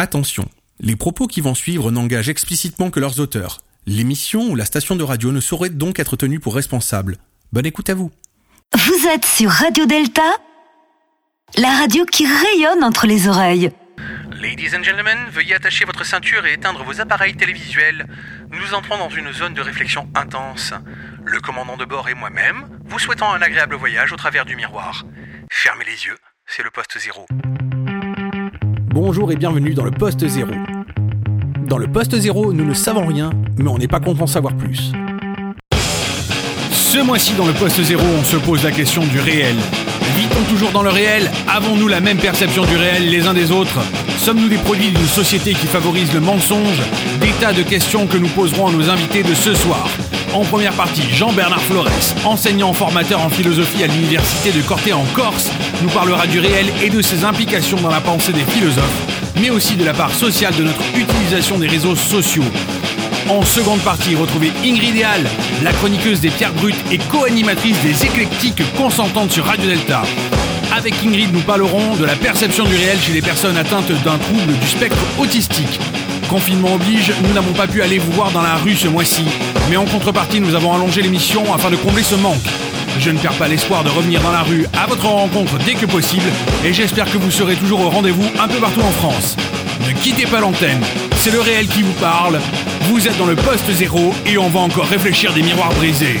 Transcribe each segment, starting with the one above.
Attention, les propos qui vont suivre n'engagent explicitement que leurs auteurs. L'émission ou la station de radio ne saurait donc être tenue pour responsable. Bonne écoute à vous. Vous êtes sur Radio Delta, la radio qui rayonne entre les oreilles. Ladies and gentlemen, veuillez attacher votre ceinture et éteindre vos appareils télévisuels. Nous entrons dans une zone de réflexion intense. Le commandant de bord et moi-même vous souhaitons un agréable voyage au travers du miroir. Fermez les yeux, c'est le poste zéro. Bonjour et bienvenue dans le poste zéro. Dans le poste zéro, nous ne savons rien, mais on n'est pas content de savoir plus. Ce mois-ci, dans le poste zéro, on se pose la question du réel. Vit-on toujours dans le réel? Avons-nous la même perception du réel les uns des autres? Sommes-nous des produits d'une société qui favorise le mensonge? Des tas de questions que nous poserons à nos invités de ce soir. En première partie, Jean-Bernard Flores, enseignant formateur en philosophie à l'université de Corté en Corse, nous parlera du réel et de ses implications dans la pensée des philosophes, mais aussi de la part sociale de notre utilisation des réseaux sociaux. En seconde partie, retrouvez Ingrid Idéal, la chroniqueuse des pierres brutes et co-animatrice des éclectiques consentantes sur Radio Delta. Avec Ingrid, nous parlerons de la perception du réel chez les personnes atteintes d'un trouble du spectre autistique. Confinement oblige, nous n'avons pas pu aller vous voir dans la rue ce mois-ci, mais en contrepartie, nous avons allongé l'émission afin de combler ce manque. Je ne perds pas l'espoir de revenir dans la rue à votre rencontre dès que possible, et j'espère que vous serez toujours au rendez-vous un peu partout en France. Ne quittez pas l'antenne, c'est le réel qui vous parle. Vous êtes dans le poste zéro et on va encore réfléchir des miroirs brisés.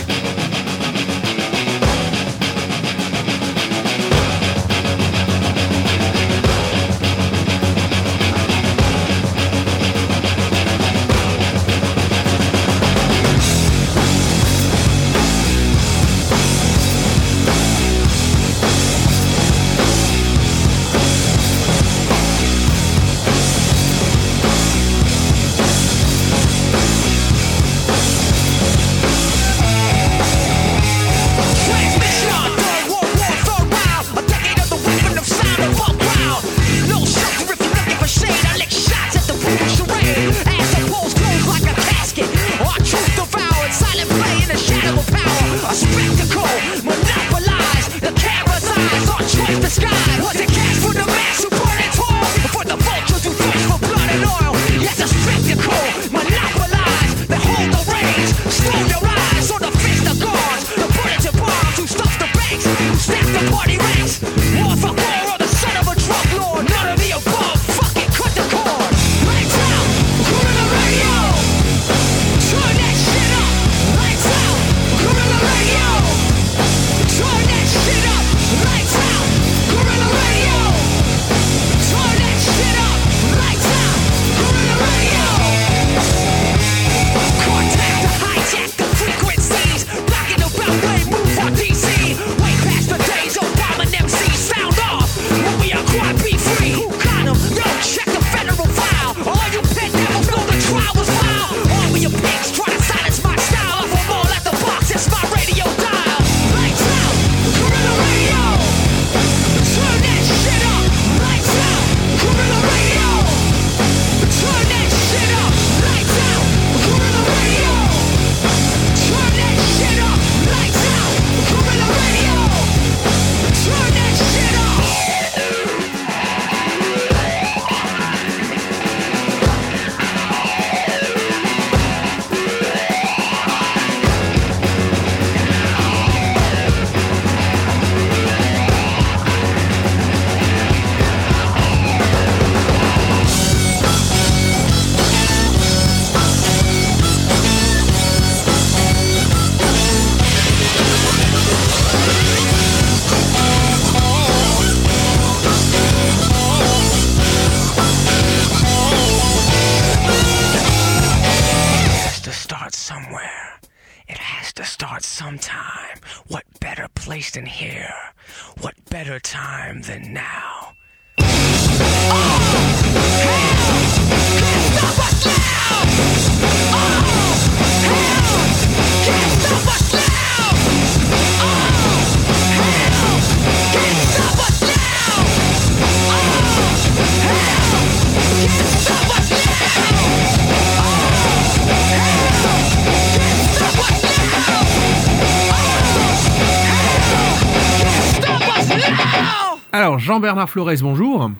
Jean-Bernard Flores, bonjour.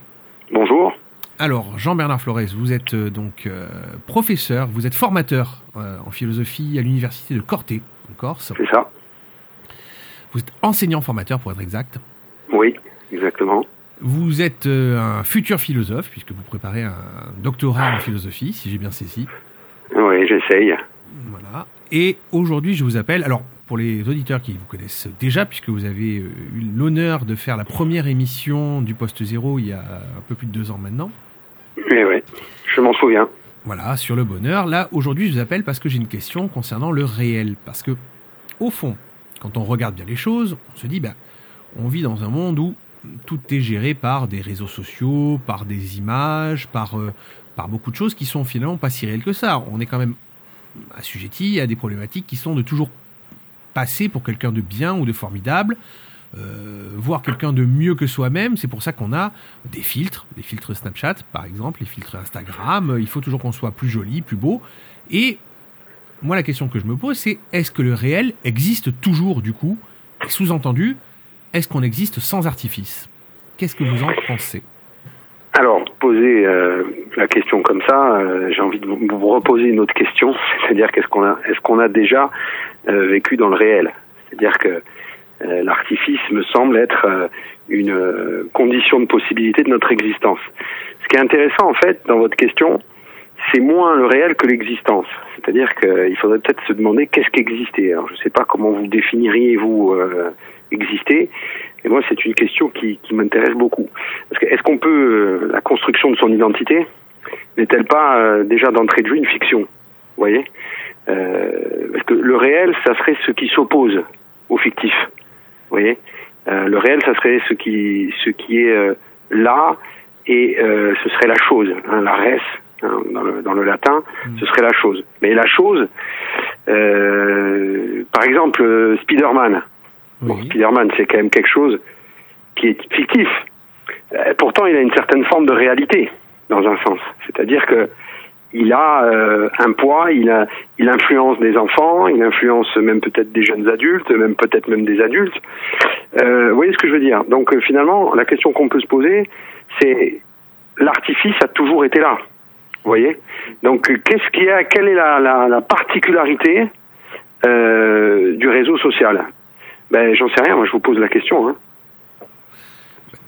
Bonjour. Alors, Jean-Bernard Flores, vous êtes euh, donc euh, professeur, vous êtes formateur euh, en philosophie à l'université de Corté, en Corse. C'est ça. Vous êtes enseignant-formateur, pour être exact. Oui, exactement. Vous êtes un futur philosophe, puisque vous préparez un doctorat en philosophie, si j'ai bien saisi. Oui, j'essaye. Voilà. Et aujourd'hui, je vous appelle. Alors, pour les auditeurs qui vous connaissent déjà, puisque vous avez eu l'honneur de faire la première émission du Poste Zéro il y a un peu plus de deux ans maintenant. Oui, oui, je m'en souviens. Voilà, sur le bonheur. Là, aujourd'hui, je vous appelle parce que j'ai une question concernant le réel. Parce que, au fond, quand on regarde bien les choses, on se dit, ben, on vit dans un monde où tout est géré par des réseaux sociaux, par des images, par, euh, par beaucoup de choses qui sont finalement pas si réelles que ça. On est quand même assujetti à des problématiques qui sont de toujours passer pour quelqu'un de bien ou de formidable, euh, voir quelqu'un de mieux que soi-même. C'est pour ça qu'on a des filtres, des filtres Snapchat par exemple, les filtres Instagram. Il faut toujours qu'on soit plus joli, plus beau. Et moi, la question que je me pose, c'est est-ce que le réel existe toujours du coup? Sous-entendu, est-ce qu'on existe sans artifice? Qu'est-ce que vous en pensez? Alors, poser euh, la question comme ça, euh, j'ai envie de vous reposer une autre question, c'est-à-dire qu'est-ce qu'on a, est-ce qu'on a déjà euh, vécu dans le réel? C'est-à-dire que l'artifice me semble être une condition de possibilité de notre existence. Ce qui est intéressant en fait dans votre question, c'est moins le réel que l'existence. C'est-à-dire qu'il faudrait peut-être se demander qu'est-ce qu'exister? Alors je ne sais pas comment vous définiriez vous exister, et moi, c'est une question qui, qui m'intéresse beaucoup. Parce que est-ce qu'on peut, euh, la construction de son identité, n'est-elle pas euh, déjà d'entrée de jeu une fiction Vous voyez? Euh, Parce que le réel, ça serait ce qui s'oppose au fictif. Vous voyez? Euh, Le réel, ça serait ce qui, ce qui est euh, là et ce serait la chose, hein, la res. Hein, dans, le, dans le latin, mm. ce serait la chose. Mais la chose, par exemple, Spider-Man, oui. Spider-Man, c'est quand même quelque chose qui est fictif. Euh, pourtant, il a une certaine forme de réalité, dans un sens. C'est-à-dire que il a euh, un poids, il, a, il influence des enfants, il influence même peut-être des jeunes adultes, même peut-être même des adultes. Euh, vous voyez ce que je veux dire? Donc finalement, la question qu'on peut se poser, c'est l'artifice a toujours été là. Vous voyez? Donc qu'est-ce qu'il y a Quelle est la, la, la particularité du réseau social? Ben, j'en sais rien, moi je vous pose la question. Hein.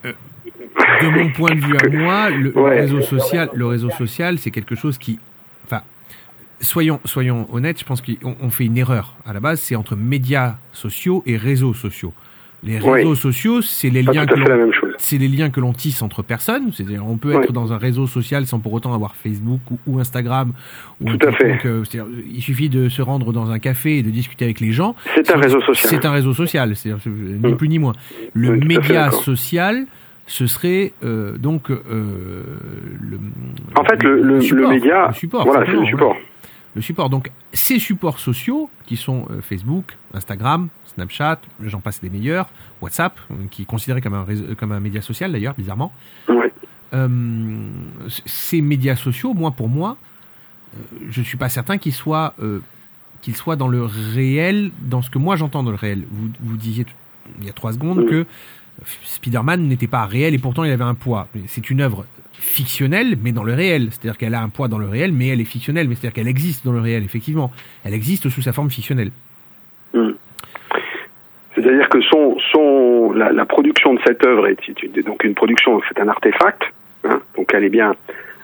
Euh, de mon point de vue à moi, le, réseau social, le réseau social, c'est quelque chose qui, enfin, soyons soyons honnêtes, je pense qu'on fait une erreur à la base. C'est entre médias sociaux et réseaux sociaux. Les réseaux sociaux, c'est les liens que c'est les liens que l'on tisse entre personnes. C'est-à-dire, on peut être dans un réseau social sans pour autant avoir Facebook ou, Instagram. Ou Tout à fait. Euh, il suffit de se rendre dans un café et de discuter avec les gens. C'est un réseau social. C'est un réseau social. C'est ni mm. plus ni moins. Le média social, ce serait euh, donc euh, le. En fait, le, le, le, média. Le support. Voilà, c'est le support le support. Donc ces supports sociaux qui sont euh, Facebook, Instagram, Snapchat, j'en passe des meilleurs, WhatsApp, euh, qui est considéré comme un, réseau, comme un média social d'ailleurs, bizarrement. Euh, ces médias sociaux, moi pour moi, je ne suis pas certain qu'ils soient, qu'ils soient dans le réel, dans ce que moi j'entends dans le réel. Vous, vous disiez il y a trois secondes que Spider-Man n'était pas réel et pourtant il avait un poids. C'est une œuvre fictionnelle, mais dans le réel. C'est-à-dire qu'elle a un poids dans le réel, mais elle est fictionnelle. Mais c'est-à-dire qu'elle existe dans le réel, effectivement. Elle existe sous sa forme fictionnelle. Hmm. C'est-à-dire que son, son, la, production de cette œuvre est, donc une production, c'est un artefact, hein, donc elle est bien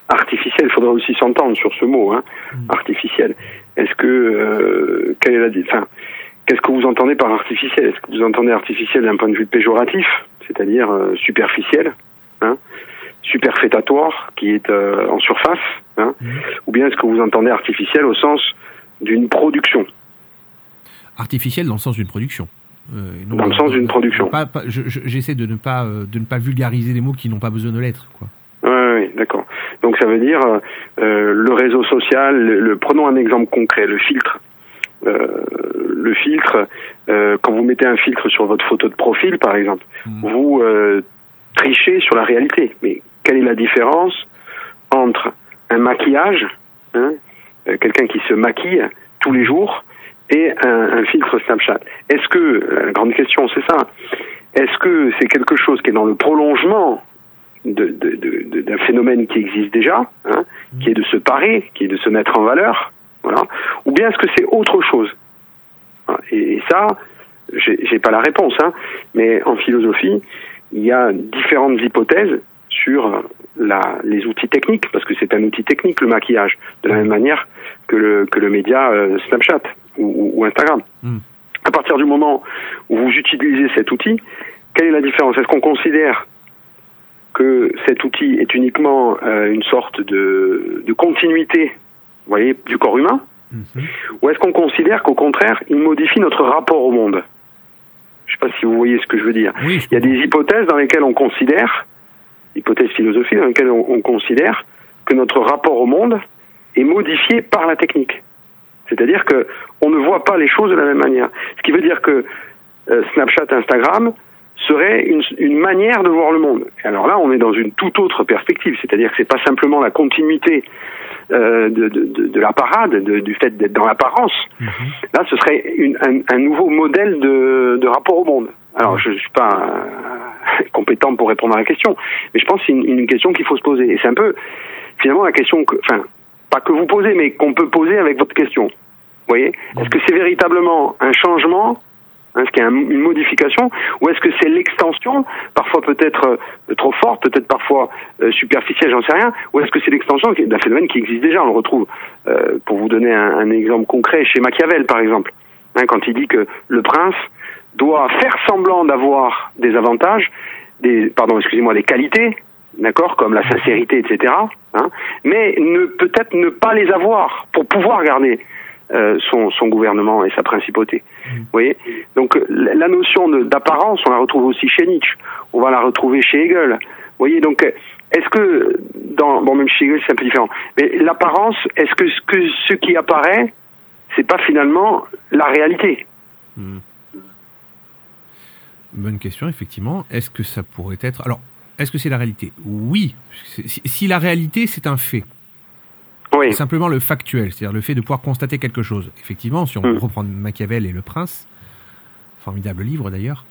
artificielle. Il faudra aussi s'entendre sur ce mot, hein, hmm. artificiel. Est-ce que euh, quelle est la, enfin, qu'est-ce que vous entendez par artificiel? Est-ce que vous entendez artificiel d'un point de vue péjoratif, c'est-à-dire euh, superficiel hein? Superfétatoire qui est euh, en surface, hein, mmh. ou bien est-ce que vous entendez artificiel au sens d'une production? Artificiel dans le sens d'une production. Euh, dans le sens d'une production. J'essaie de ne pas euh, de ne pas vulgariser des mots qui n'ont pas besoin de l'être, quoi. Oui, d'accord. Donc ça veut dire le réseau social. Le, prenons un exemple concret, le filtre. le filtre, quand vous mettez un filtre sur votre photo de profil, par exemple, mmh. vous trichez sur la réalité. Mais quelle est la différence entre un maquillage, hein, euh, quelqu'un qui se maquille tous les jours, et un, filtre Snapchat? Est-ce que, la grande question c'est ça, est-ce que c'est quelque chose qui est dans le prolongement d'un phénomène qui existe déjà, hein, qui est de se parer, qui est de se mettre en valeur, ou bien est-ce que c'est autre chose? Et, et, ça, j'ai pas la réponse, hein, mais en philosophie, il y a différentes hypothèses sur la, les outils techniques, parce que c'est un outil technique, le maquillage, de la même manière que le, que le média euh, Snapchat ou, ou Instagram. Mm. À partir du moment où vous utilisez cet outil, quelle est la différence? Est-ce qu'on considère que cet outil est uniquement euh, une sorte de, de, continuité, vous voyez, du corps humain, mhm. ou est-ce qu'on considère qu'au contraire, il modifie notre rapport au monde? Je ne sais pas si vous voyez ce que je veux dire. il y a des hypothèses dans lesquelles on considère, hypothèses philosophiques dans lesquelles on, on considère que notre rapport au monde est modifié par la technique. C'est-à-dire que on ne voit pas les choses de la même manière. Ce qui veut dire que euh, Snapchat, Instagram serait une, une, manière de voir le monde. Et alors là, on est dans une toute autre perspective, c'est-à-dire que c'est pas simplement la continuité euh, de, de, de, la parade, du fait d'être dans l'apparence. Mhm. Là, ce serait une, un, un, nouveau modèle de, rapport au monde. Alors, je, ne suis pas euh, compétent pour répondre à la question, mais je pense que c'est une, une, question qu'il faut se poser. Et c'est un peu, finalement, la question que, enfin, pas que vous posez, mais qu'on peut poser avec votre question. Vous voyez? Est-ce que c'est véritablement un changement? Est-ce qu'il y a une modification? Ou est-ce que c'est l'extension, parfois peut-être euh, trop forte, peut-être parfois euh, superficielle, j'en sais rien, ou est-ce que c'est l'extension d'un phénomène qui existe déjà? On le retrouve, euh, pour vous donner un, un, exemple concret, chez Machiavel par exemple, hein, quand il dit que le prince doit faire semblant d'avoir des avantages, des, pardon, excusez-moi, des qualités, d'accord, comme la sincérité, etc. Hein, mais ne peut-être ne pas les avoir pour pouvoir garder euh, son, son, gouvernement et sa principauté. Vous voyez? Donc la notion d'apparence, on la retrouve aussi chez Nietzsche, on va la retrouver chez Hegel. Vous voyez? Donc est-ce que dans bon même chez Hegel c'est un peu différent, mais l'apparence, est-ce que ce que ce qui apparaît, c'est pas finalement la réalité? Hmm. Bonne question, effectivement. Est-ce que ça pourrait être alors est-ce que c'est la réalité? Oui. Si la réalité, c'est un fait. Oui. Simplement le factuel, c'est-à-dire le fait de pouvoir constater quelque chose. Effectivement, si on mm. reprend Machiavel et Le Prince, formidable livre d'ailleurs,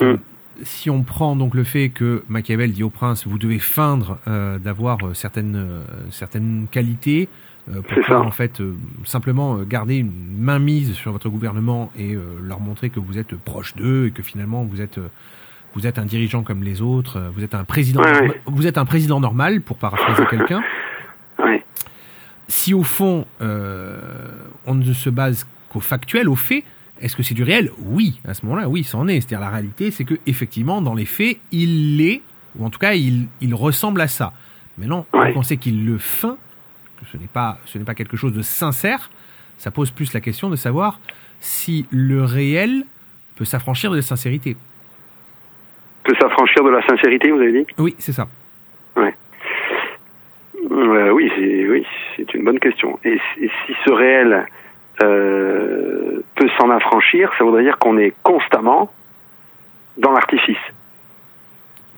mm. euh, si on prend donc le fait que Machiavel dit au prince, vous devez feindre euh, d'avoir euh, certaines, certaines qualités, pour pouvoir en fait simplement garder une main mise sur votre gouvernement et leur montrer que vous êtes proche d'eux et que finalement vous êtes vous êtes un dirigeant comme les autres, vous êtes un président, vous êtes un président normal pour paraphraser quelqu'un. Si au fond euh, on ne se base qu'au factuel, au fait, est-ce que c'est du réel? Oui, à ce moment-là, oui, c'en est. C'est-à-dire la réalité, c'est que effectivement, dans les faits, il l'est, ou en tout cas, il, il ressemble à ça. Mais non, quand on sait qu'il le feint, ce n'est pas, ce n'est pas quelque chose de sincère, ça pose plus la question de savoir si le réel peut s'affranchir de la sincérité peut s'affranchir de la sincérité, vous avez dit? Oui, c'est ça. Ouais. Euh, oui, c'est oui, c'est une bonne question. Et, si ce réel euh, peut s'en affranchir, ça voudrait dire qu'on est constamment dans l'artifice.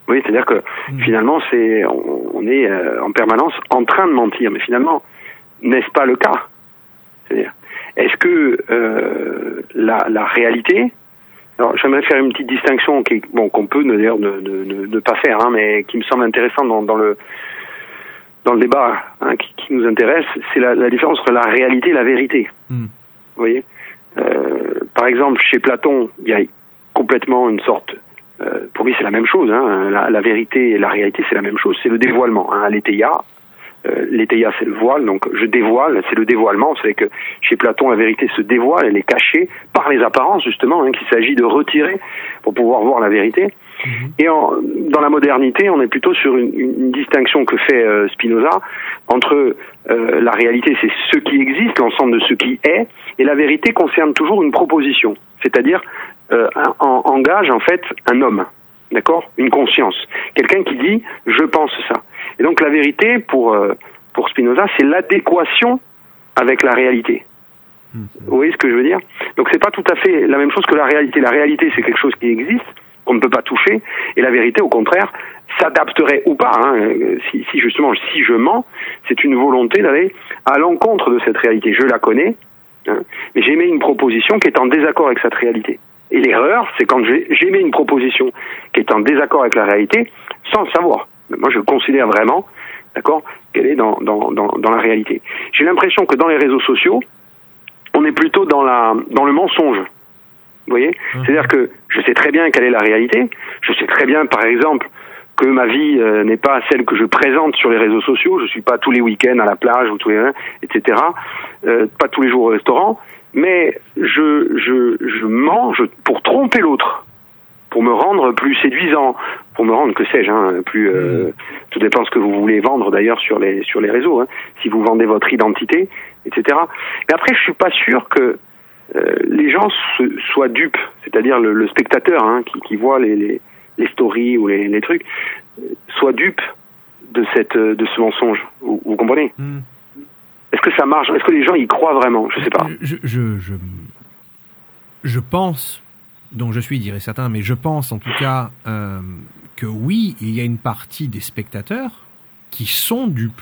Oui, c'est-à-dire que hmm. finalement, c'est on, est euh, en permanence en train de mentir, mais finalement, n'est-ce pas le cas? C'est-à-dire, est-ce que euh, la, la réalité alors, j'aimerais faire une petite distinction qui, bon, qu'on peut d'ailleurs ne, ne, ne, pas faire, hein, mais qui me semble intéressante dans, dans le dans le débat hein, qui, qui, nous intéresse, c'est la, la, différence entre la réalité et la vérité. Hmm. Vous voyez? Euh, Par exemple, chez Platon, il y a complètement une sorte. Euh, pour lui, c'est la même chose. Hein, la, la, vérité et la réalité, c'est la même chose. C'est le dévoilement. Hein, L'étéia, euh, l'étéia c'est le voile, donc je dévoile, c'est le dévoilement, c'est que chez Platon la vérité se dévoile, elle est cachée par les apparences justement, hein, qu'il s'agit de retirer pour pouvoir voir la vérité. Mhm. Et en, dans la modernité, on est plutôt sur une, une distinction que fait euh, Spinoza entre euh, la réalité, c'est ce qui existe, l'ensemble de ce qui est, et la vérité concerne toujours une proposition, c'est-à-dire euh, engage en fait un homme, d'accord, une conscience, quelqu'un qui dit je pense ça. Et donc la vérité, pour, euh, pour Spinoza, c'est l'adéquation avec la réalité. Hmm. Vous voyez ce que je veux dire? Donc c'est pas tout à fait la même chose que la réalité. La réalité, c'est quelque chose qui existe, qu'on ne peut pas toucher, et la vérité, au contraire, s'adapterait ou pas. Hein. Si, si, justement, si je mens, c'est une volonté d'aller à l'encontre de cette réalité. Je la connais, hein, mais j'émets une proposition qui est en désaccord avec cette réalité. Et l'erreur, c'est quand j'émets une proposition qui est en désaccord avec la réalité, sans le savoir moi je considère vraiment, d'accord, qu'elle est dans, dans, dans, dans la réalité. J'ai l'impression que dans les réseaux sociaux, on est plutôt dans, la, dans le mensonge. Vous voyez? Mhm. C'est-à-dire que je sais très bien quelle est la réalité. Je sais très bien, par exemple, que ma vie euh, n'est pas celle que je présente sur les réseaux sociaux. Je suis pas tous les week-ends à la plage ou tous les, etc. Euh, pas tous les jours au restaurant. Mais je, je, je mens je- pour tromper l'autre, pour me rendre plus séduisant, pour me rendre, que sais-je, hein, plus. Euh, tout dépend ce que vous voulez vendre d'ailleurs sur les sur les réseaux. Hein, si vous vendez votre identité, etc. Mais après, je suis pas sûr que euh, les gens se- soient dupes, c'est-à-dire le, le spectateur hein, qui, qui voit les, les, les stories ou les, les trucs, euh, soit dupe de cette euh, de ce mensonge. Vous, vous comprenez? Hmm. Est-ce que ça marche? Est-ce que les gens y croient vraiment? Je sais pas. Je, je, je, je pense, donc je suis, dirait certains, mais je pense en tout cas euh, que oui, il y a une partie des spectateurs qui sont dupes.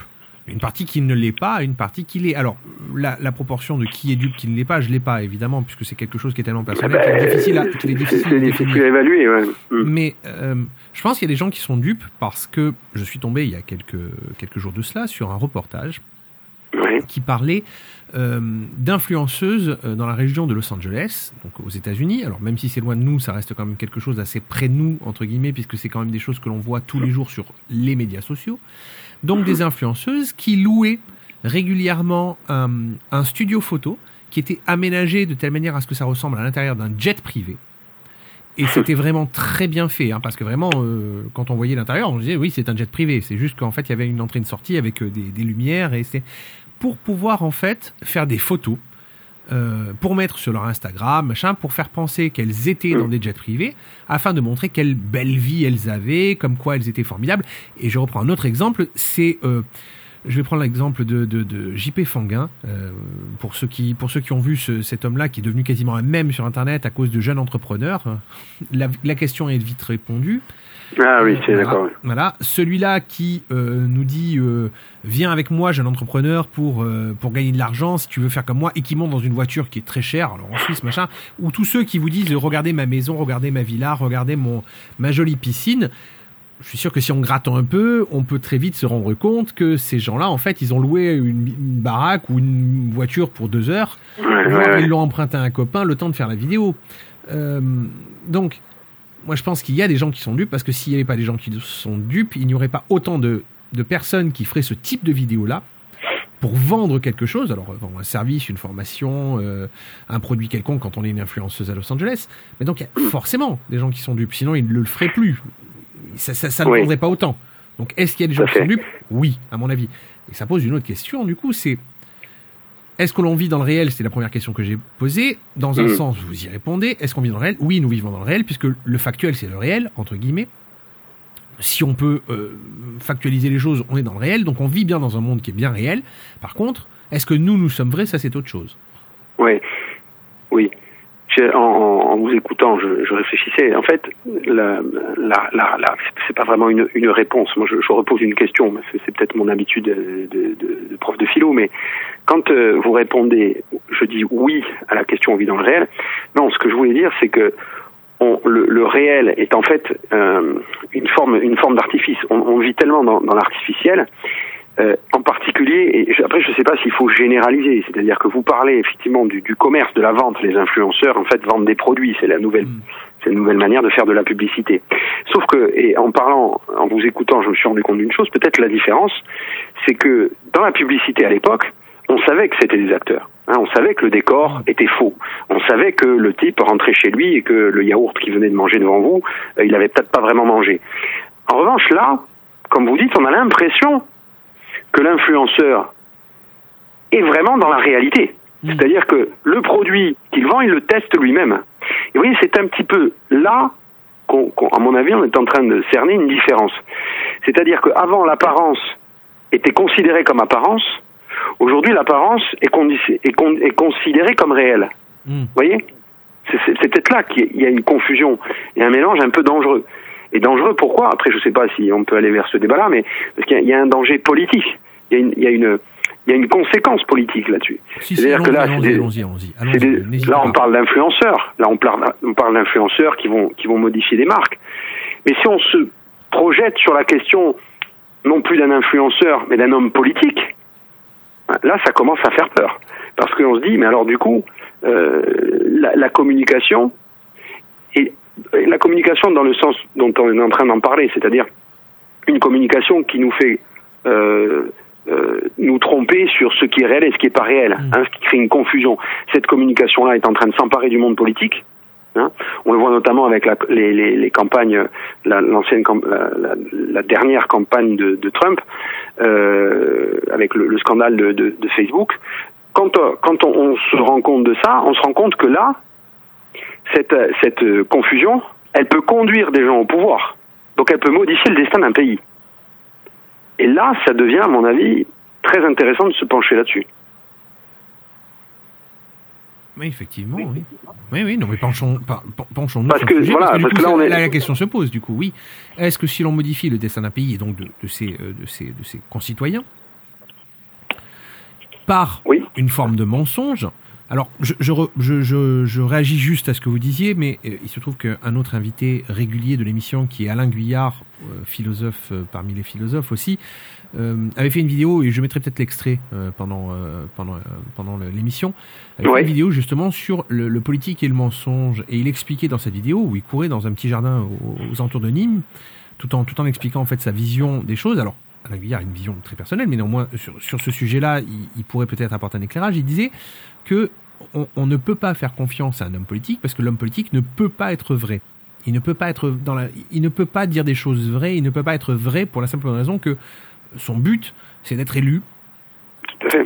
Une partie qui ne l'est pas, une partie qui l'est. Alors, la, la proportion de qui est dupe, qui ne l'est pas, je l'ai pas, évidemment, puisque c'est quelque chose qui est tellement personnel, Ah qu'il est difficile à, est difficile à difficile définir. à évaluer. Ouais. Mm. Mais euh, je pense qu'il y a des gens qui sont dupes parce que je suis tombé il y a quelques, quelques jours de cela sur un reportage Qui parlait euh, d'influenceuses euh, dans la région de Los Angeles, donc aux États-Unis. Alors même si c'est loin de nous, ça reste quand même quelque chose d'assez près de nous entre guillemets, puisque c'est quand même des choses que l'on voit tous les jours sur les médias sociaux. Donc des influenceuses qui louaient régulièrement un, un studio photo qui était aménagé de telle manière à ce que ça ressemble à l'intérieur d'un jet privé. Et c'était vraiment très bien fait, hein, parce que vraiment, euh, quand on voyait l'intérieur, on disait oui, c'est un jet privé. C'est juste qu'en fait, il y avait une entrée et une sortie avec euh, des, des lumières, et c'est pour pouvoir en fait faire des photos, euh, pour mettre sur leur Instagram, machin, pour faire penser qu'elles étaient dans des jets privés, afin de montrer quelle belle vie elles avaient, comme quoi elles étaient formidables. Et je reprends un autre exemple, c'est euh, je vais prendre l'exemple de, de, de JP Fanguin. Euh, pour, ceux qui, pour ceux qui ont vu ce, cet homme-là, qui est devenu quasiment un mème sur Internet à cause de jeunes entrepreneurs, euh, la, la question est vite répondue. Ah oui, c'est d'accord. Voilà, celui-là qui euh, nous dit euh, viens avec moi, jeune entrepreneur, pour euh, pour gagner de l'argent, si tu veux faire comme moi, et qui monte dans une voiture qui est très chère, alors en Suisse machin, ou tous ceux qui vous disent regardez ma maison, regardez ma villa, regardez mon ma jolie piscine. Je suis sûr que si on gratte un peu, on peut très vite se rendre compte que ces gens-là, en fait, ils ont loué une, une baraque ou une voiture pour deux heures, Ouais, ouais, voire ouais. ils l'ont emprunté à un copain le temps de faire la vidéo. Euh, donc, moi je pense qu'il y a des gens qui sont dupes parce que s'il n'y avait pas des gens qui sont dupes, il n'y aurait pas autant de, de personnes qui feraient ce type de vidéo-là pour vendre quelque chose, alors vendre un service, une formation, euh, un produit quelconque quand on est une influenceuse à Los Angeles. Mais donc il y a forcément des gens qui sont dupes, sinon ils ne le feraient plus. Ça, ça, ça ne vendrait pas autant. Donc est-ce qu'il y a des gens qui sont dupes? Oui, à mon avis. Et ça pose une autre question, du coup, c'est est-ce que l'on vit dans le réel? C'est la première question que j'ai posée. Dans un Mhm. sens, vous y répondez. Est-ce qu'on vit dans le réel? Oui, nous vivons dans le réel, puisque le factuel, c'est le réel, entre guillemets. Si on peut euh, factualiser les choses, on est dans le réel, donc on vit bien dans un monde qui est bien réel. Par contre, est-ce que nous, nous sommes vrais? Ça, c'est autre chose. Oui, oui. En, vous écoutant, je, réfléchissais. En fait, la, la, la, c'est pas vraiment une, une réponse. Moi, je, je repose une question. C'est peut-être mon habitude de, de, de- prof de philo, mais quand euh, vous répondez, je dis oui à la question on vit dans le réel. Non, ce que je voulais dire, c'est que le, le réel est en fait euh, une forme, une forme d'artifice. On, on vit tellement dans, dans l'artificiel euh, en particulier, et après je ne sais pas s'il faut généraliser, c'est-à-dire que vous parlez effectivement du, du commerce, de la vente, les influenceurs en fait vendent des produits, c'est la nouvelle, Mm. c'est une nouvelle manière de faire de la publicité. Sauf que, et en parlant, en vous écoutant, je me suis rendu compte d'une chose, peut-être la différence, c'est que dans la publicité à l'époque, on savait que c'était des acteurs. Hein, on savait que le décor était faux. On savait que le type rentrait chez lui et que le yaourt qu'il venait de manger devant vous, euh, il avait peut-être pas vraiment mangé. En revanche, là, comme vous dites, on a l'impression que l'influenceur est vraiment dans la réalité. Mm. C'est-à-dire que le produit qu'il vend, il le teste lui-même. Et vous voyez, c'est un petit peu là qu'on, à mon avis, on est en train de cerner une différence. C'est-à-dire qu'avant, l'apparence était considérée comme apparence. Aujourd'hui, l'apparence est, condi- est con- est considérée comme réelle. Mm. Vous voyez? C'est peut-être là qu'il y a une confusion et un mélange un peu dangereux. Et dangereux pourquoi Après, je ne sais pas si on peut aller vers ce débat-là, mais parce qu'il y a- il y, a un danger politique. Il y a une, il y a une, il y a une conséquence politique là-dessus. Si, C'est-à-dire que là, des- des- là, on parle d'influenceurs. Là, on parle, on parle d'influenceurs qui vont, qui vont modifier des marques. Mais si on se projette sur la question non plus d'un influenceur, mais d'un homme politique, là, ça commence à faire peur. Parce qu'on se dit, mais alors du coup, euh, la, la, communication, et la communication dans le sens dont on est en train d'en parler, c'est-à-dire une communication qui nous fait euh, euh, nous tromper sur ce qui est réel et ce qui n'est pas réel, mmh. hein, ce qui crée une confusion. Cette communication-là est en train de s'emparer du monde politique. Hein. On le voit notamment avec la, les, les, les, campagnes, l'ancienne, la, la, la, dernière campagne de, de Trump, euh, avec le, le scandale de, de, de, Facebook. Quand, quand on, on, se rend compte de ça, on se rend compte que là, cette, cette confusion, elle peut conduire des gens au pouvoir. Donc elle peut modifier le destin d'un pays. Et là, ça devient, à mon avis, très intéressant de se pencher là-dessus. Oui, effectivement, oui. Oui, oui, non, mais penchons, penchons-nous parce que, voilà, parce que là, on est... la question se pose, du coup, oui. Est-ce que si l'on modifie le destin d'un pays et donc de, de, ses, euh, de, ses, de ses concitoyens, par oui. une forme de mensonge, alors, je, je, je, je, réagis juste à ce que vous disiez, mais euh, il se trouve qu'un autre invité régulier de l'émission, qui est Alain Guyard, euh, philosophe euh, parmi les philosophes aussi, euh, avait fait une vidéo, et je mettrai peut-être l'extrait euh, pendant, pendant, pendant l'émission, avait ouais. fait une vidéo justement sur le, le, politique et le mensonge, et il expliquait dans cette vidéo, où il courait dans un petit jardin aux, aux alentours de Nîmes, tout en, tout en expliquant en fait sa vision des choses. Alors, Alain Guyard a une vision très personnelle, mais néanmoins, sur, sur ce sujet-là, il, il, pourrait peut-être apporter un éclairage. Il disait que on, on, ne peut pas faire confiance à un homme politique parce que l'homme politique ne peut pas être vrai. Il ne peut pas être dans la, il ne peut pas dire des choses vraies. Il ne peut pas être vrai pour la simple raison que son but, c'est d'être élu.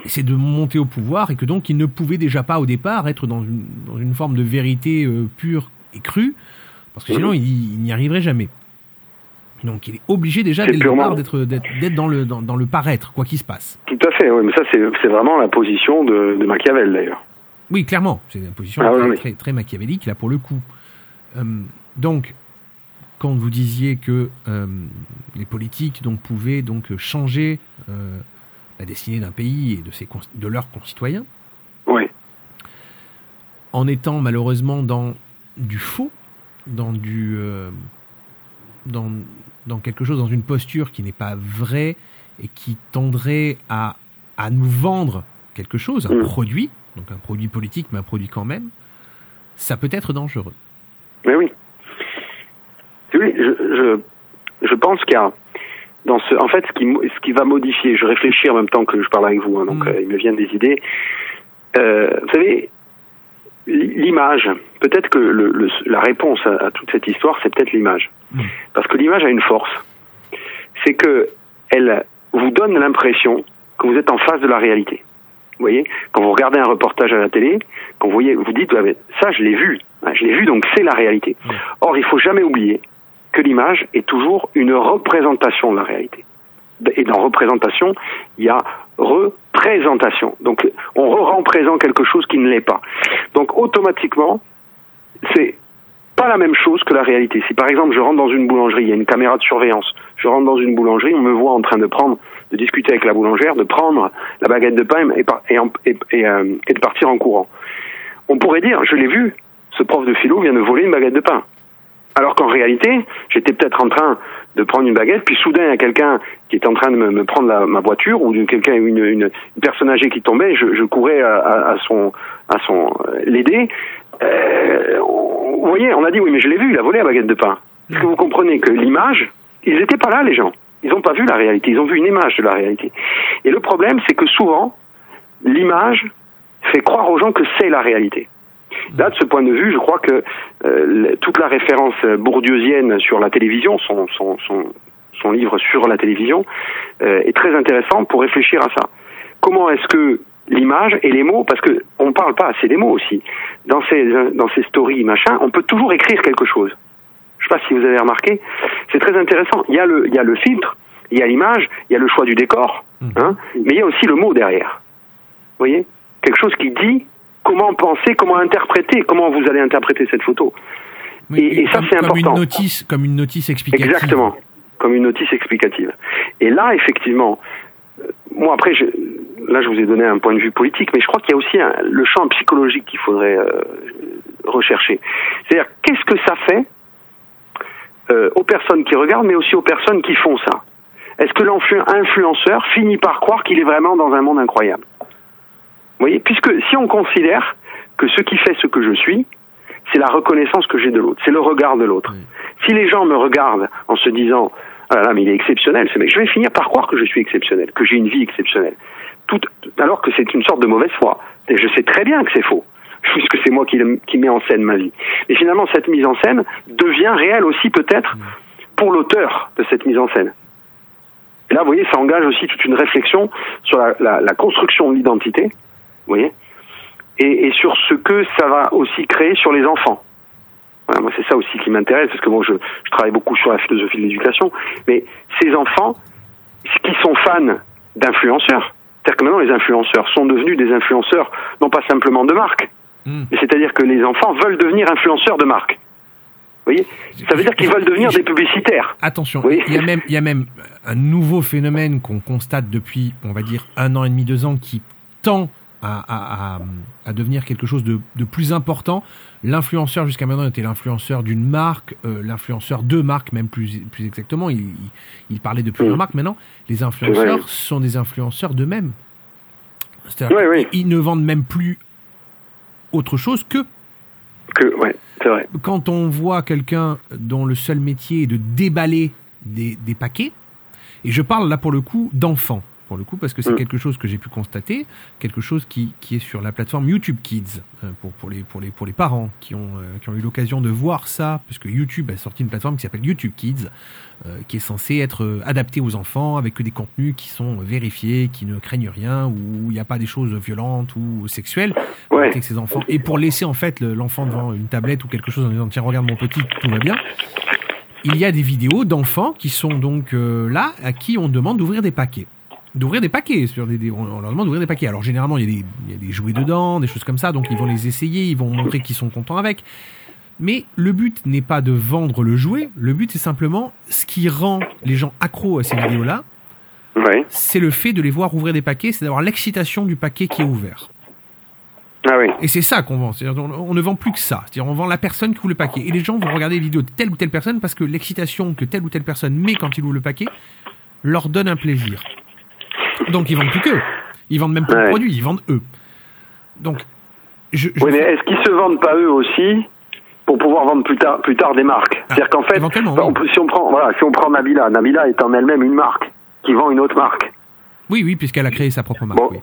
C'est de monter au pouvoir et que donc il ne pouvait déjà pas au départ être dans une, dans une forme de vérité euh, pure et crue parce que sinon il, il n'y arriverait jamais. Donc il est obligé déjà dès le départ d'être dans le dans, dans, le paraître quoi qu'il se passe. Tout à fait, oui, mais ça c'est vraiment la position de, de Machiavel d'ailleurs. Oui, clairement, c'est une position ah, très, oui. très, très, machiavélique là pour le coup. Euh, donc quand vous disiez que euh, les politiques donc pouvaient donc changer euh, la destinée d'un pays et de ses de leurs concitoyens. Oui. En étant malheureusement dans du faux, dans du dans dans quelque chose, dans une posture qui n'est pas vraie et qui tendrait à, à nous vendre quelque chose, un mmh. produit, donc un produit politique, mais un produit quand même, ça peut être dangereux. Mais oui. Oui, je, je, je pense qu'il y a dans ce, en fait, ce qui, ce qui va modifier, je réfléchis en même temps que je parle avec vous, hein, donc mmh. euh, il me vient des idées. Euh, vous savez, l'image, peut-être que le, le, la réponse à, à, toute cette histoire, c'est peut-être l'image. Mmh. Parce que l'image a une force. C'est que elle vous donne l'impression que vous êtes en face de la réalité. Vous voyez, quand vous regardez un reportage à la télé, quand vous voyez, vous dites, ça, je l'ai vu, je l'ai vu, donc c'est la réalité. Mmh. Or, il faut jamais oublier que l'image est toujours une représentation de la réalité. Et dans représentation, il y a représentation. Donc, on rend présent quelque chose qui ne l'est pas. Donc, automatiquement, c'est pas la même chose que la réalité. Si par exemple je rentre dans une boulangerie, il y a une caméra de surveillance, je rentre dans une boulangerie, on me voit en train de prendre, de discuter avec la boulangère, de prendre la baguette de pain et, euh, de partir en courant. On pourrait dire, je l'ai vu, ce prof de philo vient de voler une baguette de pain. Alors qu'en réalité, j'étais peut-être en train de prendre une baguette, puis soudain il y a quelqu'un qui est en train de me, prendre ma voiture ou quelqu'un une, une, personne âgée qui tombait, je, courais à, son à son euh, l'aider. Euh, vous voyez, on a dit oui, mais je l'ai vu, il a volé la baguette de pain. Est-ce que vous comprenez que l'image, ils n'étaient pas là, les gens. Ils n'ont pas vu la réalité, ils ont vu une image de la réalité. Et le problème, c'est que souvent, l'image fait croire aux gens que c'est la réalité. Là, de ce point de vue, je crois que euh, toute la référence bourdieusienne sur la télévision, son, son, son, son livre sur la télévision, euh, est très intéressant pour réfléchir à ça. Comment est-ce que l'image et les mots, parce que on parle pas assez des mots aussi. Dans ces dans ces stories machin, on peut toujours écrire quelque chose. Je sais pas si vous avez remarqué, c'est très intéressant. Il y a le il y a le filtre, il y a l'image, il y a le choix du décor, hein, mais il y a aussi le mot derrière. Vous voyez, quelque chose qui dit comment penser, comment interpréter, comment vous allez interpréter cette photo. Oui, et, et, ça c'est important. Comme une notice, comme une notice explicative. Exactement, comme une notice explicative. Et là, effectivement, moi après, je, là je vous ai donné un point de vue politique, mais je crois qu'il y a aussi un, le champ psychologique qu'il faudrait euh, rechercher. C'est-à-dire, qu'est-ce que ça fait euh, aux personnes qui regardent, mais aussi aux personnes qui font ça? Est-ce que l'influenceur finit par croire qu'il est vraiment dans un monde incroyable? Vous voyez, puisque si on considère que ce qui fait ce que je suis, c'est la reconnaissance que j'ai de l'autre, c'est le regard de l'autre. Si les gens me regardent en se disant ah là, mais il est exceptionnel, ce mec, je vais finir par croire que je suis exceptionnel, que j'ai une vie exceptionnelle. Tout, alors que c'est une sorte de mauvaise foi. Et je sais très bien que c'est faux, puisque c'est moi qui, qui mets en scène ma vie. Et finalement, cette mise en scène devient réelle aussi peut-être pour l'auteur de cette mise en scène. Et là, vous voyez, ça engage aussi toute une réflexion sur la, la, la construction de l'identité, vous voyez, et, et, sur ce que ça va aussi créer sur les enfants. Voilà, moi, c'est ça aussi qui m'intéresse, parce que moi, je, je, travaille beaucoup sur la philosophie de l'éducation. Mais ces enfants, qui sont fans d'influenceurs, c'est-à-dire que maintenant, les influenceurs sont devenus des influenceurs, non pas simplement de marque, mmh. mais c'est-à-dire que les enfants veulent devenir influenceurs de marque. Vous voyez Ça veut dire qu'ils veulent devenir des publicitaires. Attention, il y, a même, il y a même un nouveau phénomène qu'on constate depuis, on va dire, un an et demi, deux ans, qui tend à, à, à, devenir quelque chose de, de plus important. L'influenceur jusqu'à maintenant était l'influenceur d'une marque, euh, l'influenceur de marque même plus, plus exactement. Il, il, il parlait de plusieurs mmh. marques. Maintenant, les influenceurs sont des influenceurs d'eux-mêmes. C'est-à-dire oui, oui. ils ne vendent même plus autre chose que que ouais, c'est vrai. Quand on voit quelqu'un dont le seul métier est de déballer des, des paquets, et je parle là pour le coup d'enfants, pour le coup, parce que c'est mmh. quelque chose que j'ai pu constater, quelque chose qui, qui est sur la plateforme YouTube Kids, euh, pour, pour, les, pour, les, pour les parents qui ont, euh, qui ont eu l'occasion de voir ça, puisque YouTube a sorti une plateforme qui s'appelle YouTube Kids, euh, qui est censée être adaptée aux enfants, avec que des contenus qui sont vérifiés, qui ne craignent rien, où il n'y a pas des choses violentes ou sexuelles ouais. avec ses enfants, et pour laisser en fait l'enfant devant une tablette ou quelque chose en disant tiens regarde mon petit, tout va bien. Il y a des vidéos d'enfants qui sont donc euh, là, à qui on demande d'ouvrir des paquets d'ouvrir des paquets sur des, des, on leur demande d'ouvrir des paquets alors généralement il y, a des, il y a des jouets dedans des choses comme ça donc ils vont les essayer ils vont montrer qu'ils sont contents avec mais le but n'est pas de vendre le jouet le but c'est simplement ce qui rend les gens accros à ces vidéos là ouais. c'est le fait de les voir ouvrir des paquets c'est d'avoir l'excitation du paquet qui est ouvert ah oui. Et c'est ça qu'on vend. On, on, ne vend plus que ça. C'est-à-dire on vend la personne qui ouvre le paquet. Et les gens vont regarder les vidéos de telle ou telle personne parce que l'excitation que telle ou telle personne met quand il ouvre le paquet leur donne un plaisir. Donc ils vendent plus qu'eux. Ils vendent même plus ouais. de produits, ils vendent eux. Donc, je, je... Oui, mais est-ce qu'ils se vendent pas eux aussi pour pouvoir vendre plus tard, plus tard des marques ah, C'est-à-dire qu'en fait, on, si on prend, voilà, si on prend Nabila, Nabila est en elle-même une marque qui vend une autre marque. Oui, oui, puisqu'elle a créé sa propre marque. Bon, oui.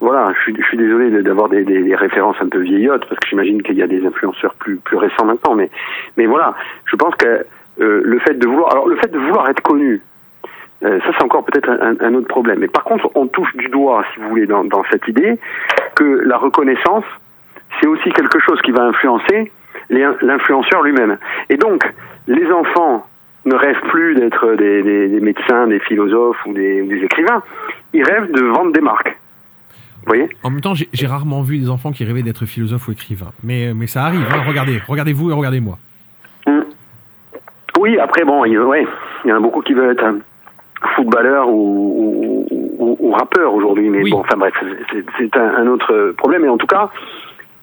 Voilà, je suis, je suis désolé d'avoir des, des, des, références un peu vieillottes parce que j'imagine qu'il y a des influenceurs plus plus récents maintenant, mais mais voilà, je pense que euh, le fait de vouloir, alors le fait de vouloir être connu, euh, ça, c'est encore peut-être un, un, autre problème. Mais par contre, on touche du doigt, si vous voulez, dans, dans cette idée que la reconnaissance, c'est aussi quelque chose qui va influencer l'influenceur lui-même. Et donc, les enfants ne rêvent plus d'être des, des, des, médecins, des philosophes ou des, des, écrivains. Ils rêvent de vendre des marques. Vous voyez? En même temps, j'ai rarement vu des enfants qui rêvaient d'être philosophes ou écrivains. Mais, mais ça arrive. Hein. Regardez, regardez-vous et regardez-moi. Mmh. Oui, après, bon, il, ouais, il y en a beaucoup qui veulent être footballeur ou, ou, ou rappeur aujourd'hui. Mais oui. bon, enfin bref, c'est un, un, autre problème. Et en tout cas,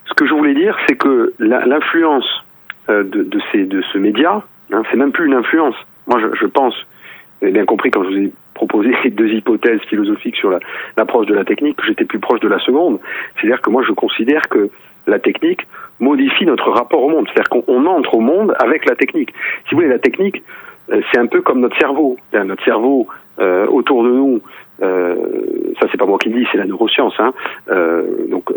ce que je voulais dire, c'est que l'influence euh, de, de, ces, de ce média, hein, c'est même plus une influence. Moi, je, je pense, vous avez bien compris quand je vous ai proposé ces deux hypothèses philosophiques sur l'approche la, de la technique, que j'étais plus proche de la seconde. C'est-à-dire que moi, je considère que la technique modifie notre rapport au monde. C'est-à-dire qu'on entre au monde avec la technique. Si vous voulez, la technique, c'est un peu comme notre cerveau. Notre cerveau euh, autour de nous, euh, ça c'est pas moi qui le dis, c'est la neuroscience. Hein. Euh, donc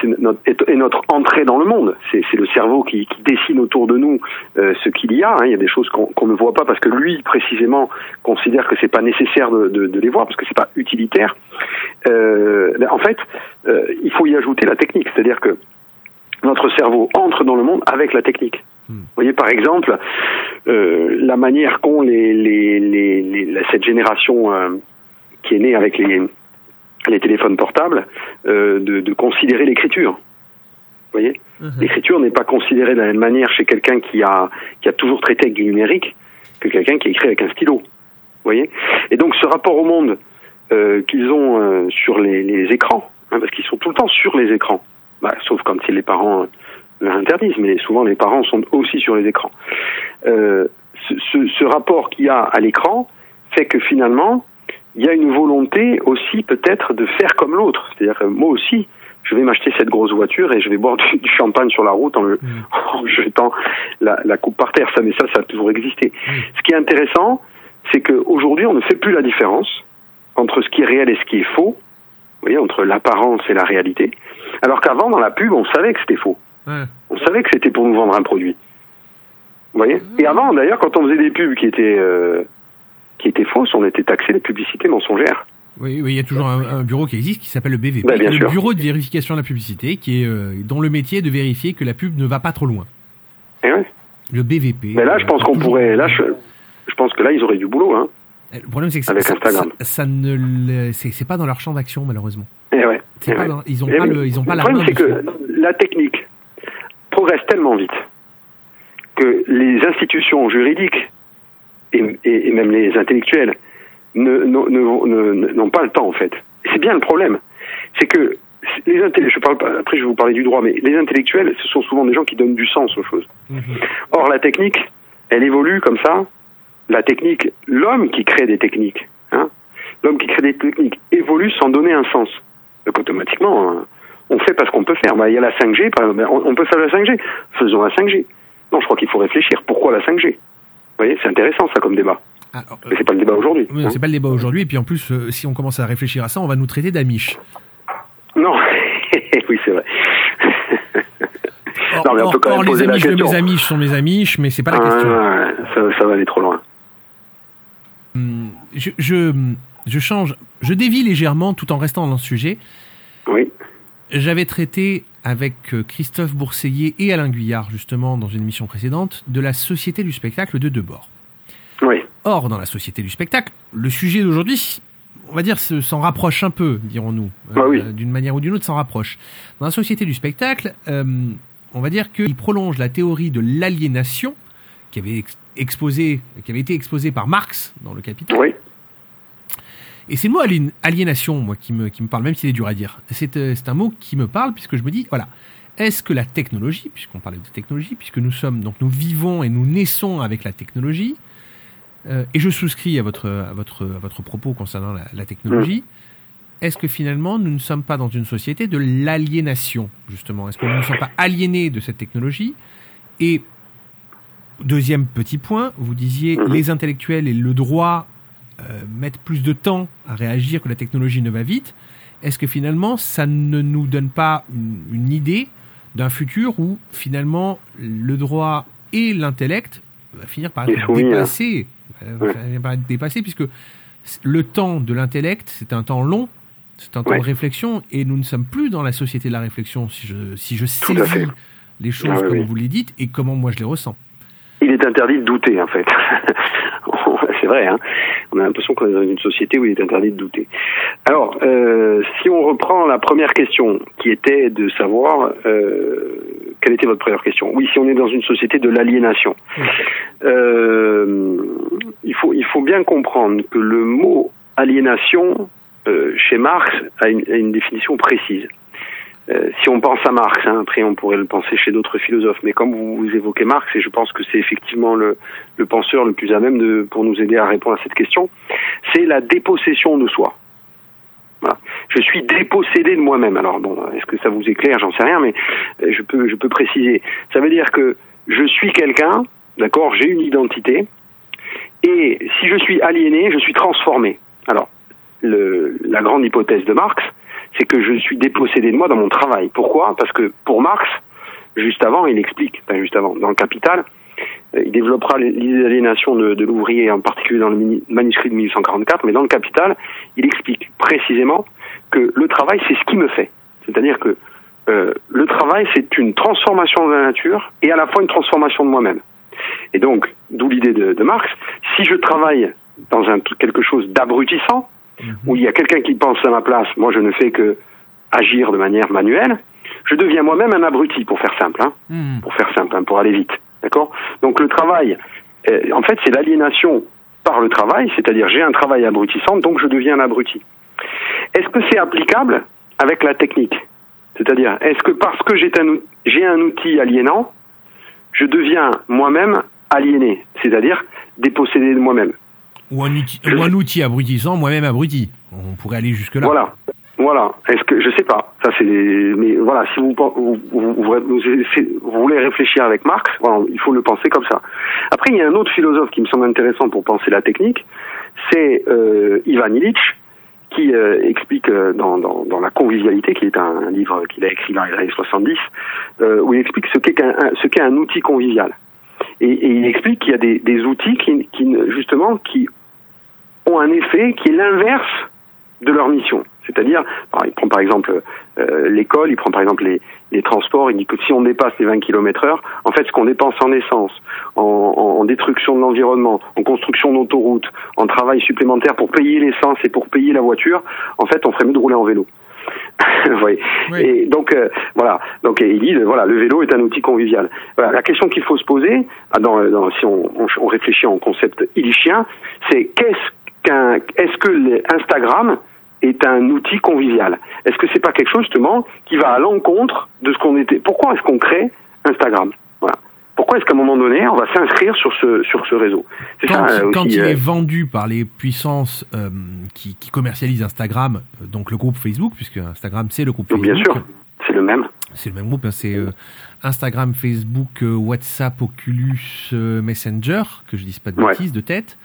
c'est notre, entrée dans le monde. C'est le cerveau qui, dessine autour de nous euh, ce qu'il y a. Hein. Il y a des choses qu'on qu ne voit pas parce que lui précisément considère que c'est pas nécessaire de, les voir parce que c'est pas utilitaire. Euh, en fait, il faut y ajouter la technique, c'est-à-dire que notre cerveau entre dans le monde avec la technique. Vous voyez, par exemple, euh, la manière qu'ont les, les, les, les, cette génération euh, qui est née avec les, les téléphones portables euh, de, de, considérer l'écriture. Vous voyez -huh. L'écriture n'est pas considérée de la même manière chez quelqu'un qui a, qui a toujours traité avec du numérique que quelqu'un qui écrit avec un stylo. Vous voyez Et donc ce rapport au monde qu'ils ont sur les, les écrans, hein, parce qu'ils sont tout le temps sur les écrans, bah, sauf quand c'est les parents l'interdisent, mais souvent les parents sont aussi sur les écrans. Euh, ce, ce, ce, rapport qu'il y a à l'écran fait que finalement, il y a une volonté aussi peut-être de faire comme l'autre. C'est-à-dire que moi aussi, je vais m'acheter cette grosse voiture et je vais boire du, champagne sur la route en, le, Mm. en jetant la, la coupe par terre. Ça, mais ça, ça a toujours existé. Ce qui est intéressant, c'est qu'aujourd'hui, on ne fait plus la différence entre ce qui est réel et ce qui est faux. Vous voyez, entre l'apparence et la réalité. Alors qu'avant, dans la pub, on savait que c'était faux. Ouais. On savait que c'était pour nous vendre un produit. Vous voyez? Et avant, d'ailleurs, quand on faisait des pubs qui étaient euh, qui étaient fausses, on était taxé de publicité mensongère. Oui, oui, il y a toujours un, un bureau qui existe qui s'appelle le BVP, Bah, bien le sûr. bureau de vérification de la publicité, qui est euh, dont le métier est de vérifier que la pub ne va pas trop loin. Et ouais. Le BVP. Mais là, je pense euh, qu'on pourrait. Là, je, je pense que là, ils auraient du boulot. Hein. Le problème, c'est que ça, Avec ça, Instagram. ça- ça ne, c'est c'est pas dans leur champ d'action malheureusement. Et ouais. C'est Et pas ouais. dans- ils ont Et pas le, ils ont pas la problème, main c'est que la technique progresse tellement vite que les institutions juridiques et, et- et même les intellectuels ne- ne- ne- ne- n'ont pas le temps en fait. C'est bien le problème. C'est que les intellectuels, je parle pas, après je vais vous parler du droit, mais les intellectuels, ce sont souvent des gens qui donnent du sens aux choses. Mhm. Or, la technique, elle évolue comme ça. La technique, l'homme qui crée des techniques, hein, l'homme qui crée des techniques évolue sans donner un sens. Donc automatiquement, hein, on fait pas ce qu'on peut faire. Bah, Il y a la 5G, par exemple. on peut faire la 5G. Faisons la 5G. Non, je crois qu'il faut réfléchir. Pourquoi la 5G Vous voyez, c'est intéressant ça comme débat. Alors, Mais c'est pas le débat aujourd'hui. oui, hein. c'est pas le débat aujourd'hui. Et puis en plus, euh, si on commence à réfléchir à ça, on va nous traiter d'amiches. Non, oui, c'est vrai. Or, Non, mais on or- peut quand or, même les poser la de mes amiches sont mes amiches, mais c'est pas la Ah, question. ça, ça va aller trop loin. Hum, Je, je, je change, je dévie légèrement tout en restant dans le sujet. Oui, J'avais traité avec euh, Christophe Bourseiller et Alain Guyard, justement, dans une émission précédente, de la société du spectacle de Debord. oui, Or, dans la société du spectacle, le sujet d'aujourd'hui, on va dire, se- s'en rapproche un peu, dirons-nous. Euh, Ah oui. D'une manière ou d'une autre, s'en rapproche. Dans la société du spectacle, euh, on va dire qu'il prolonge la théorie de l'aliénation, qui avait ex- exposé, qui avait été exposée par Marx dans le Capital. oui. Et c'est le mot aliénation, moi, qui me, qui me parle, même s'il est dur à dire. C'est euh, c'est un mot qui me parle, puisque je me dis, voilà, est-ce que la technologie, puisqu'on parlait de technologie, puisque nous sommes, donc nous vivons et nous naissons avec la technologie, euh, et je souscris à votre, à votre, à votre propos concernant la, la technologie, est-ce que finalement nous ne sommes pas dans une société de l'aliénation, justement? Est-ce que nous ne sommes pas aliénés de cette technologie? Et deuxième petit point, vous disiez Mhm. les intellectuels et le droit euh, mettent plus de temps à réagir que la technologie ne va vite. Est-ce que finalement ça ne nous donne pas une, une idée d'un futur où finalement le droit et l'intellect va finir par être hein. dépassés, va Ouais. finir par être dépassés puisque le temps de l'intellect c'est un temps long, c'est un temps Ouais. de réflexion et nous ne sommes plus dans la société de la réflexion si je si je saisis les choses Ah oui, comme oui. vous les dites et comment moi je les ressens. Est interdit de douter, en fait. c'est vrai, hein. On a l'impression qu'on est dans une société où il est interdit de douter. Alors, euh, si on reprend la première question, qui était de savoir euh, quelle était votre première question? Oui, si on est dans une société de l'aliénation, euh, il faut il faut bien comprendre que le mot aliénation euh, chez Marx a une, a une définition précise. Euh, si on pense à Marx, hein, après on pourrait le penser chez d'autres philosophes, mais comme vous, évoquez Marx, et je pense que c'est effectivement le, penseur le plus à même de, pour nous aider à répondre à cette question, c'est la dépossession de soi. Je suis dépossédé de moi-même. Alors bon, est-ce que ça vous éclaire? J'en sais rien, mais euh, je peux, je peux préciser. Ça veut dire que je suis quelqu'un, d'accord J'ai une identité, et si je suis aliéné, je suis transformé. Alors, le, la grande hypothèse de Marx, c'est que je suis dépossédé de moi dans mon travail. Pourquoi? Parce que pour Marx, juste avant, il explique, enfin juste avant, dans le Capital, euh, il développera l'idée d'aliénation de, de l'ouvrier, en particulier dans le manuscrit de 1844, mais dans le Capital, il explique précisément que le travail, c'est ce qui me fait. C'est-à-dire que euh, le travail, c'est une transformation de la nature et à la fois une transformation de moi-même. Et donc, d'où l'idée de, de Marx, si je travaille dans un, quelque chose d'abrutissant, où il y a quelqu'un qui pense à ma place, moi je ne fais que agir de manière manuelle, je deviens moi-même un abruti, pour faire simple, hein, Hmm. pour faire simple, hein, pour aller vite. D'accord? Donc le travail, euh, en fait, c'est l'aliénation par le travail, c'est-à-dire j'ai un travail abrutissant, donc je deviens un abruti. Est-ce que c'est applicable avec la technique? C'est-à-dire, est-ce que parce que j'ai un, ou- j'ai un outil aliénant, je deviens moi-même aliéné, c'est-à-dire dépossédé de moi-même Ou un outil, ou un outil abrutissant, moi-même abruti. On pourrait aller jusque là. Voilà. Voilà. Est-ce que je sais pas. Ça c'est. Mais voilà, si vous vous, vous, vous voulez réfléchir avec Marx, voilà, il faut le penser comme ça. Après, il y a un autre philosophe qui me semble intéressant pour penser la technique, c'est euh, Ivan Illich, qui euh, explique euh, dans, dans, dans, La convivialité, qui est un, un livre qu'il a écrit dans les années 70, euh, où il explique ce qu'est un, ce qu'est un outil convivial. Et, et il explique qu'il y a des, des outils qui, qui, justement, qui ont un effet qui est l'inverse de leur mission. C'est-à-dire, il prend par exemple euh, l'école, il prend par exemple les, les, transports, il dit que si on dépasse les 20 km heure, en fait ce qu'on dépense en essence, en, en, en destruction de l'environnement, en construction d'autoroutes, en travail supplémentaire pour payer l'essence et pour payer la voiture, en fait on ferait mieux de rouler en vélo. oui. Et donc euh, voilà. Donc il dit voilà le vélo est un outil convivial. Voilà, la question qu'il faut se poser, ah, dans, dans, si on, on, on, réfléchit en concept illichien, c'est qu'est-ce qu'un est-ce que Instagram est un outil convivial? Est-ce que c'est pas quelque chose justement qui va à l'encontre de ce qu'on était? Pourquoi est-ce qu'on crée Instagram? Voilà. Pourquoi est-ce qu'à un moment donné, on va s'inscrire sur ce sur ce réseau? Quand, ça, euh, quand aussi, il euh... est vendu par les puissances euh, qui, qui, commercialisent Instagram, euh, donc le groupe Facebook, puisque Instagram c'est le groupe donc, Facebook. Bien sûr, c'est le même. C'est le même groupe, hein, c'est euh, Instagram, Facebook, WhatsApp, Oculus, Messenger, que je dise pas de bêtises ouais. de tête.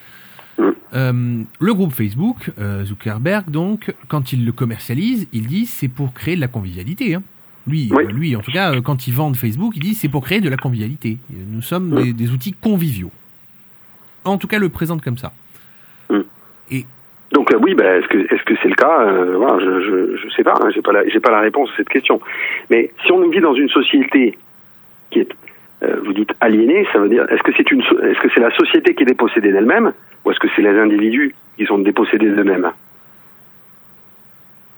Euh, le groupe Facebook, euh, Zuckerberg, donc, quand il le commercialise, il dit c'est pour créer de la convivialité. Hein. Lui, oui. euh, lui, en tout cas, quand ils vendent Facebook, il dit c'est pour créer de la convivialité. Nous sommes des, des, outils conviviaux. En tout cas, le présente comme ça. Et donc oui, ben, est-ce que est-ce que c'est le cas voilà, Je je je sais pas, hein, j'ai pas la j'ai pas la réponse à cette question. Mais si on nous vit dans une société qui est vous dites aliénée, ça veut dire est-ce que c'est une est-ce que c'est la société qui est dépossédée d'elle-même ou est-ce que c'est les individus qui sont dépossédés d'eux-mêmes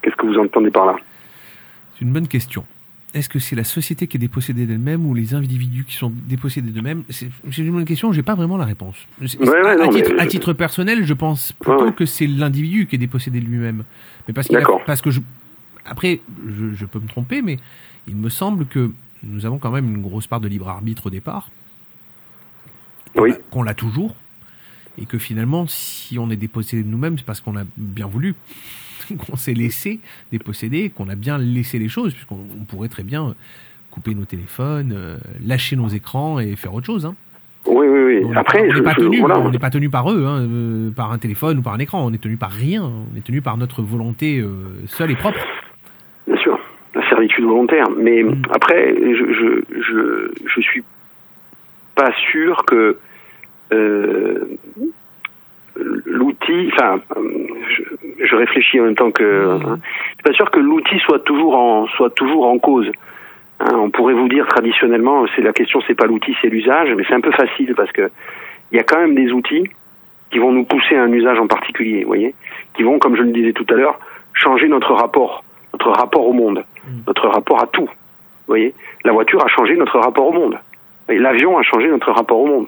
Qu'est-ce que vous entendez par là C'est une bonne question. Est-ce que c'est la société qui est dépossédée d'elle-même ou les individus qui sont dépossédés d'eux-mêmes C'est une bonne question, j'ai pas vraiment la réponse. Ouais, ouais, à, non, titre, mais... à, titre, personnel, je pense plutôt ouais, que c'est l'individu qui est dépossédé de lui-même. Mais parce, a, parce que je, après, je, je peux me tromper, mais il me semble que nous avons quand même une grosse part de libre arbitre au départ. Oui. Qu'on l'a toujours. Et que finalement, si on est dépossédé de nous-mêmes, c'est parce qu'on a bien voulu. qu'on s'est laissé déposséder, qu'on a bien laissé les choses, puisqu'on pourrait très bien couper nos téléphones, euh, lâcher nos écrans et faire autre chose. Hein. Oui, oui, oui. On Après, n'est pas, tenu, voilà. on n'est pas tenu par eux, hein, euh, par un téléphone ou par un écran. On est tenu par rien. On est tenu par notre volonté euh, seule et propre. Bien sûr la servitude volontaire. Mais mmh. après, je, je, je, je suis pas sûr que euh, l'outil, enfin, je, je, réfléchis en même temps que, mmh. hein, suis pas sûr que l'outil soit toujours en soit toujours en cause. Hein, on pourrait vous dire traditionnellement, c'est la question, c'est pas l'outil, c'est l'usage, mais c'est un peu facile parce que il y a quand même des outils qui vont nous pousser à un usage en particulier, vous voyez, qui vont, comme je le disais tout à l'heure, changer notre rapport, notre rapport au monde, mmh. notre rapport à tout. Vous voyez, la voiture a changé notre rapport au monde. L'avion a changé notre rapport au monde.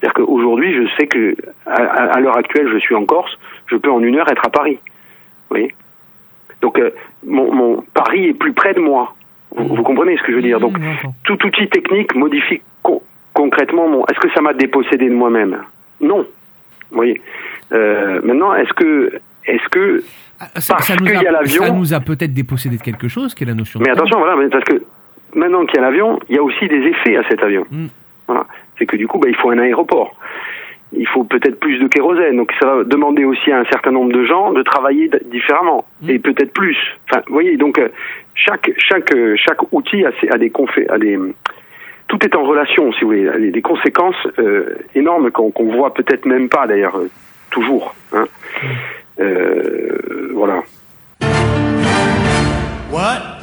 C'est-à-dire qu'aujourd'hui, je sais que à, à l'heure actuelle, je suis en Corse, je peux en une heure être à Paris. Vous voyez Donc, euh, mon, mon, Paris est plus près de moi. Vous, vous comprenez ce que je veux dire Donc, tout outil technique modifie co concrètement mon. Est-ce que ça m'a dépossédé de moi-même? Non. Vous voyez euh, Maintenant, est-ce que, est-ce que ça, parce qu'il y a l'avion, ça nous a peut-être dépossédé de quelque chose, qui est la notion. Mais attention, voilà, parce que maintenant qu'il y a l'avion, il y a aussi des effets à cet avion. Mm. Voilà. C'est que du coup, bah, il faut un aéroport. Il faut peut-être plus de kérosène. Donc ça va demander aussi à un certain nombre de gens de travailler différemment. Mm. Et peut-être plus. Enfin, vous voyez, donc chaque, chaque, chaque outil a, des confé a des. Tout est en relation, si vous voulez, a des conséquences euh, énormes qu'on qu voit peut-être même pas d'ailleurs, euh, toujours. Hein. Mm. Euh, voilà. What?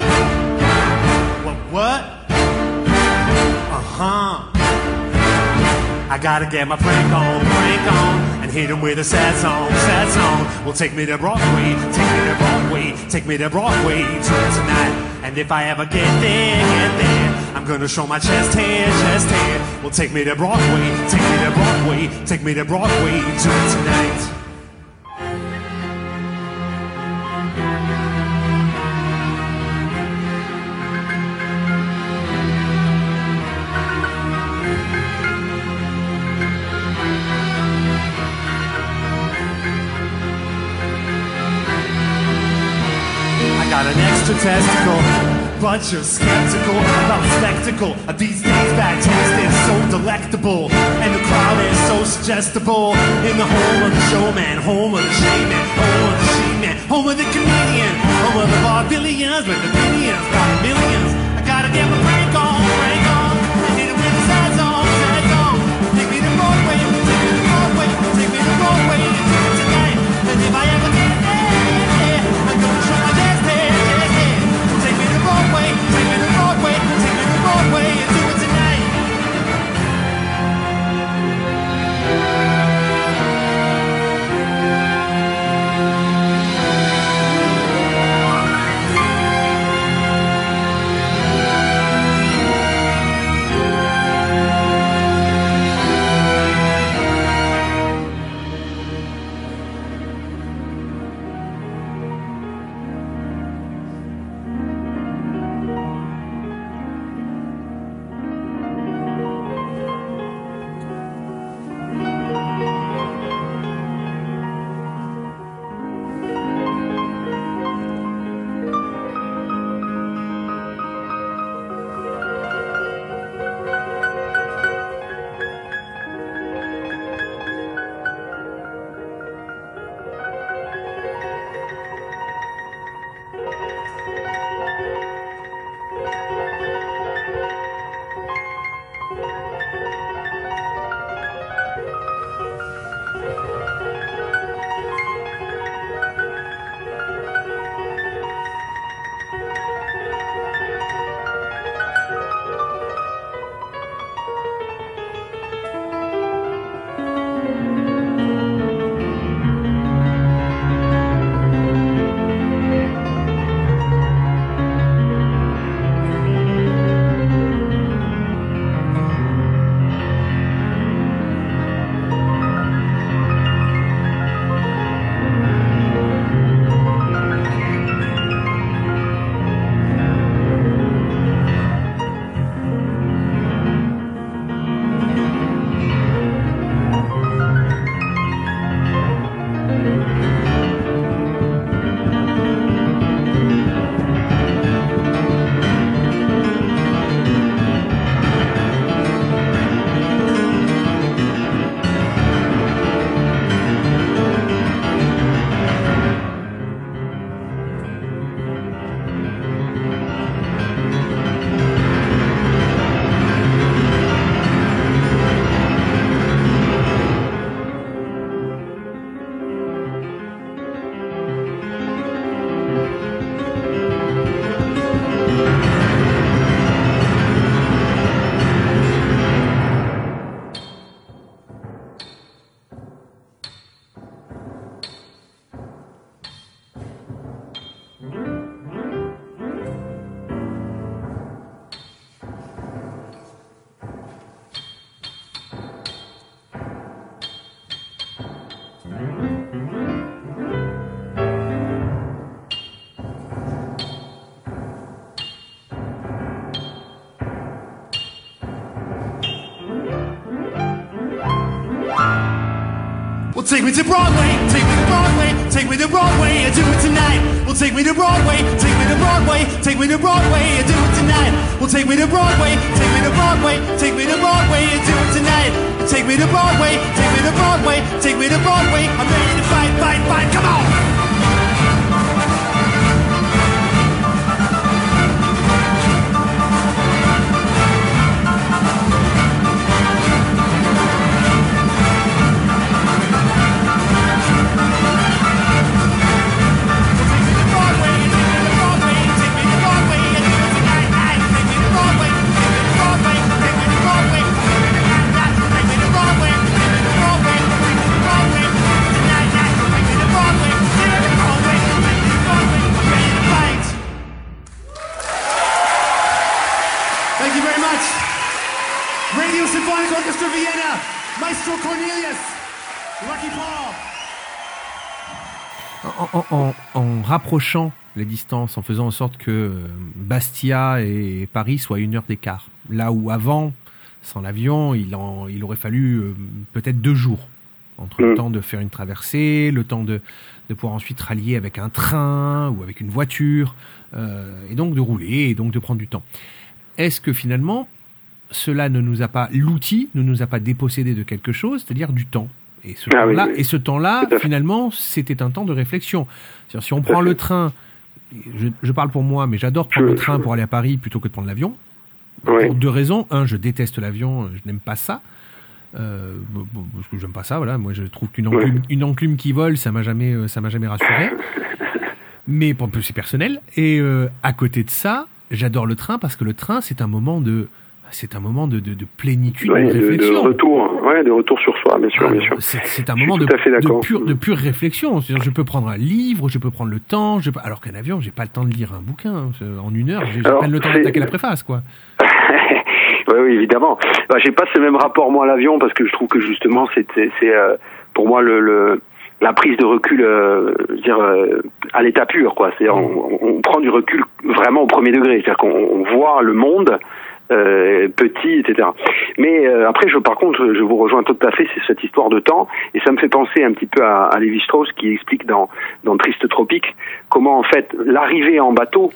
What? What? Uh-huh. I gotta get my prank on, prank on, and hit him with a sad song, sad song. Well, take me to Broadway, take me to Broadway, take me to Broadway tonight. And if I ever get there, get there, I'm gonna show my chest hair, chest hair. Well, take me to Broadway, take me to Broadway, take me to Broadway tonight. Testicle. But you're skeptical about spectacle of these days. Bad taste is so delectable, and the crowd is so suggestible. In the home of the showman, home of the shaman, home of the she-man, home of the comedian, home of the vaudevillians with the billions, got millions. I gotta get my take me to Broadway, and do it tonight. Well, take me to Broadway, take me to Broadway, take me to Broadway, and do it tonight. Well, take me to Broadway, take me to Broadway, take me to Broadway, and do it tonight. Take me to Broadway, take me to Broadway, take me to Broadway. I'm ready to fight, fight, fight. Come on! En, en- en- rapprochant les distances, en faisant en sorte que euh, Bastia et Paris soient une heure d'écart. Là où avant, sans l'avion, il, en, il aurait fallu euh, peut-être deux jours entre le Mm. temps de faire une traversée, le temps de, de pouvoir ensuite rallier avec un train ou avec une voiture. et donc de rouler, et donc de prendre du temps. Est-ce que finalement, cela ne nous a pas, l'outil ne nous a pas dépossédé de quelque chose, c'est-à-dire du temps? Et ce Ah oui, temps-là, oui. et ce temps-là, finalement, c'était un temps de réflexion. Si on prend le train, je, je parle pour moi, mais j'adore prendre Je- le train je- pour aller à Paris plutôt que de prendre l'avion. Ouais. Pour deux raisons. Un, je déteste l'avion, je n'aime pas ça. Euh, parce que j'aime pas ça, voilà. Moi, je trouve qu'une enclume, une enclume qui vole, ça m'a jamais, euh, ça m'a jamais rassuré. Mais pour c'est personnel. Et euh, à côté de ça, j'adore le train parce que le train, c'est un moment de, c'est un moment de, de, de plénitude, Ouais, de de, de réflexion. retour, ouais, de retour sur soi, bien sûr, Ah, bien sûr. C'est un moment de, pure, de pure réflexion. Je peux prendre un livre, je peux prendre le temps, je peux- alors qu'un avion, j'ai pas le temps de lire un bouquin. En une heure, j'ai à peine le temps d'attaquer la préface, quoi. oui, oui, évidemment. Bah, j'ai pas ce même rapport moi à l'avion parce que je trouve que justement c'est euh, pour moi le, le la prise de recul, euh, je veux dire euh, à l'état pur, quoi. C'est on, on prend du recul vraiment au premier degré, c'est-à-dire qu'on on voit le monde. Euh, petit, etc. Mais euh, après, je, par contre, je vous rejoins tout à fait, c'est cette histoire de temps, et ça me fait penser un petit peu à, à Lévi-Strauss qui explique dans, dans Triste Tropique comment en fait l'arrivée en bateau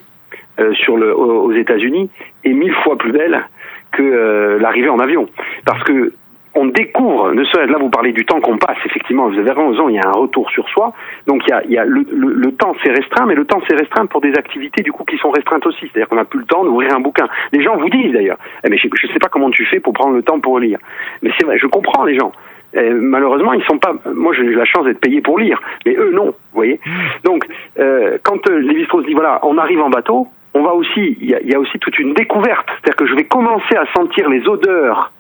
euh, sur le, aux États-Unis est mille fois plus belle que euh, l'arrivée en avion. Parce que on découvre, ne serait là vous parlez du temps qu'on passe, effectivement, vous avez raison, il y a un retour sur soi, donc il y a, il y a le, le, le temps c'est restreint, mais le temps c'est restreint pour des activités du coup qui sont restreintes aussi, c'est-à-dire qu'on n'a plus le temps d'ouvrir un bouquin. Les gens vous disent d'ailleurs, eh, mais je ne sais pas comment tu fais pour prendre le temps pour lire. Mais c'est vrai, je comprends les gens. Euh, malheureusement, ils sont pas. Moi, j'ai la chance d'être payé pour lire, mais eux non. Vous voyez. Donc, euh, quand euh, Lévi-Strauss dit voilà, on arrive en bateau, on va aussi. Il y y a aussi toute une découverte, c'est-à-dire que je vais commencer à sentir les odeurs,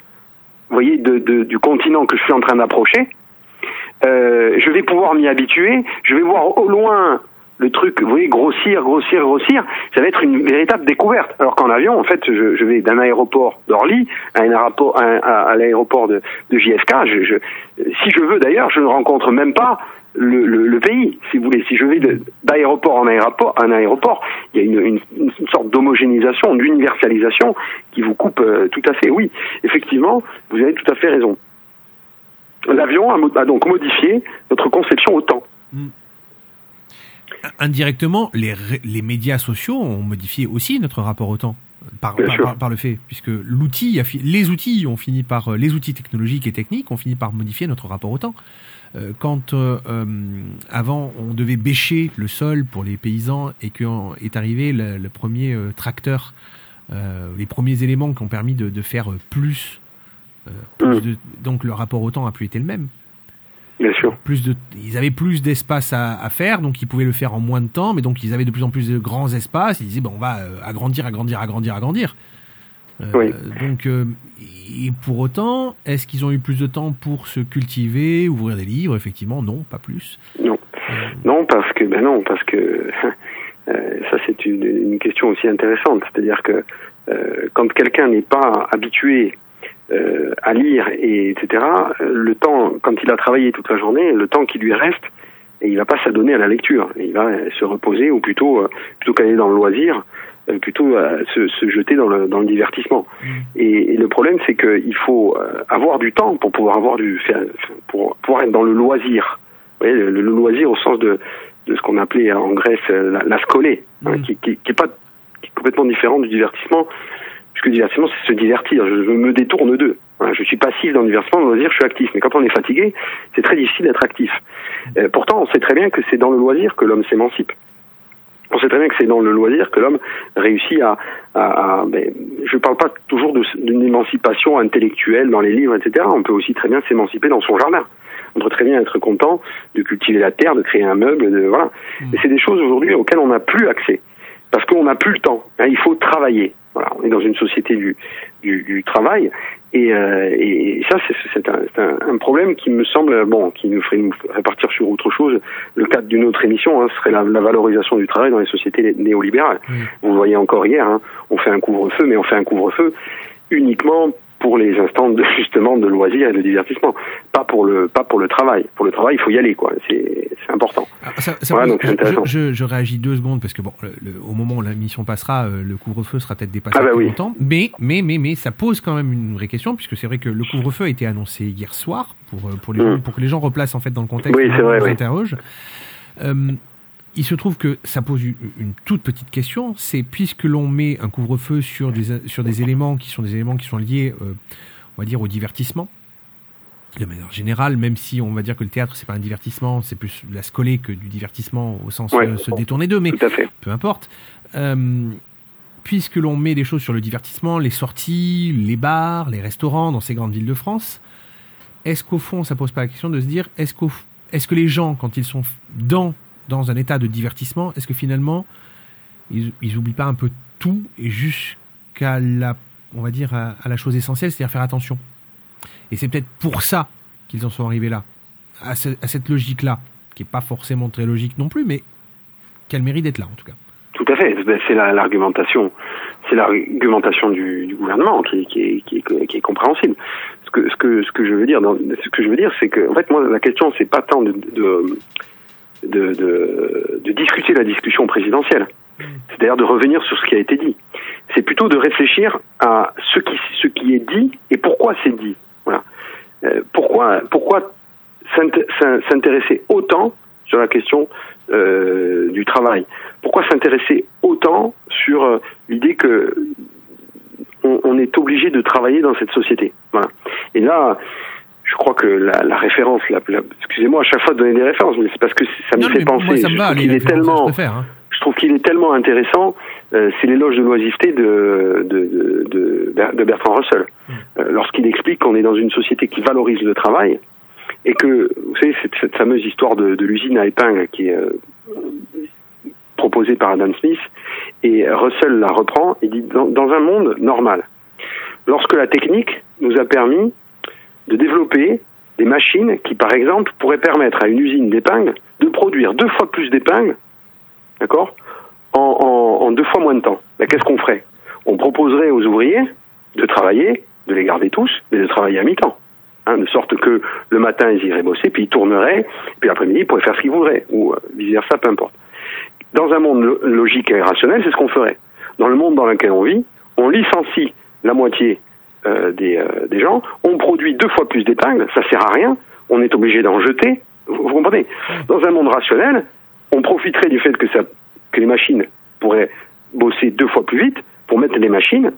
voyez, de, de- du continent que je suis en train d'approcher. Euh, je vais pouvoir m'y habituer. Je vais voir au loin le truc, vous voyez, grossir, grossir, grossir. Ça va être une véritable découverte. Alors qu'en avion, en fait, je, je vais d'un aéroport d'Orly à, un aéroport- à- à l'aéroport de, de JFK. Je, je, si je veux d'ailleurs, je ne rencontre même pas le, le, le pays, si vous voulez. Si je vais d'aéroport en aéroport, un aéroport, il y a une, une, une sorte d'homogénéisation, d'universalisation qui vous coupe euh, tout à fait. Oui, effectivement, vous avez tout à fait raison. L'avion a, donc modifié notre conception au temps. Indirectement, les, médias sociaux ont modifié aussi notre rapport au temps. Par, par, sûr. par- par le fait, puisque l'outil, les outils ont fini par, euh, les outils technologiques et techniques ont fini par modifier notre rapport au temps. Euh, quand euh, euh, avant on devait bêcher le sol pour les paysans et qu'est arrivé le, le premier tracteur, les premiers éléments qui ont permis de, de faire plus, plus Mm. de- donc le rapport au temps a plus été le même Bien sûr. plus de, ils avaient plus d'espace à, à faire, donc ils pouvaient le faire en moins de temps, mais donc ils avaient de plus en plus de grands espaces. Ils disaient, bon, on va agrandir, agrandir, agrandir, agrandir. Euh, Oui. Donc, euh, et pour autant, est-ce qu'ils ont eu plus de temps pour se cultiver, ouvrir des livres? Effectivement, non, pas plus. Non. Non, parce que ben non, parce que euh, ça c'est une, une question aussi intéressante. C'est-à-dire que euh, quand quelqu'un n'est pas habitué euh, à lire et etc. euh, Le temps, quand il a travaillé toute la journée, le temps qui lui reste, et il va pas s'adonner à la lecture. Il va euh, se reposer ou plutôt euh, plutôt qu'aller dans le loisir, euh, plutôt euh, se, se jeter dans le dans le divertissement. Et, et le problème c'est qu'il faut euh, avoir du temps pour pouvoir avoir du pour pouvoir être dans le loisir. Vous voyez, le, le loisir au sens de de ce qu'on appelait en Grèce euh, la, la scolée, hein, Mm. qui, qui, qui est pas qui est complètement différent du divertissement puisque le divertissement, c'est se divertir. Je, je me détourne d'eux. Voilà, je suis passif dans le divertissement, dans le loisir, je suis actif. Mais quand on est fatigué, c'est très difficile d'être actif. Euh, pourtant, on sait très bien que c'est dans le loisir que l'homme s'émancipe. On sait très bien que c'est dans le loisir que l'homme réussit à... à, à ben, je ne parle pas toujours d'une émancipation intellectuelle dans les livres, etc. On peut aussi très bien s'émanciper dans son jardin. On peut très bien être content de cultiver la terre, de créer un meuble, de voilà. Et c'est des choses aujourd'hui auxquelles on n'a plus accès parce qu'on n'a plus le temps. hein, il faut travailler. Voilà, on est dans une société du, du, du travail et, euh, et ça c'est c'est un, c'est un, un problème qui me semble bon, qui nous ferait nous répartir sur autre chose. Le cadre d'une autre émission hein, serait la, la valorisation du travail dans les sociétés néolibérales. Oui. Vous le voyez encore hier, hein, on fait un couvre-feu, mais on fait un couvre-feu uniquement pour les instants de justement de loisirs et de divertissement, pas pour le pas pour le travail. Pour le travail, il faut y aller quoi. C'est c'est important. Ah, ça- ça Voilà, donc c'est je- intéressant. je, je, je réagis deux secondes parce que bon, le- le- au moment où la mission passera, euh, le couvre-feu sera peut-être dépassé Ah bah oui. longtemps. Mais, mais, mais, mais, ça pose quand même une vraie question puisque c'est vrai que le couvre-feu a été annoncé hier soir pour euh, pour les Mm. gens, pour que les gens replacent en fait dans le contexte. Oui, c'est où on vrai, oui. interroge. Euh, il se trouve que ça pose une, une toute petite question, c'est puisque l'on met un couvre-feu sur des, sur des éléments qui sont des éléments qui sont liés, euh, on va dire, au divertissement, de manière générale, même si on va dire que le théâtre c'est pas un divertissement, c'est plus la scolée que du divertissement au sens Ouais. euh, se détourner d'eux, mais peu importe. Euh, puisque l'on met des choses sur le divertissement, les sorties, les bars, les restaurants dans ces grandes villes de France, est-ce qu'au fond, ça pose pas la question de se dire, est-ce qu'au, est-ce que les gens, quand ils sont dans dans un état de divertissement, est-ce que finalement, ils, ils oublient pas un peu tout et jusqu'à la, on va dire, à, la chose essentielle, c'est-à-dire faire attention. Et c'est peut-être pour ça qu'ils en sont arrivés là, à, ce- à cette logique-là, qui est pas forcément très logique non plus, mais qu'elle mérite d'être là en tout cas. Tout à fait. Ben, C'est la- l'argumentation, c'est l'argumentation du, gouvernement qui, est, compréhensible. Ce que, ce que, ce que je veux dire, ce que je veux dire, c'est que, en fait, moi, la question, c'est pas tant de, de, de, discuter la discussion présidentielle. C'est-à-dire de revenir sur ce qui a été dit. C'est plutôt de réfléchir à ce qui, ce qui est dit et pourquoi c'est dit. Voilà. Euh, pourquoi, pourquoi s'int- s'in- s'intéresser autant sur la question euh, du travail? Pourquoi s'intéresser autant sur euh, l'idée que on, on est obligé de travailler dans cette société? Voilà. Et là, je crois que la, la référence, la, la- excusez-moi à chaque fois de donner des références, mais c'est parce que ça me Non, fait penser. moi, ça me Je va, trouve les qu'il est tellement, je préfère. hein. je trouve qu'il est tellement intéressant. euh, c'est l'éloge de l'oisiveté de, de, de, de, Ber- de Bertrand Russell. Euh, Lorsqu'il explique qu'on est dans une société qui valorise le travail et que, vous savez, cette, cette fameuse histoire de, de l'usine à épingle qui est euh, proposée par Adam Smith, et Russell la reprend et dit dans, dans un monde normal, lorsque la technique nous a permis de développer des machines qui, par exemple, pourraient permettre à une usine d'épingles de produire deux fois plus d'épingles d'accord en, en, en deux fois moins de temps. Ben, Qu'est-ce qu'on ferait? On proposerait aux ouvriers de travailler, de les garder tous, mais de travailler à mi-temps. Hein, de sorte que le matin, ils iraient bosser, puis ils tourneraient, puis l'après-midi, ils pourraient faire ce qu'ils voudraient, ou euh, vice-versa, peu importe. Dans un monde lo- logique et rationnel, c'est ce qu'on ferait. Dans le monde dans lequel on vit, on licencie la moitié des, euh, des gens, on produit deux fois plus d'épingles, ça sert à rien, on est obligé d'en jeter, vous, comprenez Dans un monde rationnel, on profiterait du fait que, les machines pourraient bosser deux fois plus vite pour mettre les machines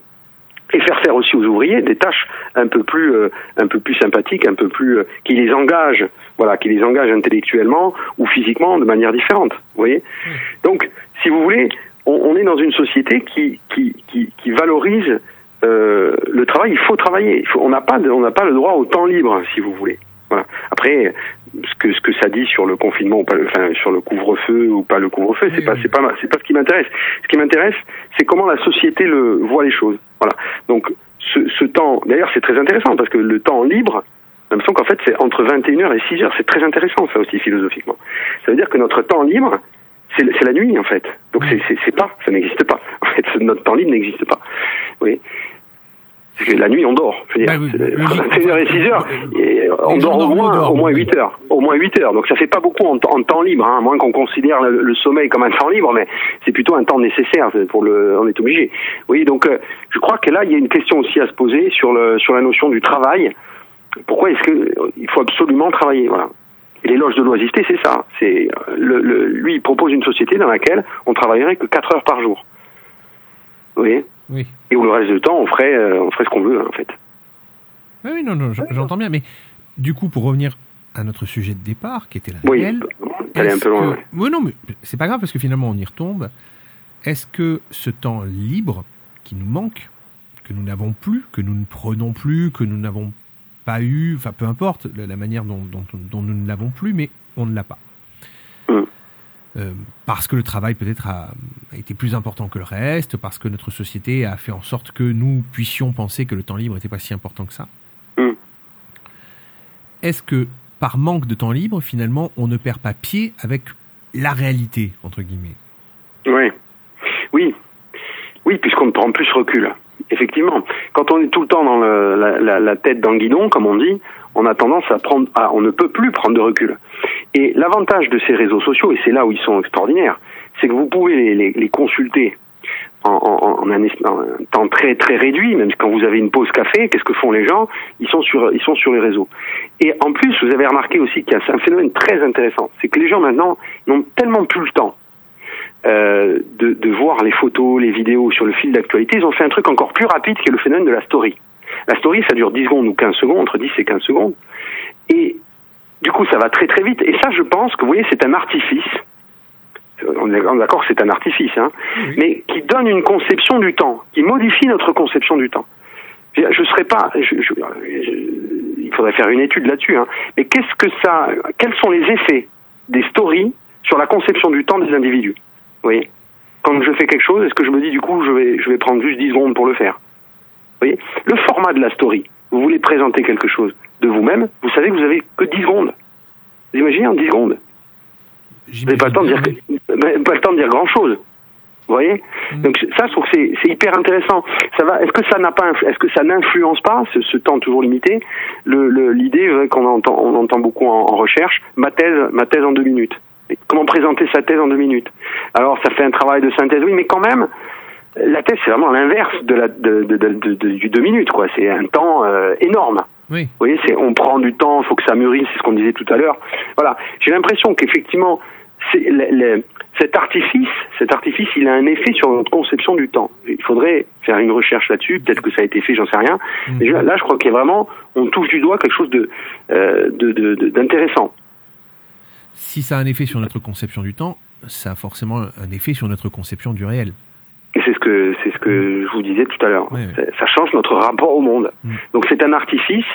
et faire faire aussi aux ouvriers des tâches un peu plus euh, un peu plus sympathiques, un peu plus euh, qui les engagent, voilà, qui les intellectuellement ou physiquement de manière différente. Vous voyez Donc, si vous voulez, on, est dans une société qui, qui valorise euh, le travail. Il faut travailler. Il faut, on n'a pas de- on n'a pas le droit au temps libre, si vous voulez. Voilà. Après, ce que ce que ça dit sur le confinement ou pas, le- enfin sur le couvre-feu ou pas le couvre-feu, c'est pas c'est pas c'est pas ce qui m'intéresse. Ce qui m'intéresse, c'est comment la société le voit les choses. Voilà. Donc ce, ce temps, d'ailleurs, c'est très intéressant parce que le temps libre, j'ai l'impression qu'en fait c'est entre 21h et 6h. C'est très intéressant ça aussi philosophiquement. Ça veut dire que notre temps libre, c'est la nuit en fait. Donc c'est pas, ça n'existe pas. En fait, notre temps libre n'existe pas. Oui. Parce que la nuit, on dort. Je veux dire, Bah oui, C'est- logique. 21h et 6h, et on dort au moins, dorment, au moins oui. 8 heures. Au moins 8 heures. Donc ça fait pas beaucoup en, temps- en temps libre, hein, à moins qu'on considère le, le sommeil comme un temps libre, mais c'est plutôt un temps nécessaire pour le. On est obligé. Oui, donc euh, je crois que là, il y a une question aussi à se poser sur le sur la notion du travail. Pourquoi est-ce que euh, il faut absolument travailler? Voilà. Et l'éloge de l'oisiveté, c'est ça. C'est euh, le, le- lui, il propose une société dans laquelle on travaillerait que 4 heures par jour. Vous voyez? Oui. Et où le reste du temps, on ferait, euh, on ferait ce qu'on veut, en fait. Oui, oui, non, non, j'entends bien, mais du coup, pour revenir à notre sujet de départ, qui était la Oui, réelle, t'allais un peu loin. que-. Oui, non, mais c'est pas grave parce que finalement on y retombe. Est-ce que ce temps libre qui nous manque, que nous n'avons plus, que nous ne prenons plus, que nous n'avons pas eu, enfin peu importe la, la manière dont, dont- dont nous ne l'avons plus, mais on ne l'a pas. Euh, parce que le travail peut-être a, a été plus important que le reste, parce que notre société a fait en sorte que nous puissions penser que le temps libre n'était pas si important que ça. Mm. Est-ce que par manque de temps libre, finalement, on ne perd pas pied avec la réalité, entre guillemets? Oui, oui, oui, puisqu'on prend plus recul. Effectivement, quand on est tout le temps dans le- la, la- la tête dans le guidon, comme on dit, on a tendance à prendre, on ne peut plus prendre de recul. Et l'avantage de ces réseaux sociaux, et c'est là où ils sont extraordinaires, c'est que vous pouvez les, consulter en, un, temps très très réduit, même quand vous avez une pause café, qu'est-ce que font les gens? Ils sont sur ils sont sur les réseaux. Et en plus, vous avez remarqué aussi qu'il y a un phénomène très intéressant, c'est que les gens maintenant n'ont tellement plus le temps euh, de, de voir les photos, les vidéos sur le fil d'actualité, ils ont fait un truc encore plus rapide qui est le phénomène de la story. La story, ça dure 10 secondes ou 15 secondes, entre 10 et 15 secondes. Et du coup, ça va très très vite. Et ça, je pense que, vous voyez, c'est un artifice. On est d'accord que c'est un artifice, hein, mais qui donne une conception du temps, qui modifie notre conception du temps. Je ne serais pas. Je, je, je, il faudrait faire une étude là-dessus. Hein, mais qu'est-ce que ça Quels sont les effets des stories sur la conception du temps des individus? Vous voyez? Quand je fais quelque chose, est-ce que je me dis du coup, je vais, je vais prendre juste 10 secondes pour le faire? Voyez Le format de la story. Vous voulez présenter quelque chose de vous-même, vous savez que vous avez que 10 secondes. Vous imaginez en 10 secondes Vous n'avez pas le temps de dire, pas le temps de dire grand-chose. Vous voyez mmh. Donc ça, je trouve que c'est hyper intéressant. Ça va. Est-ce que ça n'a pas, est-ce que ça n'influence pas ce, ce, temps toujours limité? L'idée le, qu'on entend, on entend beaucoup en, en, recherche, ma thèse, ma thèse en deux minutes. Et comment présenter sa thèse en deux minutes? Alors ça fait un travail de synthèse, oui, mais quand même, la thèse c'est vraiment l'inverse de la de, de, de, de, du deux minutes, quoi. C'est un temps euh, énorme. Oui. Vous voyez, c'est on prend du temps, il faut que ça mûrisse, c'est ce qu'on disait tout à l'heure. Voilà, j'ai l'impression qu'effectivement, c'est cet artifice, cet artifice, il a un effet sur notre conception du temps. Il faudrait faire une recherche là-dessus. Peut-être que ça a été fait, j'en sais rien. Mmh. Mais là, je crois qu'il y a vraiment, on touche du doigt quelque chose de euh, d'intéressant. De, si ça a un effet sur notre conception du temps, ça a forcément un effet sur notre conception du réel. Et c'est ce que c'est ce que je vous disais tout à l'heure. Oui, oui. Ça change notre rapport au monde. Mmh. Donc c'est un artifice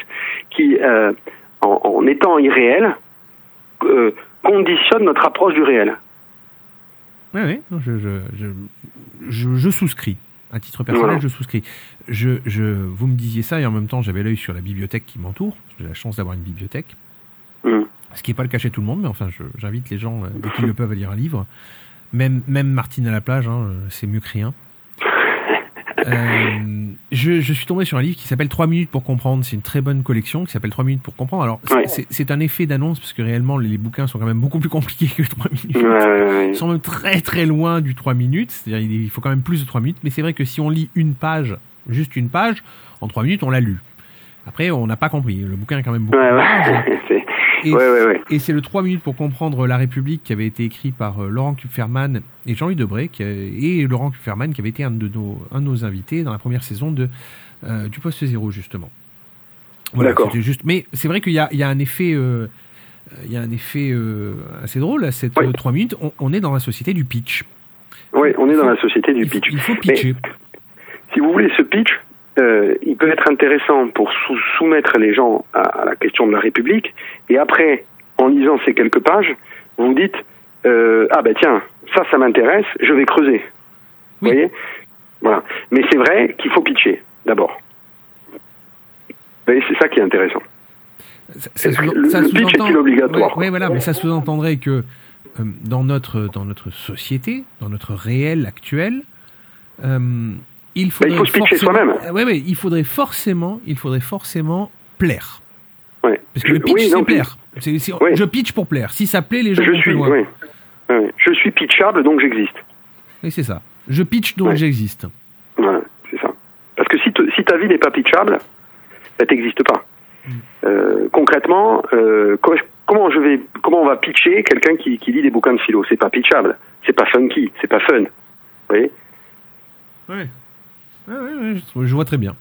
qui, euh, en, en, étant irréel, euh, conditionne notre approche du réel. Oui, oui, je, je, je, je souscris. À titre personnel, voilà. je souscris. Je, je, vous me disiez ça et en même temps, j'avais l'œil sur la bibliothèque qui m'entoure. J'ai la chance d'avoir une bibliothèque. Mmh. Ce qui n'est pas le cas chez tout le monde, mais enfin, j'invite les gens, dès qu'ils le peuvent, à lire un livre. Même, même Martine à la plage, hein, c'est mieux que rien. Euh, je, je, suis tombé sur un livre qui s'appelle 3 minutes pour comprendre. C'est une très bonne collection qui s'appelle 3 minutes pour comprendre. Alors, ouais. c'est un effet d'annonce parce que réellement, les bouquins sont quand même beaucoup plus compliqués que 3 minutes. Ouais, Ils sont même très très loin du 3 minutes. C'est-à-dire, il faut quand même plus de 3 minutes. Mais c'est vrai que si on lit une page, juste une page, en 3 minutes, on l'a lu. Après, on n'a pas compris. Le bouquin est quand même beaucoup ouais, plus large. Et, ouais, ouais, ouais. et c'est le 3 minutes pour comprendre la République qui avait été écrit par euh, Laurent Kupferman et Jean-Louis Debré, qui, et Laurent Kupferman qui avait été un de nos, un de nos invités dans la première saison de, euh, du Poste Zéro, justement. Voilà, D'accord. Juste... Mais c'est vrai qu'il y a, il y a un effet, euh, il y a un effet euh, assez drôle à cette Ouais. 3 minutes. On, on, est dans la société du pitch. Oui, on est dans la société du il, pitch. Il faut pitcher. Mais, si vous voulez, ce pitch, euh, il peut être intéressant pour sou soumettre les gens à, à, la question de la République, et après, en lisant ces quelques pages, vous vous dites euh, ah ben tiens, ça, ça m'intéresse, je vais creuser. Vous voyez? Voilà. Mais c'est vrai qu'il faut pitcher d'abord. Vous voyez, c'est ça qui est intéressant. Ça, ça le- ça le pitch est-il obligatoire Oui, voilà, mais ça sous-entendrait que euh, dans notre dans notre société, dans notre réel actuel, euh, il faudrait il faut se pitcher soi-même. Euh, ouais, ouais, il faudrait forcément, il faudrait forcément plaire. Ouais. Parce que le pitch, Oui, c'est plaire. Oui. Je pitch pour plaire. Si ça plaît, les gens Je vont plus suis, loin. oui. Oui. Je suis pitchable, donc j'existe. Oui, c'est ça. Je pitch donc Ouais. j'existe. Voilà, c'est ça. Parce que si, te- si ta vie n'est pas pitchable, ben, t'existes pas. Mm. Euh, concrètement, euh, co- comment je vais, comment on va pitcher quelqu'un qui, qui lit des bouquins de philo? C'est pas pitchable, c'est pas funky, c'est pas fun. Vous voyez? Oui. Ouais, ouais, je, vois très bien.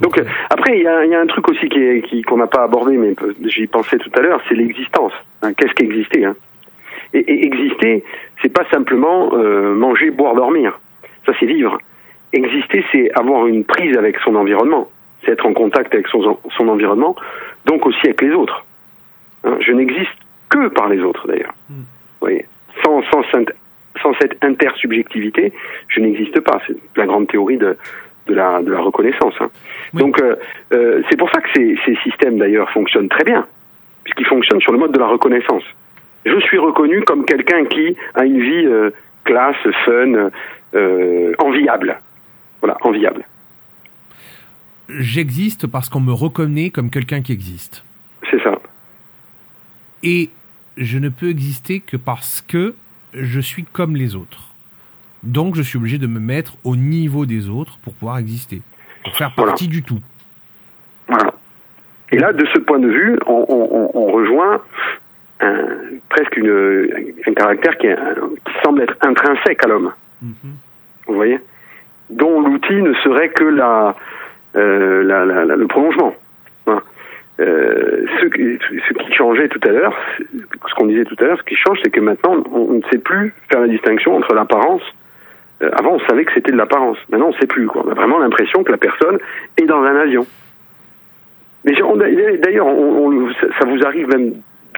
Donc euh, après, il y a, il y a un truc aussi qui qu'on n'a pas abordé, mais j'y pensais tout à l'heure, c'est l'existence. hein. Qu'est-ce qu'exister hein? Et, et exister, c'est pas simplement euh, manger, boire, dormir. Ça, c'est vivre. Exister, c'est avoir une prise avec son environnement. C'est être en contact avec son, son environnement, donc aussi avec les autres. Hein, je n'existe que par les autres, d'ailleurs. Mm. Vous voyez? Sans, sans cette intersubjectivité, je n'existe pas. C'est la grande théorie de, de, la, de la reconnaissance. hein. Oui. Donc, euh, euh, c'est pour ça que ces, ces systèmes, d'ailleurs, fonctionnent très bien, puisqu'ils fonctionnent sur le mode de la reconnaissance. Je suis reconnu comme quelqu'un qui a une vie euh, classe, fun, enviable. Voilà, enviable. J'existe parce qu'on me reconnaît comme quelqu'un qui existe. C'est ça. Et je ne peux exister que parce que je suis comme les autres. Donc je suis obligé de me mettre au niveau des autres pour pouvoir exister, pour faire Voilà. partie du tout. Voilà. Et là, de ce point de vue, on, on, on- on rejoint un, presque une, un caractère qui, semble être intrinsèque à l'homme. Mhm. Vous voyez? Dont l'outil ne serait que la, euh, la, la- la- le prolongement. Euh, ce, qui, ce qui changeait tout à l'heure, ce qu'on disait tout à l'heure, ce qui change, c'est que maintenant, on, on ne sait plus faire la distinction entre l'apparence. Euh, avant, on savait que c'était de l'apparence. Maintenant, on ne sait plus. Quoi. On a vraiment l'impression que la personne est dans un avion. Mais d'ailleurs, ça ça vous arrive même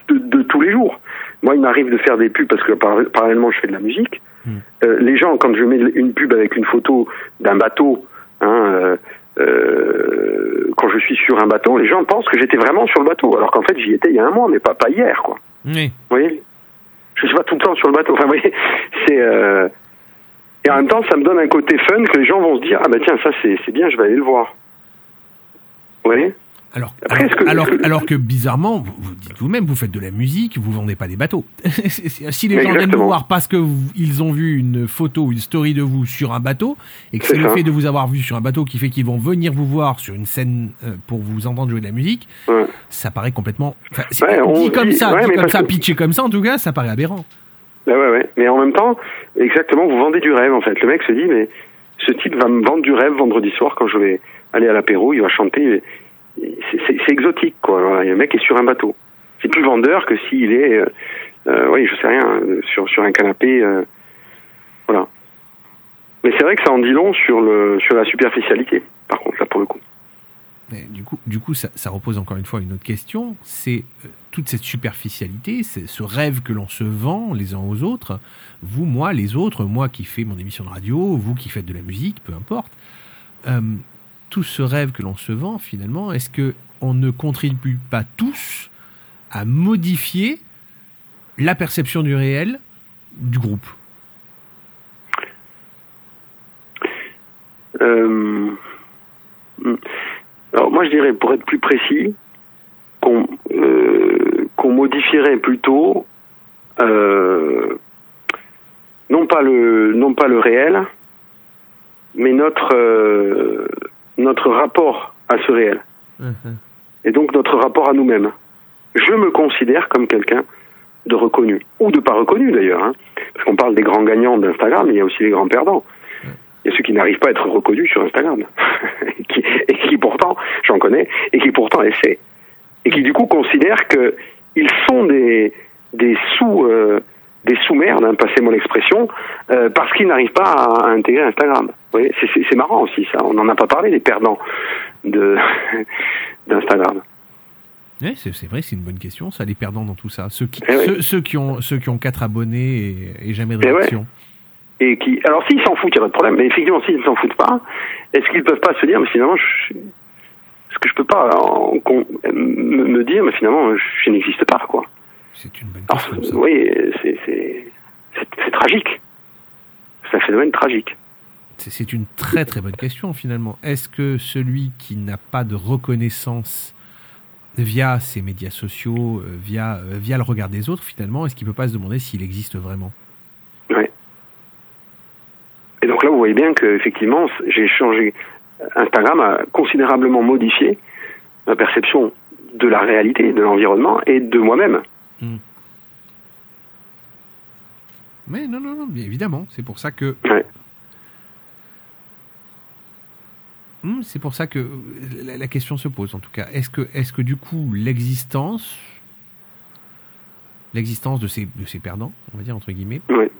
de, de tous les jours. Moi, il m'arrive de faire des pubs parce que par- parallèlement, je fais de la musique. Euh, les gens, quand je mets une pub avec une photo d'un bateau, hein, euh, quand je suis sur un bateau, les gens pensent que j'étais vraiment sur le bateau, alors qu'en fait, j'y étais il y a un mois, mais pas, pas hier, quoi. Oui. Vous voyez? Je suis pas tout le temps sur le bateau. Enfin, vous voyez, c'est. euh, Et en même temps, ça me donne un côté fun que les gens vont se dire ah bah tiens, ça c'est bien, je vais aller le voir. Vous voyez? Alors, Après, alors, que- alors, alors que bizarrement, vous, vous dites vous-même, vous faites de la musique, vous vendez pas des bateaux. si les gens viennent vous voir parce que vous- ils ont vu une photo une story de vous sur un bateau, et que C'est le ça. fait de vous avoir vu sur un bateau qui fait qu'ils vont venir vous voir sur une scène euh, pour vous entendre jouer de la musique, Ouais. ça paraît complètement. enfin, c'est- Ouais, on dit comme ça, ouais, dit comme ça, que- pitché comme ça, en tout cas, ça paraît aberrant. Ouais, ouais. Mais en même temps, exactement, vous vendez du rêve en fait. Le mec se dit mais ce type va me vendre du rêve vendredi soir quand je vais aller à l'apéro, il va chanter. C'est exotique quoi. Le mec est sur un bateau. C'est plus vendeur que s'il est, euh, euh, oui, je sais rien, euh, sur sur un canapé. euh, voilà. Mais c'est vrai que ça en dit long sur le sur la superficialité. Par contre, là pour le coup. Mais du coup, du coup ça, repose encore une fois une autre question. C'est toute cette superficialité, ce rêve que l'on se vend les uns aux autres. Vous, moi, les autres, moi qui fais mon émission de radio, vous qui faites de la musique, peu importe. Tout ce rêve que l'on se vend, finalement, est-ce que on ne contribue pas tous à modifier la perception du réel du groupe? Euh, alors moi je dirais, pour être plus précis, qu'on euh, modifierait plutôt euh, non pas le réel, mais notre notre rapport à ce réel. Et donc notre rapport à nous-mêmes. Je me considère comme quelqu'un de reconnu. Ou de pas reconnu d'ailleurs, hein, parce qu'on parle des grands gagnants d'Instagram, il y a aussi les grands perdants. Il y a ceux qui n'arrivent pas à être reconnus sur Instagram, qui, et qui pourtant, j'en connais, et qui pourtant essaient, et qui du coup considèrent que ils sont des des sous euh, des sous merdes, hein, passez-moi l'expression, euh, parce qu'ils n'arrivent pas à, à intégrer Instagram. C'est- marrant aussi ça. On n'en a pas parlé des perdants d'Instagram. Ouais, c'est vrai, c'est une bonne question. Ça, les perdants dans tout ça, ceux qui, Eh ceux, ceux qui ont ceux qui ont quatre abonnés et, et jamais de Eh ouais. réaction. Et qui, alors s'ils s'en foutent, il n'y a pas de problème. Mais effectivement, s'ils ne s'en foutent pas, est-ce qu'ils ne peuvent pas se dire, mais finalement, je, est-ce que je peux pas en- qu'on- me, me dire, mais finalement, je, je n'existe pas, quoi. C'est une bonne Alors, question. ça. oui, c'est, tragique. C'est un phénomène tragique. C'est- une très très bonne question finalement. Est-ce que celui qui n'a pas de reconnaissance via ses médias sociaux, euh, via, euh, via le regard des autres, finalement, est-ce qu'il peut pas se demander s'il existe vraiment? Ouais. Et donc là, vous voyez bien que effectivement, j'ai changé. Instagram a considérablement modifié ma perception de la réalité, de l'environnement et de moi-même. Mais non, non, non, bien évidemment. C'est pour ça que. Ouais. Hmm, c'est pour ça que euh, la, la question se pose en tout cas. Est-ce que, est-ce que du coup l'existence, l'existence de ces, de ces perdants, on va dire entre guillemets, Ouais.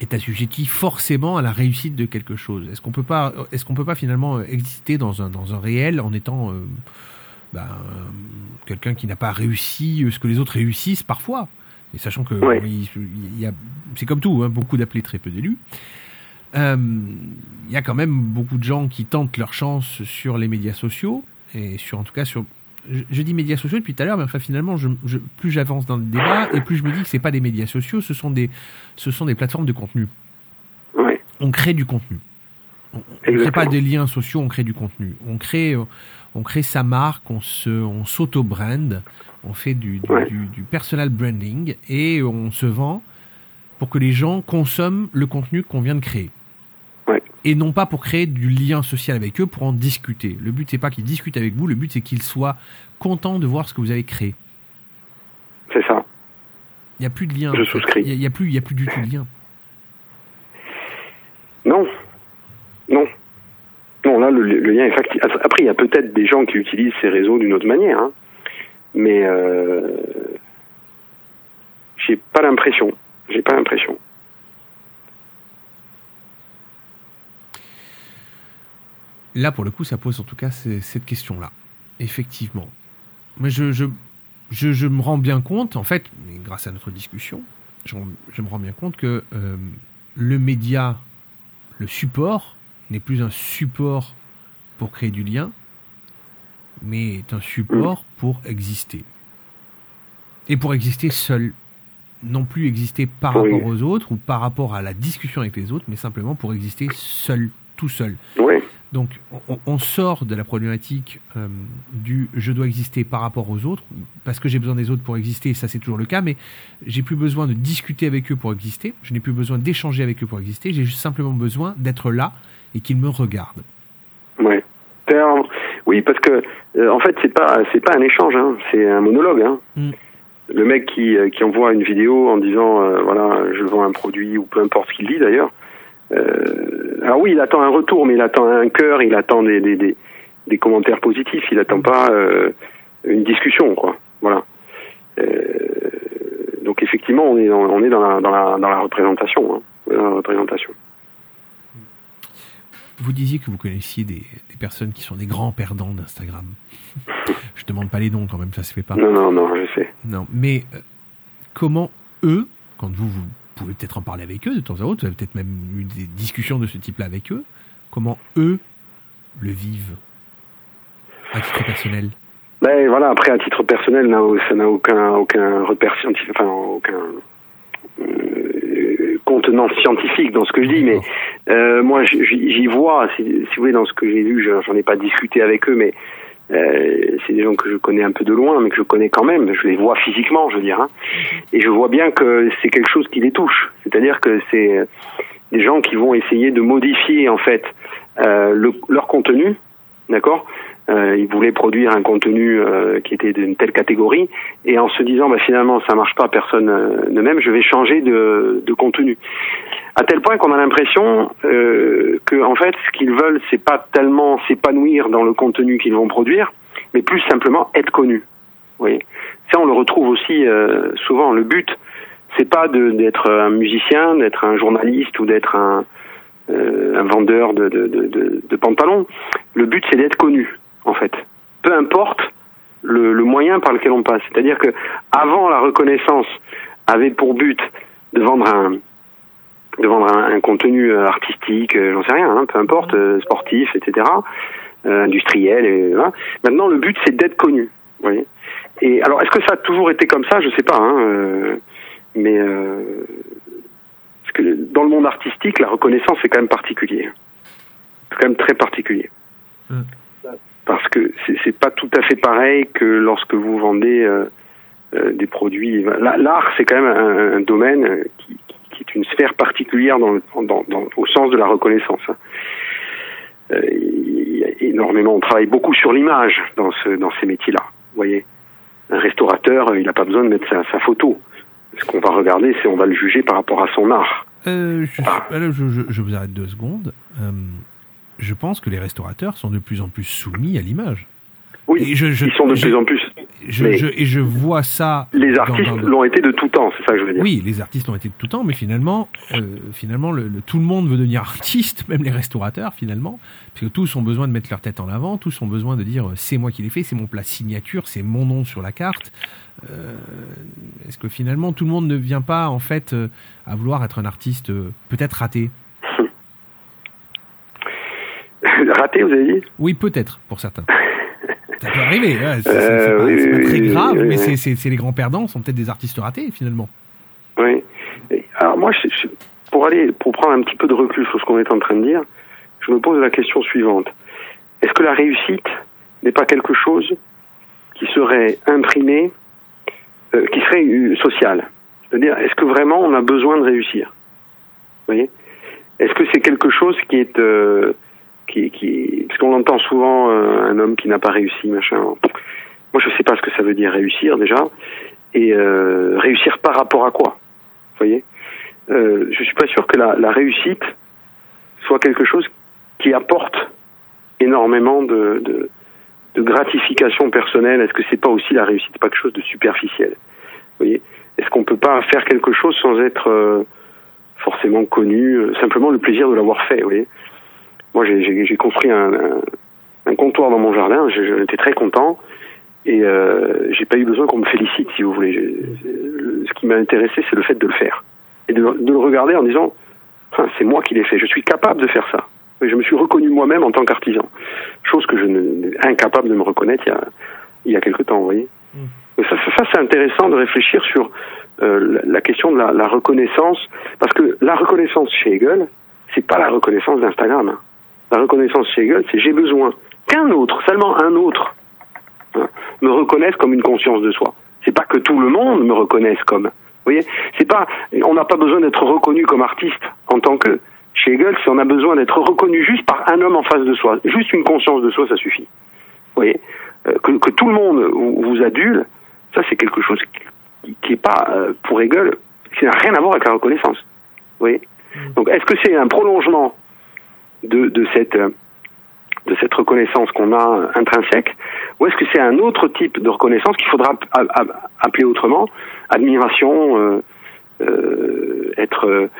est assujetti forcément à la réussite de quelque chose? Est-ce qu'on peut pas, est-ce qu'on peut pas finalement exister dans un dans un réel en étant euh, ben, quelqu'un qui n'a pas réussi euh, ce que les autres réussissent parfois, et sachant que Ouais. il, y a, c'est comme tout, hein, beaucoup d'appelés, très peu d'élus. Euh, Il y a quand même beaucoup de gens qui tentent leur chance sur les médias sociaux et sur en tout cas sur je, je dis médias sociaux depuis tout à l'heure, mais enfin finalement, je, je- plus j'avance dans le débat et plus je me dis que c'est pas des médias sociaux, ce sont des, ce sont des plateformes de contenu. Ouais. On crée du contenu. On ne crée pas des liens sociaux, on crée du contenu. On crée, euh, on crée sa marque, on se, on s'auto-brand, on fait du, du, Ouais. du- du personal branding et on se vend pour que les gens consomment le contenu qu'on vient de créer. Ouais. Et non pas pour créer du lien social avec eux, pour en discuter. Le but c'est pas qu'ils discutent avec vous, le but c'est qu'ils soient contents de voir ce que vous avez créé. C'est ça. Il n'y a plus de lien. Je souscris. Il n'y a, plus, il y a plus du tout de lien. Non. Non. Non, là, le, lien est factice. Après, il y a peut-être des gens qui utilisent ces réseaux d'une autre manière. hein. Mais euh, j'ai pas l'impression. J'ai pas l'impression. Là, pour le coup, ça pose en tout cas cette question-là. Effectivement. Mais je, me rends bien compte, en fait, grâce à notre discussion, je me rends bien compte que euh, le média, le support, n'est plus un support pour créer du lien, mais est un support pour exister. Et pour exister seul. Non plus exister par Oui. rapport aux autres ou par rapport à la discussion avec les autres, mais simplement pour exister seul, tout seul. Oui. Donc, on, on sort de la problématique euh, du je dois exister par rapport aux autres, parce que j'ai besoin des autres pour exister, ça c'est toujours le cas, mais j'ai plus besoin de discuter avec eux pour exister, je n'ai plus besoin d'échanger avec eux pour exister, j'ai simplement besoin d'être là et qu'ils me. Ouais. Alors, Oui, parce que euh, en fait, c'est pas c'est pas un échange, hein, c'est un monologue. Hein. Mm. Le mec qui, euh, qui envoie une vidéo en disant euh, voilà, je vends un produit ou peu importe ce qu'il dit d'ailleurs. euh, alors oui, il attend un retour, mais il attend un cœur, il attend des des, des, des commentaires positifs, il attend pas une discussion, quoi. Voilà. Donc effectivement, on est dans, on est dans la dans la dans la représentation, hein, dans la représentation. Vous disiez que vous connaissiez des, des personnes qui sont des grands perdants d'Instagram. je demande pas les noms quand même, ça se fait pas. Non, non, non, je sais. Non, mais euh, comment eux, quand vous, vous pouvez peut-être en parler avec eux de temps à autre, vous avez peut-être même eu des discussions de ce type-là avec eux, comment eux le vivent à titre personnel? Ben voilà, après à titre personnel, ça n'a aucun aucun repère scientifique, enfin aucun euh, contenant scientifique dans ce que je dis, mais euh, moi j'y vois, si, vous voulez, dans ce que j'ai je- j'en ai pas discuté avec eux, mais euh, c'est des gens que je connais un peu de loin, mais que je connais quand même, je les vois physiquement, je veux dire, hein. et je vois bien que c'est quelque chose qui les touche, c'est-à-dire que c'est euh, des gens qui vont essayer de modifier en fait euh, le- leur contenu, d'accord? Euh, ils voulaient produire un contenu euh, qui était d'une telle catégorie. Et en se disant bah, finalement ça marche pas personne euh, ne m'aime je vais changer de, de contenu. À tel point qu'on a l'impression euh, que en fait ce qu'ils veulent c'est pas tellement s'épanouir dans le contenu qu'ils vont produire mais plus simplement être connus. Ça on le retrouve aussi euh, souvent. Le but c'est pas d'être un musicien d'être un journaliste ou d'être un euh, un vendeur de, de, de, de, de pantalons. Le but c'est d'être connu en fait. Peu importe le, moyen par lequel on passe. C'est-à-dire que avant la reconnaissance avait pour but de vendre un de vendre un, contenu euh, artistique, euh, j'en sais rien, hein, peu importe, euh, sportif, etc., industriel. Voilà. Maintenant, le but c'est d'être connu. Et alors, est-ce que ça a toujours été comme ça? Je sais pas, hein, mais dans le monde artistique, la reconnaissance c'est quand même particulier. Quand même très particulier parce que c'est pas tout à fait pareil que lorsque vous vendez euh, euh, des produits. La- L'art, c'est quand même un, un domaine qui, est une sphère particulière dans le- dans- dans- au sens de la reconnaissance. hein. Euh, il y a énormément, on travaille beaucoup sur l'image dans ce dans ces métiers-là. Vous voyez, un restaurateur, il n'a pas besoin de mettre sa, sa photo. Ce qu'on va regarder, c'est on va le juger par rapport à son art. Je, Ah. alors, je, je- je vous arrête deux secondes. Je pense que les restaurateurs sont de plus en plus soumis à l'image. Oui, Et je- je- ils sont de je- plus en plus. Et je vois ça. Les artistes dans l'ont été de tout temps, c'est ça que je veux dire. Oui, les artistes l'ont été de tout temps, mais finalement, euh, finalement, le, le- tout le monde veut devenir artiste, même les restaurateurs, finalement, parce que tous ont besoin de mettre leur tête en avant, tous ont besoin de dire euh, c'est moi qui l'ai fait, c'est mon plat signature, c'est mon nom sur la carte. Euh, Est-ce que finalement tout le monde ne vient pas en fait euh, à vouloir être un artiste peut-être raté? Raté, vous avez dit Oui, peut-être pour certains. Ça peut arriver. c'est Euh, c'est pas, oui, très grave, oui, mais c'est- les grands perdants sont peut-être des artistes ratés finalement. Oui. Alors moi, je- je- pour aller, pour prendre un petit peu de recul sur ce qu'on est en train de dire, je me pose la question suivante est-ce que la réussite n'est pas quelque chose qui serait imprimé, euh, qui serait euh, social? C'est-à-dire, est-ce que vraiment on a besoin de réussir? Vous voyez? Est-ce que c'est quelque chose qui est, euh, parce qu'on entend souvent euh, un homme qui n'a pas réussi, machin. Moi, je sais pas ce que ça veut dire réussir déjà. et euh, réussir par rapport à quoi Vous voyez? Euh, Je suis pas sûr que la, réussite soit quelque chose qui apporte énormément de, gratification personnelle. Est-ce que c'est pas aussi la réussite, pas quelque chose de superficiel Vous voyez? Est-ce qu'on peut pas faire quelque chose sans être euh, forcément connu, simplement le plaisir de l'avoir fait Vous voyez? Moi, j'ai construit un, un, un, comptoir dans mon jardin. J'étais très content et euh, j'ai pas eu besoin qu'on me félicite, si vous voulez. Ce qui m'a intéressé, c'est le fait de le faire et de, de le regarder en disant enfin, c'est moi qui l'ai fait, je suis capable de faire ça. Et je me suis reconnu moi-même en tant qu'artisan, chose que je ne incapable de me reconnaître il y a il y a quelque temps, vous voyez. Mmh. Ça, ça, ça c'est intéressant de réfléchir sur euh, la, question de la, la, reconnaissance, parce que la reconnaissance chez Hegel, c'est pas la reconnaissance d'Instagram. Hein. La reconnaissance chez Hegel, c'est j'ai besoin qu'un autre, seulement un autre, hein, me reconnaisse comme une conscience de soi. C'est pas que tout le monde me reconnaisse comme. Vous voyez, c'est pas, on n'a pas besoin d'être reconnu comme artiste en tant que. Chez Hegel, si on a besoin d'être reconnu juste par un homme en face de soi, juste une conscience de soi, ça suffit. Vous voyez, euh, que, que, tout le monde vous adule, ça c'est quelque chose qui, qui est pas euh, pour Hegel, qui n'a rien à voir avec la reconnaissance. Vous voyez, mmh. donc est-ce que c'est un prolongement de, de cette euh, de cette reconnaissance qu'on a intrinsèque, ou est-ce que c'est un autre type de reconnaissance qu'il faudra appeler autrement, admiration, euh, euh, être euh,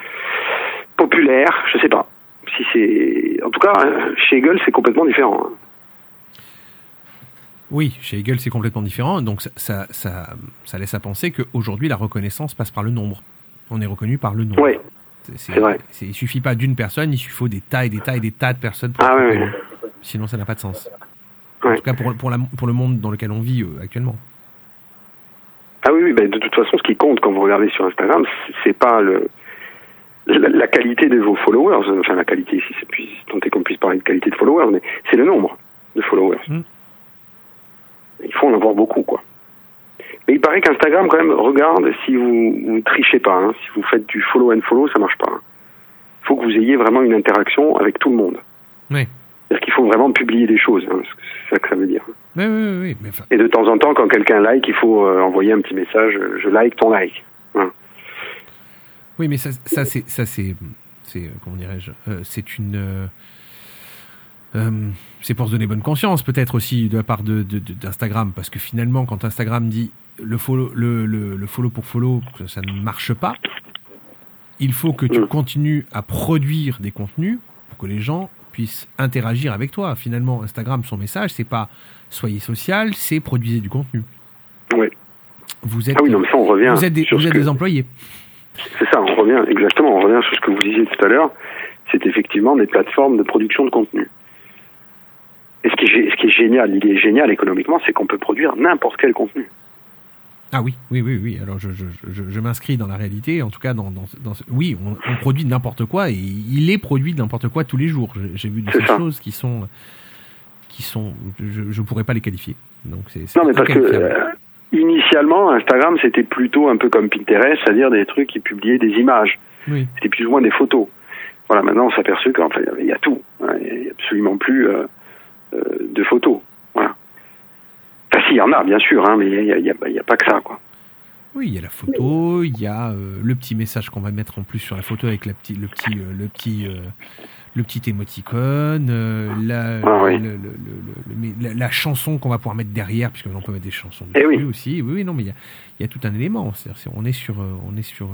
populaire, je sais pas. Si c'est, en tout cas, chez Hegel, c'est complètement différent. Hein. Oui, chez Hegel, c'est complètement différent. Donc ça, ça, ça, ça laisse à penser qu'aujourd'hui, la reconnaissance passe par le nombre. On est reconnu par le nombre. Oui. C'est vrai. Il suffit pas d'une personne, il suffit des tas et des tas et des tas de personnes pour ah, oui, oui. Sinon, ça n'a pas de sens. En tout cas, pour, pour, la, pour, le monde dans lequel on vit euh, actuellement. Ah oui, oui ben de toute façon, ce qui compte quand vous regardez sur Instagram, c'est pas le, la, la, qualité de vos followers, enfin la qualité, si c'est puis tant qu'on puisse parler de qualité de followers, mais c'est le nombre de followers. Mm. Il faut en avoir beaucoup, quoi. Mais il paraît qu'Instagram, quand même, regarde si vous, vous trichez pas, hein, si vous faites du follow and follow, ça marche pas. Il hein. faut que vous ayez vraiment une interaction avec tout le monde. Oui. C'est-à-dire qu'il faut vraiment publier des choses, hein, c'est ça que ça veut dire. Oui, oui, oui. Mais. Et de temps en temps, quand quelqu'un like, il faut euh, envoyer un petit message, je like ton like. Hein. Oui, mais ça, ça c'est, ça c'est, c'est, euh, comment dirais-je, euh, c'est une, euh, euh, c'est pour se donner bonne conscience, peut-être aussi de la part de, de, de, d'Instagram, parce que finalement, quand Instagram dit le follow, le, le, le follow pour follow, ça ne marche pas. Il faut que tu mmh. continues à produire des contenus pour que les gens puissent interagir avec toi. Finalement, Instagram, son message, c'est pas soyez social, c'est produisez du contenu. Oui. Vous êtes, ah oui, non, ça, on revient vous êtes des, vous êtes que... des employés. C'est ça, on revient, exactement, on revient sur ce que vous disiez tout à l'heure. C'est effectivement des plateformes de production de contenu. Et ce qui est, ce qui est génial, l'idée géniale économiquement, c'est qu'on peut produire n'importe quel contenu. Ah oui, oui, oui, oui. Alors je, je, je, je m'inscris dans la réalité, en tout cas dans, dans, dans oui, on, on produit n'importe quoi et il est produit n'importe quoi tous les jours. J'ai vu des choses qui sont qui sont, je, je pourrais pas les qualifier. Donc c'est non mais parce que euh, initialement Instagram c'était plutôt un peu comme Pinterest, c'est-à-dire des trucs qui publiaient des images. Oui. C'était plus ou moins des photos. Voilà, maintenant on s'aperçut qu'en fait il y a tout. Il y a absolument plus euh, euh, de photos. Enfin, s'il y en a, bien sûr, hein, mais il n'y a, y a, y a, pas que ça, quoi. Oui, il y a la photo, il y a euh, le petit message qu'on va mettre en plus sur la photo avec la petit, le petit, euh, le petit, euh, le petit émoticône, la, ah, oui. le, le, la, la, chanson qu'on va pouvoir mettre derrière, puisque on peut mettre des chansons dessus eh oui. aussi. Oui, oui, non, mais il y a, il y a tout un élément. Est on est sur, on est sur,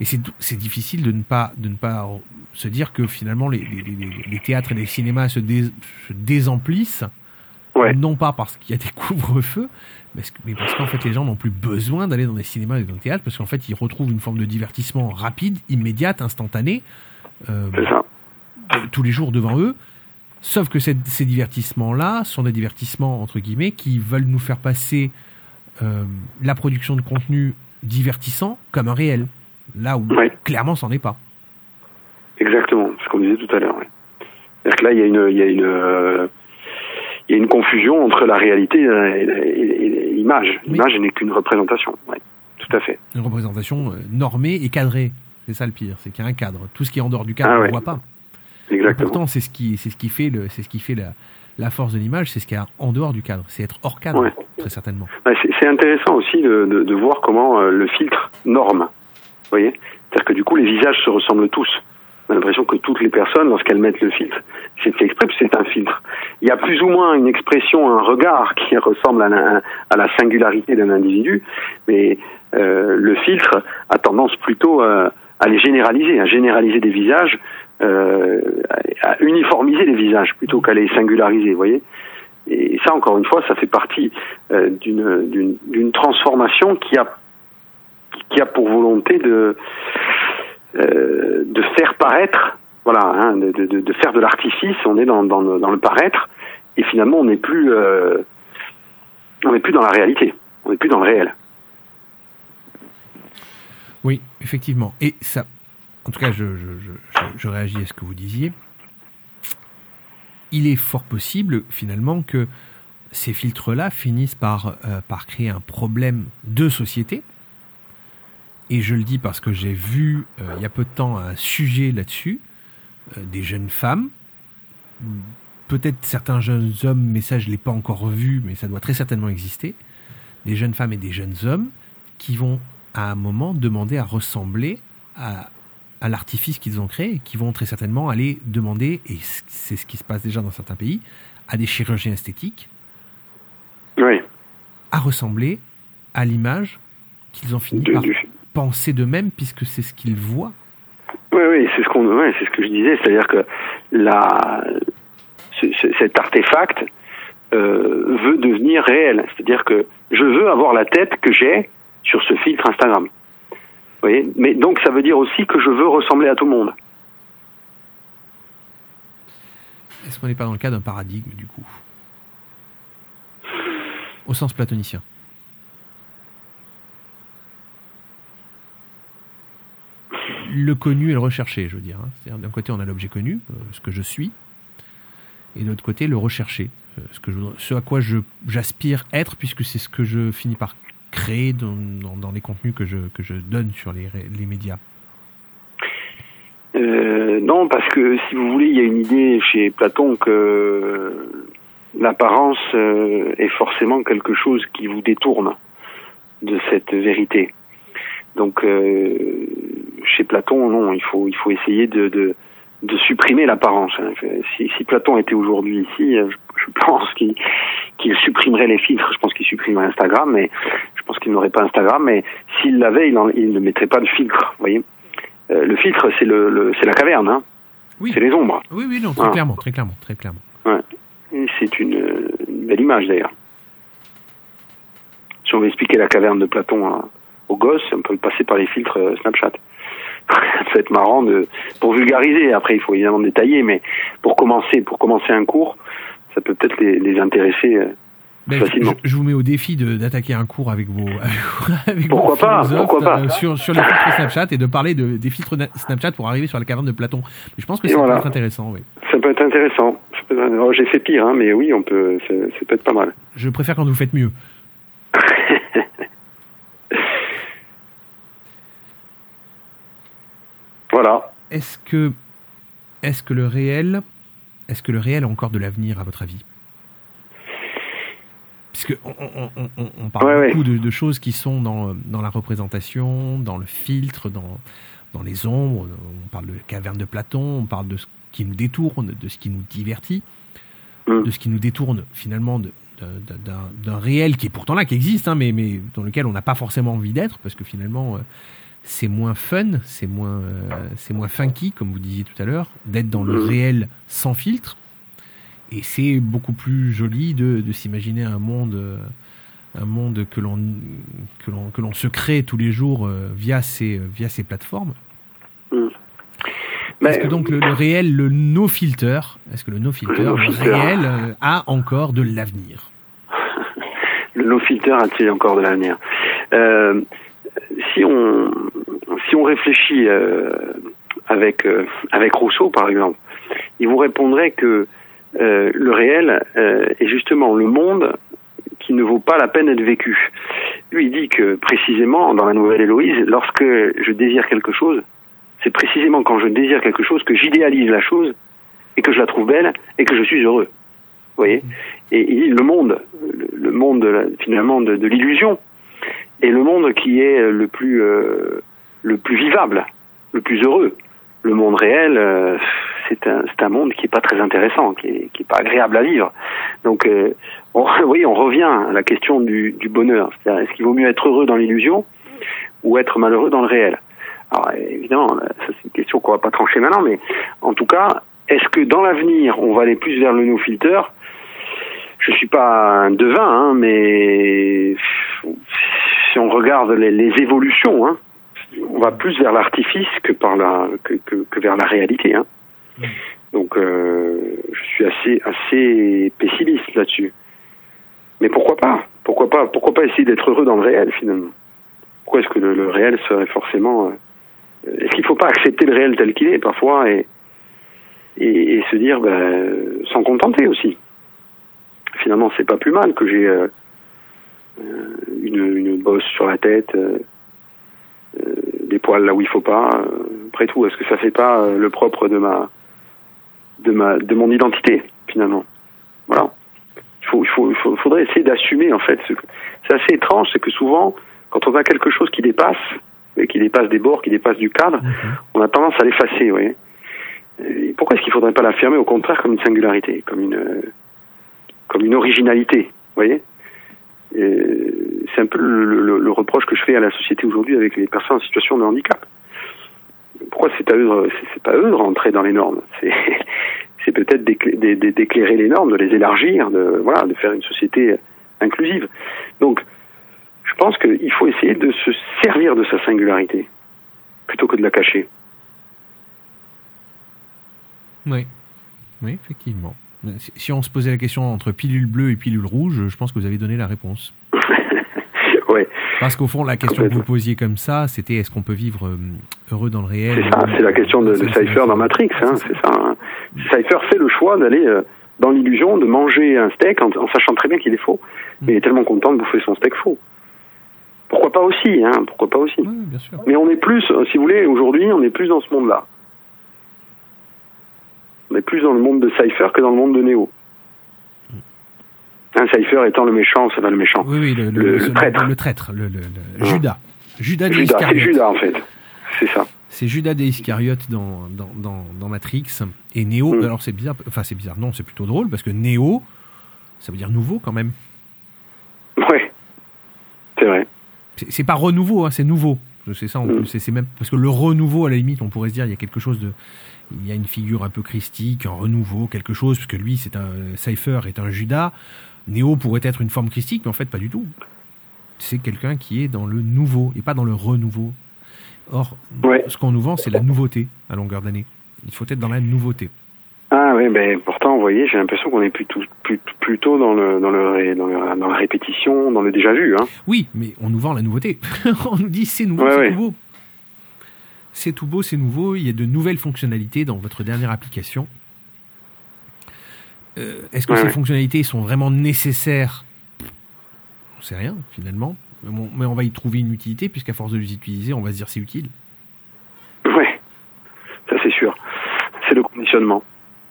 et c'est, c'est difficile de ne pas, de ne pas se dire que finalement les, les, les, les théâtres et les cinémas se, dé, se désemplissent Ouais. non pas parce qu'il y a des couvre-feux, mais parce qu'en fait les gens n'ont plus besoin d'aller dans des cinémas et dans des théâtres, parce qu'en fait ils retrouvent une forme de divertissement rapide, immédiate, instantané, euh, tous les jours devant eux. Sauf que ces, ces divertissements-là sont des divertissements entre guillemets qui veulent nous faire passer euh, la production de contenu divertissant comme un réel, là où ouais. clairement c'en est pas. Exactement, ce qu'on disait tout à l'heure. Ouais. C'est-à-dire que là il y a une, y a une euh il y a une confusion entre la réalité et l'image. L'image oui. n'est qu'une représentation. Ouais, tout à fait. Une représentation euh, normée et cadrée. C'est ça le pire, c'est qu'il y a un cadre. Tout ce qui est en dehors du cadre, ah on ouais. ne voit pas. Exactement. Et pourtant, c'est ce qui, c'est ce qui fait le, c'est ce qui fait la, la force de l'image, c'est ce qu'il y a en dehors du cadre. C'est être hors cadre. Ouais. très certainement. C'est intéressant aussi de, de, de voir comment euh, le filtre norme. Vous voyez? C'est-à-dire que du coup, les visages se ressemblent tous. On a l'impression que toutes les personnes, lorsqu'elles mettent le filtre, c'est exprès, c'est un filtre. Il y a plus ou moins une expression, un regard qui ressemble à la, singularité d'un individu, mais euh, le filtre a tendance plutôt à, à, les généraliser, à généraliser des visages, euh, à uniformiser les visages plutôt qu'à les singulariser, vous voyez et ça, encore une fois, ça fait partie euh, d'une transformation qui a qui a pour volonté de euh, de faire paraître, voilà, hein, de, faire de l'artifice. On est dans, le, paraître, et finalement, on n'est plus euh, on n'est plus dans la réalité, on n'est plus dans le réel. Oui, effectivement. Et ça, en tout cas, je réagis à ce que vous disiez il est fort possible finalement que ces filtres-là finissent par, euh, par créer un problème de société. Et je le dis parce que j'ai vu euh, il y a peu de temps un sujet là-dessus, euh, des jeunes femmes, peut-être certains jeunes hommes, mais ça je ne l'ai pas encore vu, mais ça doit très certainement exister, des jeunes femmes et des jeunes hommes qui vont à un moment demander à ressembler à, à l'artifice qu'ils ont créé, qui vont très certainement aller demander, et c'est ce qui se passe déjà dans certains pays, à des chirurgiens esthétiques, oui. à ressembler à l'image qu'ils ont fini par penser d'eux-mêmes, puisque c'est ce qu'ils voient. Oui, oui, c'est ce qu'on, ouais, c'est ce que je disais, c'est-à-dire que la, ce, cet artefact euh, veut devenir réel, c'est-à-dire que je veux avoir la tête que j'ai sur ce filtre Instagram. Mais donc ça veut dire aussi que je veux ressembler à tout le monde. Est-ce qu'on n'est pas dans le cas d'un paradigme du coup? Au sens platonicien. Le connu et le recherché, je veux dire. Hein. D'un côté on a l'objet connu, euh, ce que je suis, et de l'autre côté le recherché, euh, ce, je, à quoi j'aspire être, puisque c'est ce que je finis par créer dans, les contenus que je, que je donne sur les, les médias euh, Non, parce que si vous voulez, il y a une idée chez Platon que l'apparence est forcément quelque chose qui vous détourne de cette vérité. Donc, chez Platon, non, il faut, il faut essayer de, de, de supprimer l'apparence. Hein. Si, si, Platon était aujourd'hui ici, je, je pense qu'il qu'il supprimerait les filtres. Je pense qu'il supprimerait Instagram, mais je pense qu'il n'aurait pas Instagram. Mais s'il l'avait, il, il, ne mettrait pas de filtre. Vous voyez, euh, le filtre, c'est le, le c'est la caverne, hein. Oui. C'est les ombres. Oui, oui, non, très clairement, très clairement, très clairement. Ouais. C'est une, une, belle image d'ailleurs. Si on veut expliquer la caverne de Platon hein, aux gosses, on peut passer par les filtres euh, Snapchat. Ça peut être marrant de pour vulgariser. Après, il faut évidemment détailler, mais pour commencer, pour commencer un cours, ça peut peut-être les, les, intéresser euh, ben, facilement. Je, je, vous mets au défi d'attaquer un cours avec vos, avec pourquoi vos pas, pourquoi pas. Euh, sur, sur les filtres Snapchat et de parler de, des filtres Snapchat pour arriver sur la caverne de Platon. Je pense que ça voilà. peut être intéressant. Oui. Ça peut être intéressant. Oh, J'ai fait pire, hein, mais oui, on peut. Ça peut être pas mal. Je préfère quand vous faites mieux. Voilà. Est-ce que, est-ce que le réel est-ce que le réel a encore de l'avenir à votre avis? Puisque on, on, on, on parle ouais, beaucoup ouais. de, de, choses qui sont dans, dans la représentation, dans le filtre, dans, dans les ombres. On parle de caverne de Platon, on parle de ce qui nous détourne, de ce qui nous divertit, mm. de ce qui nous détourne finalement de, d'un réel qui est pourtant là, qui existe, hein, mais, mais dans lequel on n'a pas forcément envie d'être, parce que finalement, euh, c'est moins fun, c'est moins, euh, c'est moins funky, comme vous disiez tout à l'heure, d'être dans le réel sans filtre. Et c'est beaucoup plus joli de, de s'imaginer un monde, euh, un monde que l'on, que l'on, que l'on se crée tous les jours euh, via ces, via ces plateformes. Mm. Est-ce que donc le, le, réel, le no filter, est-ce que le no filter, le, no -filter. réel, a encore de l'avenir? Le no filter a-t-il encore de l'avenir? Euh, Si on si on réfléchit euh, avec euh, avec Rousseau par exemple, il vous répondrait que euh, le réel est justement le monde qui ne vaut pas la peine d'être vécu. Lui, il dit que précisément dans la Nouvelle Héloïse, lorsque je désire quelque chose, c'est précisément quand je désire quelque chose que j'idéalise la chose et que je la trouve belle et que je suis heureux. Vous voyez? Et, et le monde, le, monde finalement de l'illusion, est le monde qui est le plus euh, le plus vivable, le plus heureux. Le monde réel, euh, c'est un un monde qui est pas très intéressant, qui est qui est pas agréable à vivre. Donc euh, on, oui, on revient à la question du, du bonheur. C'est-à-dire, est-ce qu'il vaut mieux être heureux dans l'illusion ou être malheureux dans le réel? Alors évidemment, ça c'est une question qu'on va pas trancher maintenant, mais en tout cas, est-ce que dans l'avenir, on va aller plus vers le no filter Je suis pas un devin, hein, mais si on regarde les, les évolutions, hein, on va plus vers l'artifice que par la que, que, que vers la réalité. Hein. Donc, euh, je suis assez assez pessimiste là-dessus. Mais pourquoi pas? Pourquoi pas? Pourquoi pas essayer d'être heureux dans le réel finalement? Pourquoi est-ce que le, le réel serait forcément euh, Est-ce qu'il ne faut pas accepter le réel tel qu'il est parfois et et, et se dire ben, s'en contenter aussi? Finalement, c'est pas plus mal que j'ai euh, une, une bosse sur la tête, euh, euh, des poils là où il faut pas. euh, après tout, est-ce que ça fait pas euh, le propre de ma de ma de mon identité finalement? Voilà. Il faut il faut il faut- faudrait essayer d'assumer en fait. ce- C'est assez étrange, c'est que souvent quand on a quelque chose qui dépasse et qui dépasse des bords, qui dépasse du cadre, on a tendance à l'effacer, vous voyez. Et pourquoi est-ce qu'il faudrait pas l'affirmer au contraire comme une singularité, comme une euh, comme une originalité, vous voyez? C'est un peu le, reproche que je fais à la société aujourd'hui avec les personnes en situation de handicap. Pourquoi c'est à eux, c'est pas eux de rentrer dans les normes? C'est peut-être d'écla- d'é- d'é- d'éclairer les normes, de les élargir, de voilà, de faire une société inclusive. Donc, je pense qu'il faut essayer de se servir de sa singularité plutôt que de la cacher. Oui. Oui, effectivement. Si- on se posait la question entre pilule bleue et pilule rouge, je pense que vous avez donné la réponse. ouais, Parce qu'au fond, la question que vous posiez comme ça, c'était est-ce qu'on peut vivre euh, heureux dans le réel c'est ça, c'est la question de, de Cypher dans Matrix, hein, c'est ça. hein. Cypher fait le choix d'aller euh, dans l'illusion de manger un steak en, en sachant très bien qu'il est faux, mais il est tellement content de bouffer son steak faux. Pourquoi pas aussi, hein, pourquoi pas aussi. Oui, bien sûr. Mais on est plus, euh, si vous voulez, aujourd'hui, on est plus dans ce monde-là. On est plus dans le monde de Cypher que dans le monde de Neo. Un Cypher étant le méchant, c'est pas le méchant. Oui, oui, le, Le- le ce- traître. le traître, le. Judas. Judas des Judas, c'est. Judas en fait. C'est ça. C'est Judas des Iscariotes dans, dans, dans, dans Matrix. Et Néo, Mm. alors c'est bizarre, enfin c'est bizarre, non, c'est plutôt drôle, parce que Néo, ça veut dire nouveau quand même. Ouais. C'est vrai. C'est pas renouveau, hein, c'est nouveau. C'est ça Mm. C'est- C'est même parce que le renouveau, à la limite, on pourrait se dire, il y a quelque chose de, il y a une figure un peu christique, un renouveau, quelque chose, parce que lui, c'est un Cypher est un Judas. Néo pourrait être une forme christique, mais en fait, pas du tout. C'est quelqu'un qui est dans le nouveau et pas dans le renouveau. Or, Ouais. ce qu'on nous vend, c'est la nouveauté à longueur d'année. Il faut être dans la nouveauté. Ah oui, ben pourtant, vous voyez, j'ai l'impression qu'on est plutôt, plutôt dans, le, dans, le, dans, le- dans la répétition, dans le déjà vu. Hein. Oui, mais on nous vend la nouveauté. on nous dit c'est nouveau, Ouais, c'est ouais. beau. C'est tout beau, c'est nouveau. Il y a de nouvelles fonctionnalités dans votre dernière application. Euh, Est-ce que Ouais, ces ouais. fonctionnalités sont vraiment nécessaires? On sait rien, finalement. Mais on, mais on va y trouver une utilité, puisqu'à force de les utiliser, on va se dire c'est utile. Ouais, ça c'est sûr. C'est le conditionnement.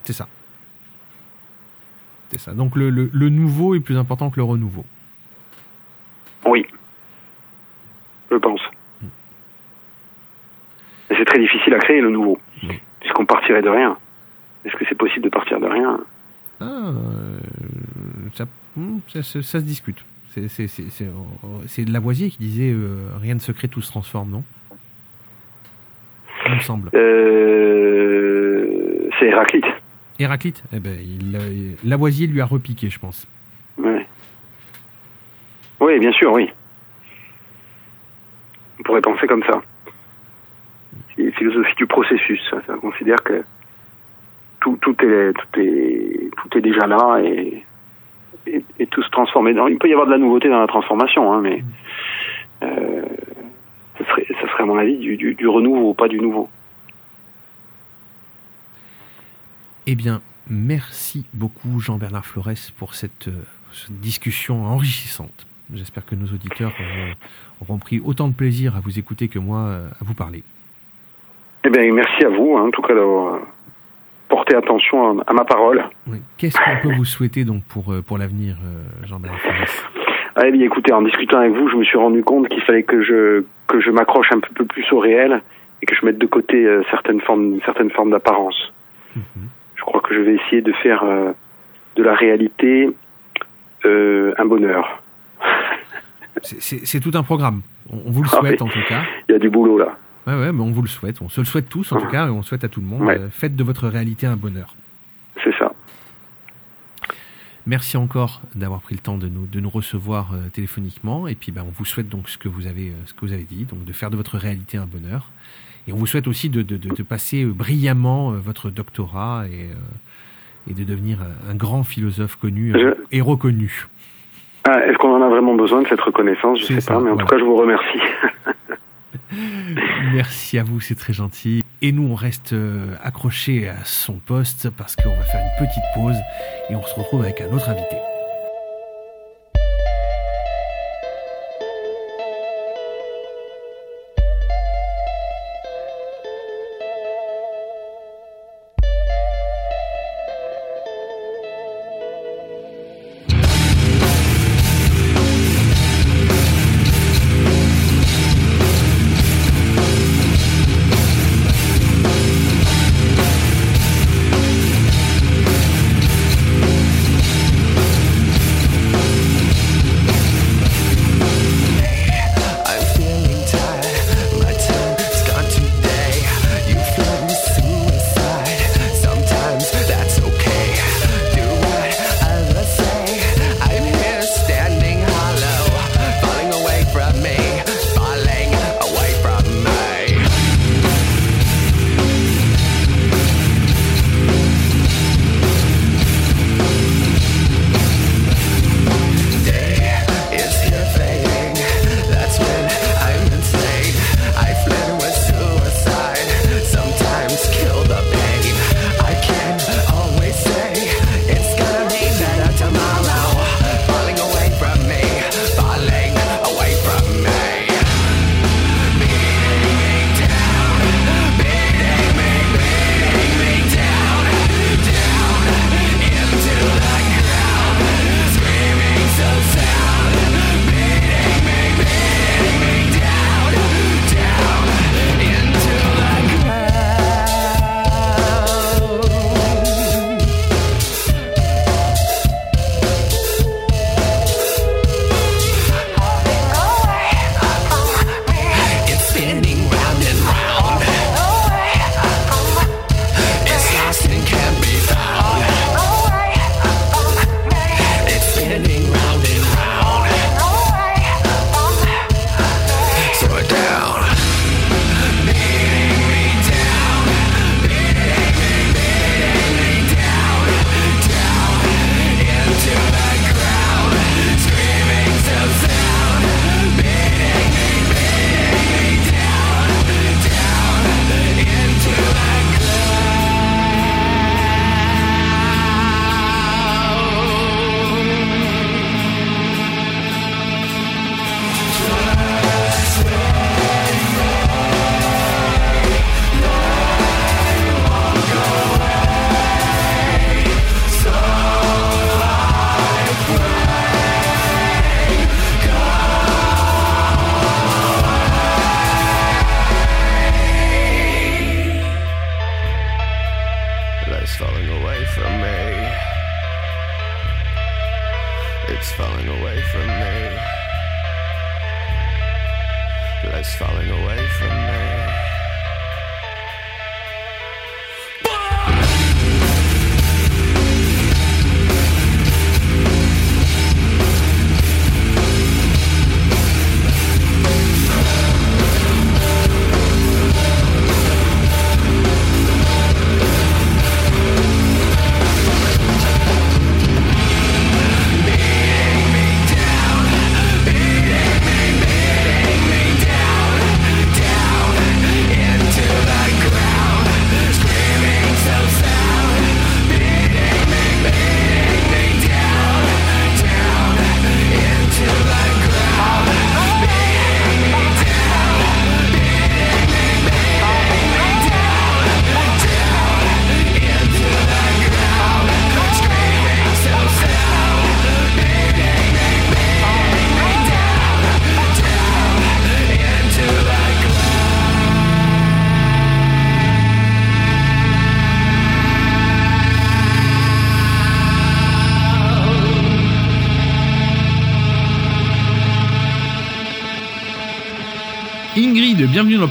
C'est ça. C'est ça. Donc le, le- le nouveau est plus important que le renouveau. Oui, je pense. Et c'est très difficile à créer le nouveau, Oui. puisqu'on partirait de rien. Est-ce que c'est possible de partir de rien? Ah, euh, ça, hmm, ça, se- ça se discute. C'est- c'est Lavoisier qui disait euh, rien ne se crée, tout se transforme, non? Il me semble. euh, C'est Héraclite. Héraclite? Eh ben, il, euh, Lavoisier lui a repiqué, je pense. Ouais. Oui, bien sûr, oui. On pourrait penser comme ça. Philosophie du processus. Ça, considère que tout, est, tout, est, tout est déjà là et, tout se transforme. Il peut y avoir de la nouveauté dans la transformation, hein, mais euh, ça, serait, ça serait à mon avis du, du, du renouveau, pas du nouveau. Eh bien, merci beaucoup Jean-Bernard Flores pour cette, euh, discussion enrichissante. J'espère que nos auditeurs auront, auront pris autant de plaisir à vous écouter que moi euh, à vous parler. Eh bien, merci à vous, hein, en tout cas, d'avoir porter attention à, à ma parole. Oui. Qu'est-ce qu'on peut vous souhaiter donc pour, euh, pour l'avenir, euh, Ah, eh bien, écoutez, en discutant avec vous, je me suis rendu compte qu'il fallait que je que je m'accroche un peu plus au réel et que je mette de côté euh, certaines formes certaines formes d'apparence. Mhm. Je crois que je vais essayer de faire euh, de la réalité euh, un bonheur. C'est- tout un programme. On, vous le Ah souhaite en tout cas. Il y a du boulot là. Ouais, ouais, mais on vous le souhaite. On se le souhaite tous en tout cas et on souhaite à tout le monde. Ouais. Euh, faites de votre réalité un bonheur. C'est ça. Merci encore d'avoir pris le temps de nous, de nous recevoir euh, téléphoniquement. Et puis, ben, on vous souhaite donc ce que vous avez, euh, ce que vous avez dit, donc de faire de votre réalité un bonheur. Et on vous souhaite aussi de, de, de, de passer brillamment euh, votre doctorat et, euh, et de devenir un, grand philosophe connu et reconnu. Ah, Est-ce qu'on en a vraiment besoin de cette reconnaissance? Je C'est sais ça, pas, mais en voilà. tout cas, je vous remercie. Merci à vous, c'est très gentil. Et nous, on reste euh, accrochés à son poste parce qu'on va faire une petite pause et on se retrouve avec un autre invité.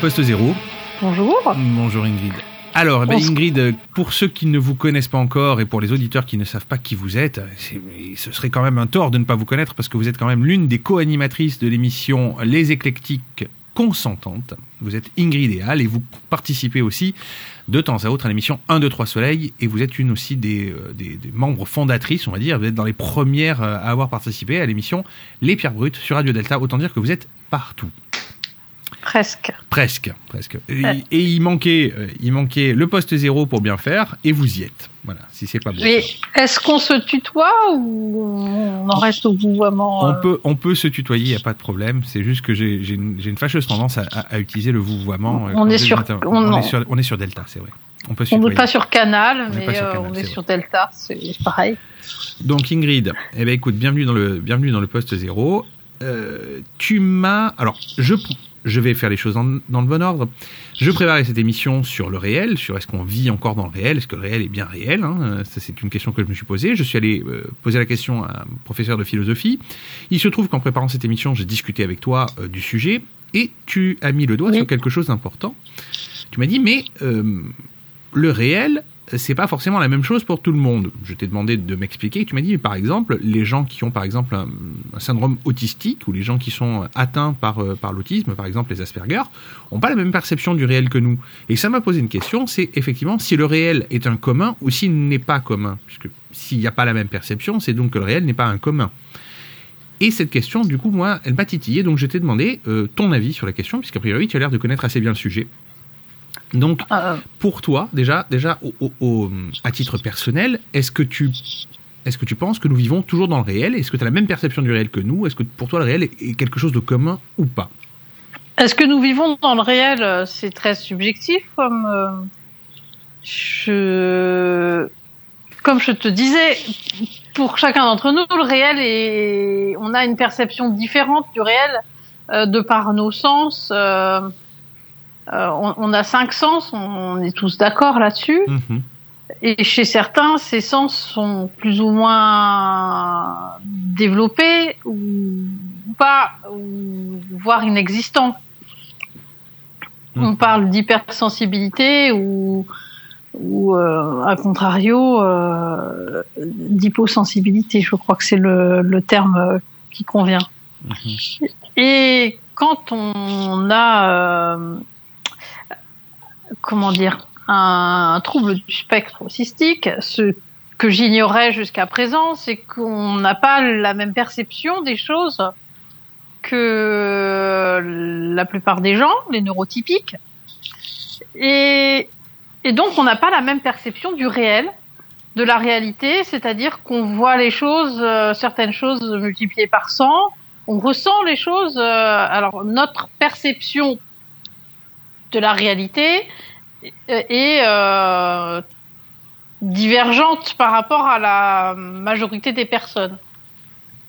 Poste zéro. Bonjour. Bonjour Ingrid. Alors, eh ben, Ingrid, pour ceux qui ne vous connaissent pas encore et pour les auditeurs qui ne savent pas qui vous êtes, ce serait quand même un tort de ne pas vous connaître parce que vous êtes quand même l'une des co-animatrices de l'émission Les Éclectiques Consentantes. Vous êtes Ingrid et Al et vous participez aussi de temps à autre à l'émission 1, 2, 3 Soleil et vous êtes une aussi des, euh, des, des membres fondatrices, on va dire. Vous êtes dans les premières à avoir participé à l'émission Les Pierres Brutes sur Radio Delta. Autant dire que vous êtes partout. Presque. Presque, presque. Et, il manquait, euh, il manquait le poste zéro pour bien faire, et vous y êtes. Voilà, si c'est pas bon. Mais est-ce qu'on se tutoie ou on en reste au vouvoiement On euh, peut, on peut se tutoyer, il y a pas de problème. C'est juste que j'ai une, fâcheuse tendance à, à- à utiliser le vouvoiement. euh, On est sur- on- on, est sur, on est sur Delta, c'est vrai. On peut se On n'est pas sur Canal, On mais sur euh, Canal, on est sur Delta, c'est pareil. Donc Ingrid, eh ben écoute, bienvenue dans le, bienvenue dans le poste zéro. Euh, tu m'as, alors je, je vais faire les choses dans, dans le bon ordre. Je préparais cette émission sur le réel, sur est-ce qu'on vit encore dans le réel, est-ce que le réel est bien réel. Hein ça c'est une question que je me suis posée. Je suis allé euh, poser la question à un professeur de philosophie. Il se trouve qu'en préparant cette émission, j'ai discuté avec toi euh, du sujet et tu as mis le doigt Oui. sur quelque chose d'important. Tu m'as dit mais euh, le réel, c'est pas forcément la même chose pour tout le monde. Je t'ai demandé de m'expliquer. Tu m'as dit, par exemple, les gens qui ont, par exemple, un, syndrome autistique ou les gens qui sont atteints par, euh, par l'autisme, par exemple les Asperger, ont pas la même perception du réel que nous. Et ça m'a posé une question, c'est effectivement si le réel est un commun ou s'il n'est pas commun. Puisque s'il n'y a pas la même perception, c'est donc que le réel n'est pas un commun. Et cette question, du coup, moi, elle m'a titillé, donc je t'ai demandé euh, ton avis sur la question, puisqu'a priori, tu as l'air de connaître assez bien le sujet. Donc, Euh, pour toi, déjà, déjà au, au- au- à titre personnel, est-ce que tu est-ce que tu penses que nous vivons toujours dans le réel? Est-ce que tu as la même perception du réel que nous? Est-ce que pour toi le réel est, quelque chose de commun ou pas? Est-ce que nous vivons dans le réel euh, C'est très subjectif, comme euh, je, comme je te disais, pour chacun d'entre nous, le réel est, on a une perception différente du réel euh, de par nos sens. euh, on, on a cinq sens, on, on est tous d'accord là-dessus. Mhm. Et chez certains, ces sens sont plus ou moins développés ou pas, ou voire inexistants. On Mhm. parle d'hypersensibilité ou, ou euh, à contrario euh, d'hyposensibilité. Je crois que c'est le, le terme euh, qui convient. Mhm. Et quand on a, euh, comment dire, un, trouble du spectre autistique, ce que j'ignorais jusqu'à présent, c'est qu'on n'a pas la même perception des choses que la plupart des gens, les neurotypiques. Et, donc, on n'a pas la même perception du réel, de la réalité, c'est-à-dire qu'on voit les choses, euh, certaines choses multipliées par 100, on ressent les choses. euh, alors notre perception de la réalité est est, euh, divergente par rapport à la majorité des personnes.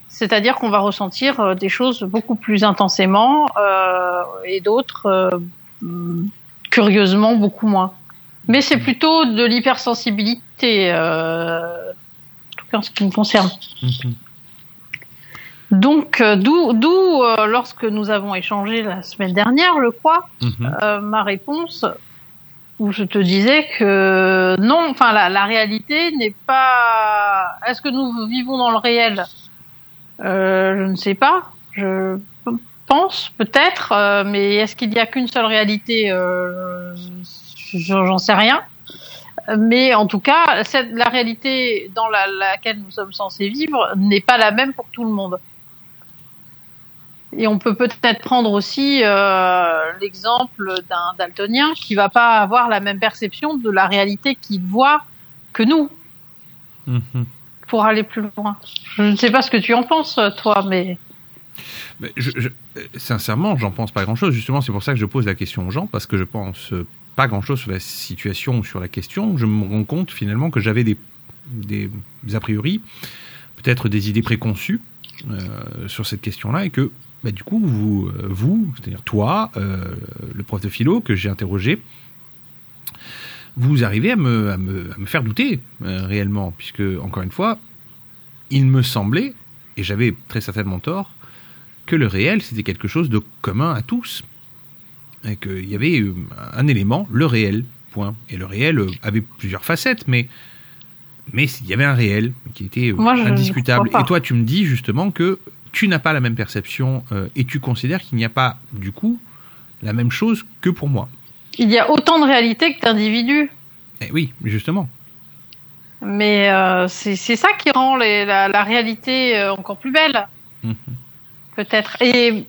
C'est-à-dire qu'on va ressentir euh, des choses beaucoup plus intensément euh, et d'autres euh, curieusement beaucoup moins. Mais c'est plutôt de l'hypersensibilité, euh, en tout cas en ce qui me concerne. Mhm. Donc, euh, d'où, d'où euh, lorsque nous avons échangé la semaine dernière, je crois, Mhm. euh, ma réponse où je te disais que non, enfin la, la réalité n'est pas. Est-ce que nous vivons dans le réel? Euh, Je ne sais pas. Je pense peut-être, euh, mais est-ce qu'il n'y a qu'une seule réalité? Euh, J'en sais rien. Mais en tout cas, cette, la réalité dans la, laquelle nous sommes censés vivre n'est pas la même pour tout le monde. Et on peut peut-être prendre aussi euh, l'exemple d'un daltonien qui va pas avoir la même perception de la réalité qu'il voit que nous, Mhm. pour aller plus loin. Je ne sais pas ce que tu en penses, toi, mais Mais je, je- sincèrement, j'en pense pas grand-chose. Justement, c'est pour ça que je pose la question aux gens, parce que je pense pas grand-chose sur la situation ou sur la question. Je me rends compte finalement que j'avais des, des a priori, peut-être des idées préconçues euh, sur cette question-là, et que bah, du coup, vous, euh, vous c'est-à-dire toi, euh, le prof de philo que j'ai interrogé, vous arrivez à me, à me, à me faire douter euh, réellement, puisque encore une fois, il me semblait, et j'avais très certainement tort, que le réel c'était quelque chose de commun à tous. et qu'il y avait euh, un élément, le réel, point. Et le réel avait plusieurs facettes, mais mais il y avait un réel qui était Moi, indiscutable. Et toi, tu me dis justement que tu n'as pas la même perception euh, et tu considères qu'il n'y a pas, du coup, la même chose que pour moi. Il y a autant de réalité que d'individus. Eh oui, justement. Mais euh, c'est ça qui rend les- la, la réalité euh, encore plus belle, Mhm. peut-être. Et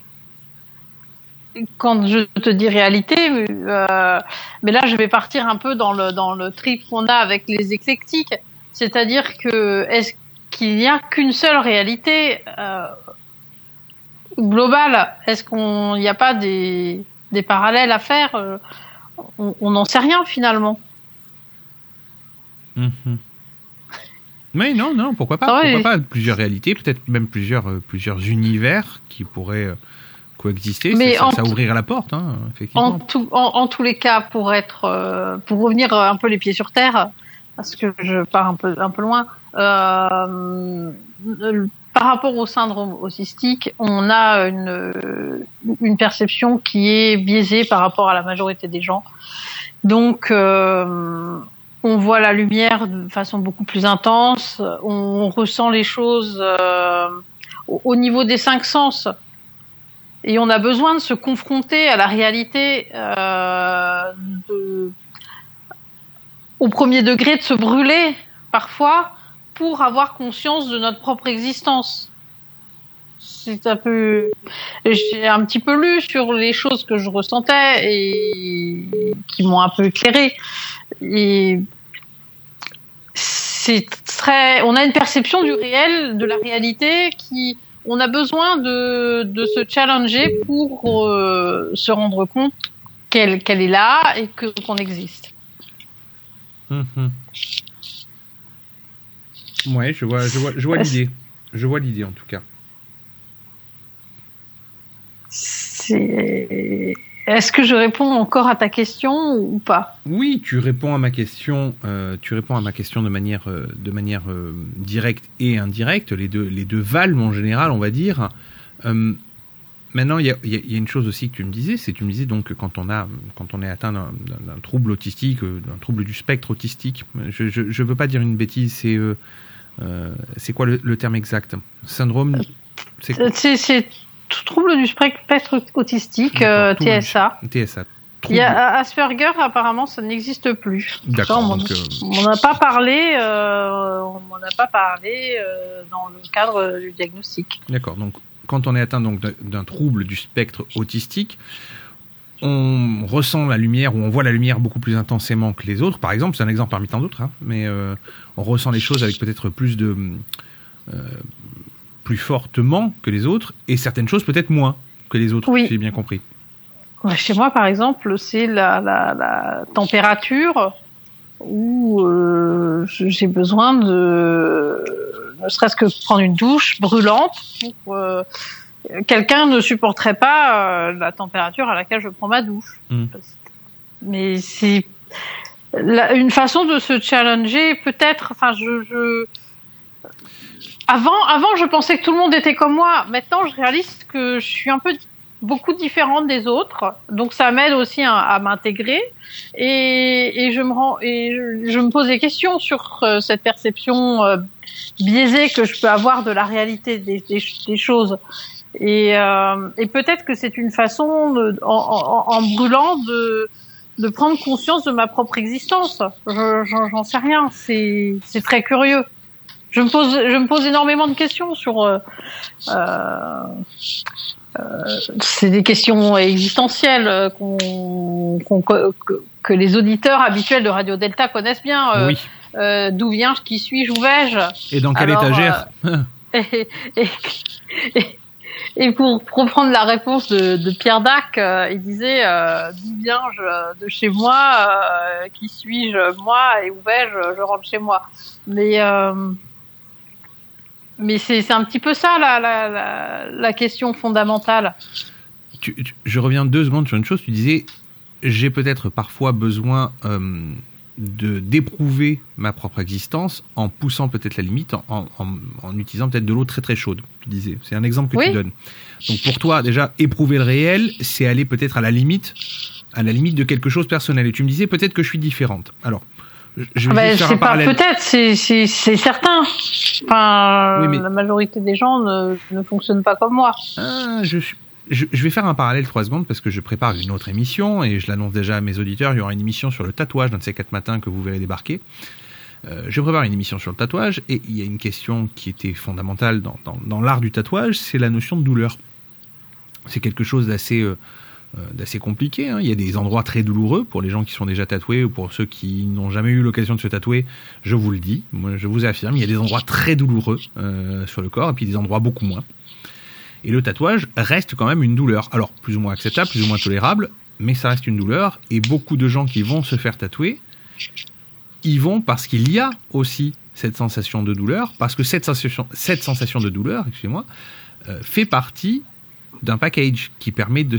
quand je te dis réalité, euh, mais là je vais partir un peu dans le dans le trip qu'on a avec les éclectiques, c'est-à-dire que est-ce qu'il n'y a qu'une seule réalité euh, globale Est-ce qu'on n'y a pas des des parallèles à faire Euh, On n'en sait rien finalement. Mhm. Mais non, non, pourquoi pas Ah. Pourquoi pas plusieurs réalités, peut-être même plusieurs, euh, plusieurs univers qui pourraient euh, coexister. Mais ça, ouvrirait la porte, hein, En, effectivement. tout, en, en tous les cas, pour être, euh, pour revenir un peu les pieds sur terre, parce que je pars un peu, un peu loin, par rapport au syndrome autistique, on a une, perception qui est biaisée par rapport à la majorité des gens. Donc, euh, on voit la lumière de façon beaucoup plus intense, on ressent les choses euh, au, au niveau des cinq sens. Et on a besoin de se confronter à la réalité euh, au premier degré, de se brûler parfois pour avoir conscience de notre propre existence. C'est un peu, j'ai un petit peu lu sur les choses que je ressentais et qui m'ont un peu éclairé. Et c'est très, on a une perception du réel, de la réalité qui, on a besoin de, de se challenger pour euh, se rendre compte qu'elle est là et que qu'on existe. Mhm. Ouais, je vois, je vois, je vois l'idée. Je vois l'idée en tout cas. Est-ce que je réponds encore à ta question ou pas? Oui, tu réponds à ma question. euh, tu réponds à ma question de manière, euh, de manière euh, directe et indirecte. Les deux, les deux valent en général, on va dire. Maintenant, il y a, il y a- il y a une chose aussi que tu me disais, c'est tu me disais donc que quand on a, quand on est atteint d'un trouble autistique, d'un trouble du spectre autistique. Je, je veux pas dire une bêtise. C'est, c'est quoi le, le terme exact Syndrome. C'est Euh, C'est trouble du spectre autistique, euh, TSA. TSA. Il y a Asperger, apparemment, ça n'existe plus. D'accord. on m'en- donc, euh, on n'en a pas parlé, euh, on m'en a pas parlé euh, dans le cadre du diagnostic. D'accord. Donc, quand on est atteint donc d'un trouble du spectre autistique, on ressent la lumière ou on voit la lumière beaucoup plus intensément que les autres. Par exemple, c'est un exemple parmi tant d'autres, hein, mais euh, on ressent les choses avec peut-être plus de euh, plus fortement que les autres et certaines choses peut-être moins que les autres. Oui. si J'ai bien compris. Chez moi, par exemple, c'est la, la, la température où euh, j'ai besoin de, ne serait-ce que prendre une douche brûlante. Pour, Quelqu'un ne supporterait pas euh, la température à laquelle je prends ma douche. Mm. Mais c'est une façon de se challenger, peut-être. Enfin, je, je... Avant, avant, je pensais que tout le monde était comme moi. Maintenant, je réalise que je suis un peu beaucoup différente des autres, donc ça m'aide aussi à, à m'intégrer et, et je me rends et je, je me pose des questions sur euh, cette perception euh, biaisée que je peux avoir de la réalité des, des, des choses et, euh, et peut-être que c'est une façon de, en, en, en brûlant de de prendre conscience de ma propre existence. Je- J'en j'en sais rien. C'est très curieux. Je me pose je me pose énormément de questions sur euh, euh, c'est des questions existentielles euh, qu'on, qu'on- que, que les auditeurs habituels de Radio Delta connaissent bien. Euh, oui. euh, D'où viens-je Qui suis-je Où vais-je? Et dans quelle alors, étagère? et, et, et- et pour reprendre la réponse de, Pierre Dac, euh, il disait euh, d'où viens-je de chez moi euh, Qui suis-je moi Et où vais-je Je rentre chez moi. Mais euh, mais c'est un petit peu ça la, la, question fondamentale. Je reviens deux secondes sur une chose. Tu disais, j'ai peut-être parfois besoin de d'éprouver ma propre existence en poussant peut-être la limite, en, en, en- utilisant peut-être de l'eau très très chaude. Tu disais, c'est un exemple que Oui. tu donnes. Donc pour toi, déjà, éprouver le réel, c'est aller peut-être à la limite, à la limite de quelque chose de personnel. Et tu me disais peut-être que je suis différente. Alors, je- vais juste faire c'est un pas parallèle. peut-être, c'est c'est c'est certain. Enfin, Oui, mais- la majorité des gens ne, ne fonctionnent pas comme moi. Ah, je, suis- je, je vais faire un parallèle trois secondes parce que je prépare une autre émission et je l'annonce déjà à mes auditeurs. Il y aura une émission sur le tatouage de ces quatre matins que vous verrez débarquer. Euh, je prépare une émission sur le tatouage et il y a une question qui était fondamentale dans, dans, dans l'art du tatouage, c'est la notion de douleur. C'est quelque chose d'assez euh, euh, compliqué. hein. Il y a des endroits très douloureux pour les gens qui sont déjà tatoués ou pour ceux qui n'ont jamais eu l'occasion de se tatouer. Je vous le dis, moi je vous affirme, il y a des endroits très douloureux euh, sur le corps et puis des endroits beaucoup moins. Et le tatouage reste quand même une douleur. Alors, plus ou moins acceptable, plus ou moins tolérable, mais ça reste une douleur. Et beaucoup de gens qui vont se faire tatouer, ils vont parce qu'il y a aussi cette sensation de douleur, parce que cette sensation, de douleur, excusez-moi, euh, fait partie d'un package qui permet de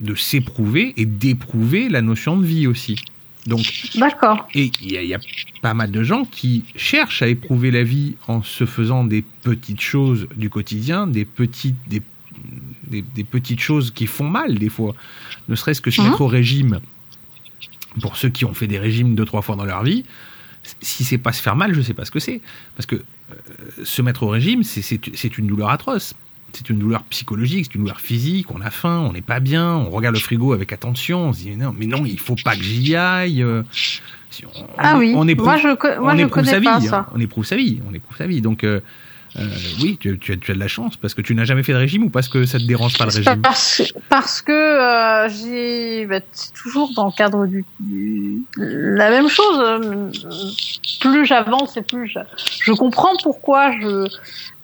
de s'éprouver et d'éprouver la notion de vie aussi. Donc, D'accord. et il y, a- il y a pas mal de gens qui cherchent à éprouver la vie en se faisant des petites choses du quotidien, des petites, des, des, des petites choses qui font mal des fois. Ne serait-ce que se mettre au régime. Pour ceux qui ont fait des régimes deux trois fois dans leur vie, si c'est pas se faire mal, je sais pas ce que c'est. Parce que euh, se mettre au régime, c'est une douleur atroce. C'est une douleur psychologique, c'est une douleur physique. On a faim, on n'est pas bien, on regarde le frigo avec attention. On se dit mais non, mais non, il faut pas que j'y aille. euh, si on- Ah oui. on éprouve, moi je moi on je éprouve connais sa vie. pas hein. ça. On éprouve sa vie. On éprouve sa vie. Donc euh, euh, oui, tu, tu as, tu as de la chance parce que tu n'as jamais fait de régime ou parce que ça te dérange pas le régime. Parce, parce que euh, j'ai bah, c'est toujours dans le cadre du, du- la même chose. Plus j'avance et plus je, je comprends pourquoi je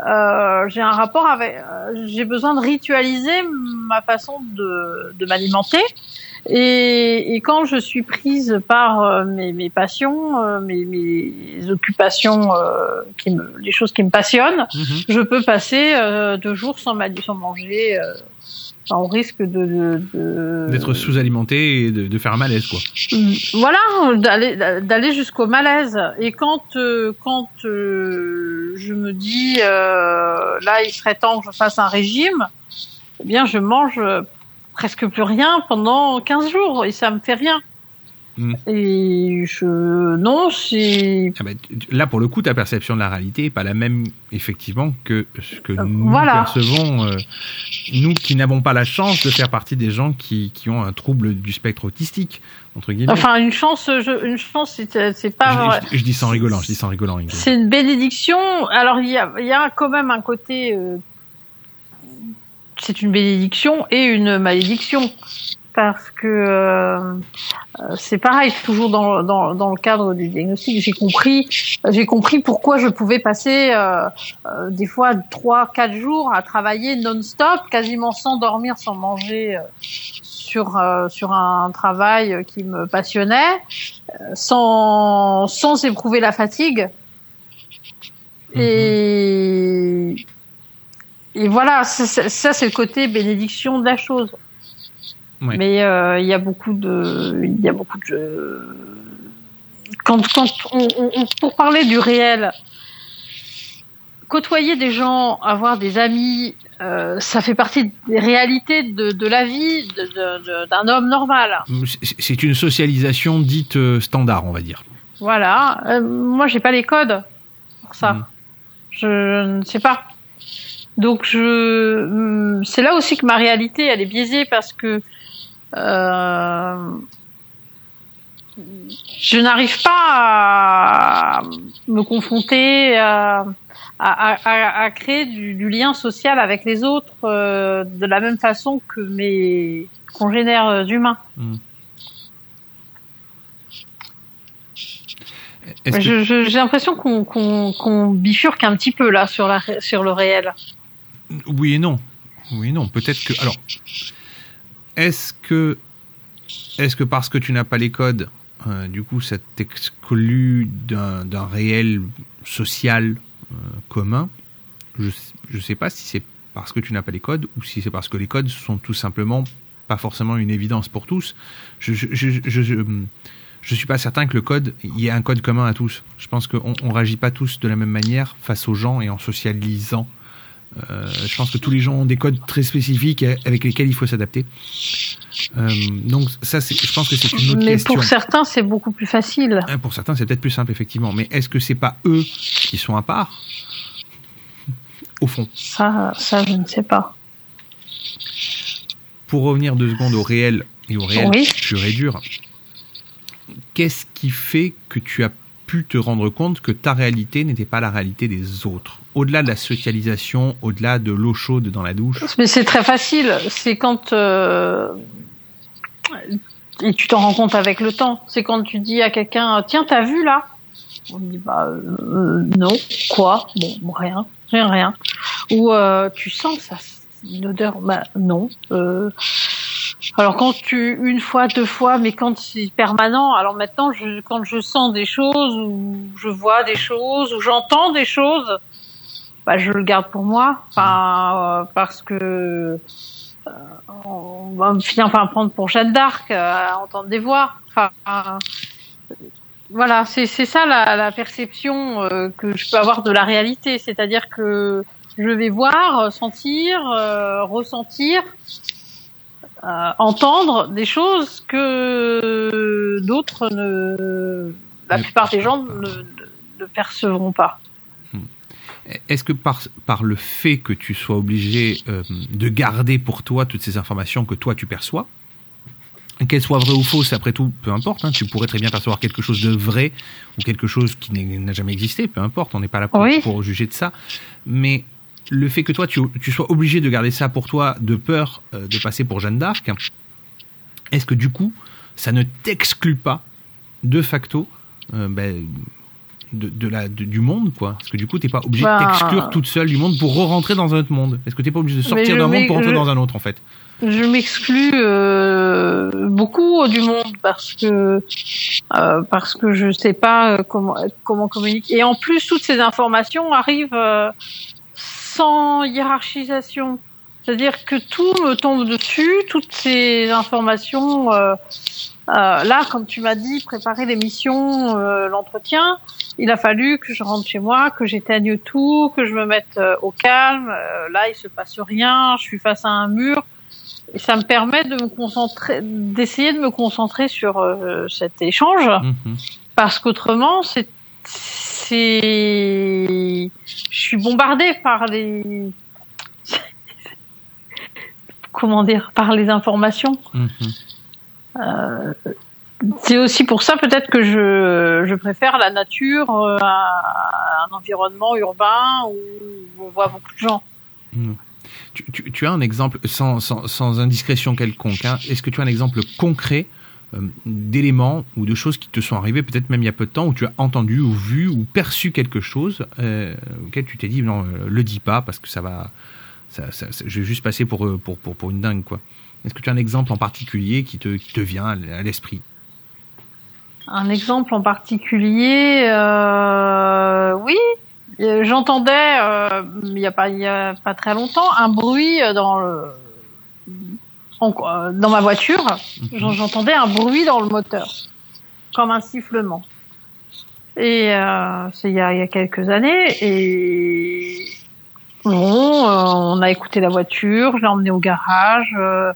euh, j'ai un rapport avec euh, j'ai besoin de ritualiser ma façon de, de m'alimenter. Et, et quand je suis prise par euh, mes, mes passions, euh, mes, mes occupations, euh, qui me, les choses qui me passionnent, Mhm. je peux passer euh, deux jours sans, sans manger, euh, enfin, au risque de, de, de- D'être sous-alimenté et de, de faire un malaise quoi. voilà, d'aller d'aller jusqu'au malaise. Et quand euh, quand euh, je me dis euh, là, il serait temps que je fasse un régime, eh bien, je mange presque plus rien pendant 15 jours et ça me fait rien. Mm. Et je non, c'est Ah bah, là, pour le coup, ta perception de la réalité est pas la même, effectivement, que ce que Euh, nous voilà. percevons, euh, nous qui n'avons pas la chance de faire partie des gens qui, qui ont un trouble du spectre autistique, entre guillemets. enfin une chance, je, une chance, c'est pas je, je- je dis sans rigolant, je dis sans rigolant. C'est une bénédiction. Alors il y a, y a quand même un côté. euh, c'est une bénédiction et une malédiction. Parce que euh, euh, c'est pareil toujours dans, dans, dans le cadre du diagnostic. J'ai compris j'ai compris pourquoi je pouvais passer euh, euh, des fois trois quatre jours à travailler non-stop quasiment sans dormir sans manger euh, sur euh, sur un travail qui me passionnait sans sans éprouver la fatigue. Et et voilà, ça, c'est le côté bénédiction de la chose. Mais euh, il y a beaucoup de, il y a beaucoup de. Quand, quand on, pour parler du réel, côtoyer des gens, avoir des amis, euh, ça fait partie des réalités de, de la vie d'un homme normal. C'est- C'est une socialisation dite euh, standard, on va dire. Voilà. Euh, moi, j'ai pas les codes pour ça. Mm. Je ne sais pas. Donc, je, hum, c'est là aussi que ma réalité, elle est biaisée parce que euh, je n'arrive pas à me confronter à, à, à- à créer du, du lien social avec les autres euh, de la même façon que mes congénères humains. Que- je- J'ai l'impression qu'on bifurque un petit peu là sur, la, sur le réel. Oui et non. Oui et non. Peut-être que. Alors, est-ce que, est-ce que parce que tu n'as pas les codes, euh, du coup, ça t'exclut d'un réel social euh, commun? Je ne sais pas si c'est parce que tu n'as pas les codes ou si c'est parce que les codes sont tout simplement pas forcément une évidence pour tous. Je je je, je, je, suis pas certain que le code, il y ait un code commun à tous. Je pense qu'on on réagit pas tous de la même manière face aux gens et en socialisant. Euh, je pense que tous les gens ont des codes très spécifiques avec lesquels il faut s'adapter. Euh, donc ça, je pense que c'est une autre Mais question. pour certains, c'est beaucoup plus facile. Euh, Pour certains, c'est peut-être plus simple, effectivement. Mais est-ce que c'est pas eux qui sont à part? Au fond. Ça, ça, je ne sais pas. Pour revenir deux secondes au réel et au réel Oui. pur et dur, qu'est-ce qui fait que tu as pu te rendre compte que ta réalité n'était pas la réalité des autres Au-delà de la socialisation, au-delà de l'eau chaude dans la douche. Mais c'est très facile. C'est quand euh, et tu t'en rends compte avec le temps. C'est quand tu dis à quelqu'un tiens t'as vu là? On dit bah euh, non quoi? Bon, rien rien rien ou euh, tu sens ça une odeur bah non. Alors quand tu une fois deux fois mais quand c'est permanent alors maintenant je quand je sens des choses ou je vois des choses ou j'entends des choses bah je le garde pour moi. Enfin euh, parce que euh, on va finir par me prendre pour Jeanne d'Arc euh, entendre des voix. Enfin euh, voilà c'est c'est ça la, la perception euh, que je peux avoir de la réalité. C'est-à-dire que je vais voir sentir euh, ressentir euh, entendre des choses que d'autres ne la plupart des gens ne, percevront pas. Est-ce que par, par le fait que tu sois obligé euh, de garder pour toi toutes ces informations que toi tu perçois, qu'elles soient vraies ou fausses, après tout, peu importe, hein, tu pourrais très bien percevoir quelque chose de vrai ou quelque chose qui n'a jamais existé, peu importe, on n'est pas là pour, Oui. pour juger de ça, mais le fait que toi tu, tu sois obligé de garder ça pour toi de peur euh, de passer pour Jeanne d'Arc, est-ce que du coup ça ne t'exclut pas de facto euh, ben, de, de la, de- du monde, quoi? Parce que du coup, t'es pas obligé Bah. de t'exclure toute seule du monde pour re-rentrer dans un autre monde. Est-ce que t'es pas obligé de sortir d'un monde pour rentrer je- dans un autre, en fait? Je m'exclus euh, beaucoup du monde parce que euh, parce que je sais pas comment comment communiquer et en plus toutes ces informations arrivent euh, sans hiérarchisation. C'est-à-dire que tout me tombe dessus toutes ces informations euh, euh, là comme tu m'as dit préparer l'émission euh, l'entretien il a fallu que je rentre chez moi que j'éteigne tout que je me mette au calme. Là il se passe rien je suis face à un mur. Et ça me permet de me concentrer, d'essayer de me concentrer sur cet échange, Mhm. parce qu'autrement, c'est, je suis bombardée par les, comment dire, par les informations. Mhm. Euh, c'est aussi pour ça peut-être que je, je préfère la nature euh, à un environnement urbain où on voit beaucoup de gens. Mhm. Tu, tu- tu as un exemple, sans, sans, sans indiscrétion quelconque, hein, est-ce que tu as un exemple concret d'éléments ou de choses qui te sont arrivées, peut-être même il y a peu de temps, où tu as entendu ou vu ou perçu quelque chose euh, auquel tu t'es dit non, euh, le dis pas parce que ça va, je vais juste passer pour, euh, une dingue quoi. Est-ce que tu as un exemple en particulier qui te, te vient à l'esprit? Un exemple en particulier, euh, oui, Euh, j'entendais euh, il y a pas il y a pas très longtemps un bruit dans le euh, dans ma voiture. J'en- J'entendais un bruit dans le moteur, comme un sifflement. Et euh, c'est il y a, il y a quelques années et bon, euh, on a écouté la voiture, je l'ai emmenée au garage. euh,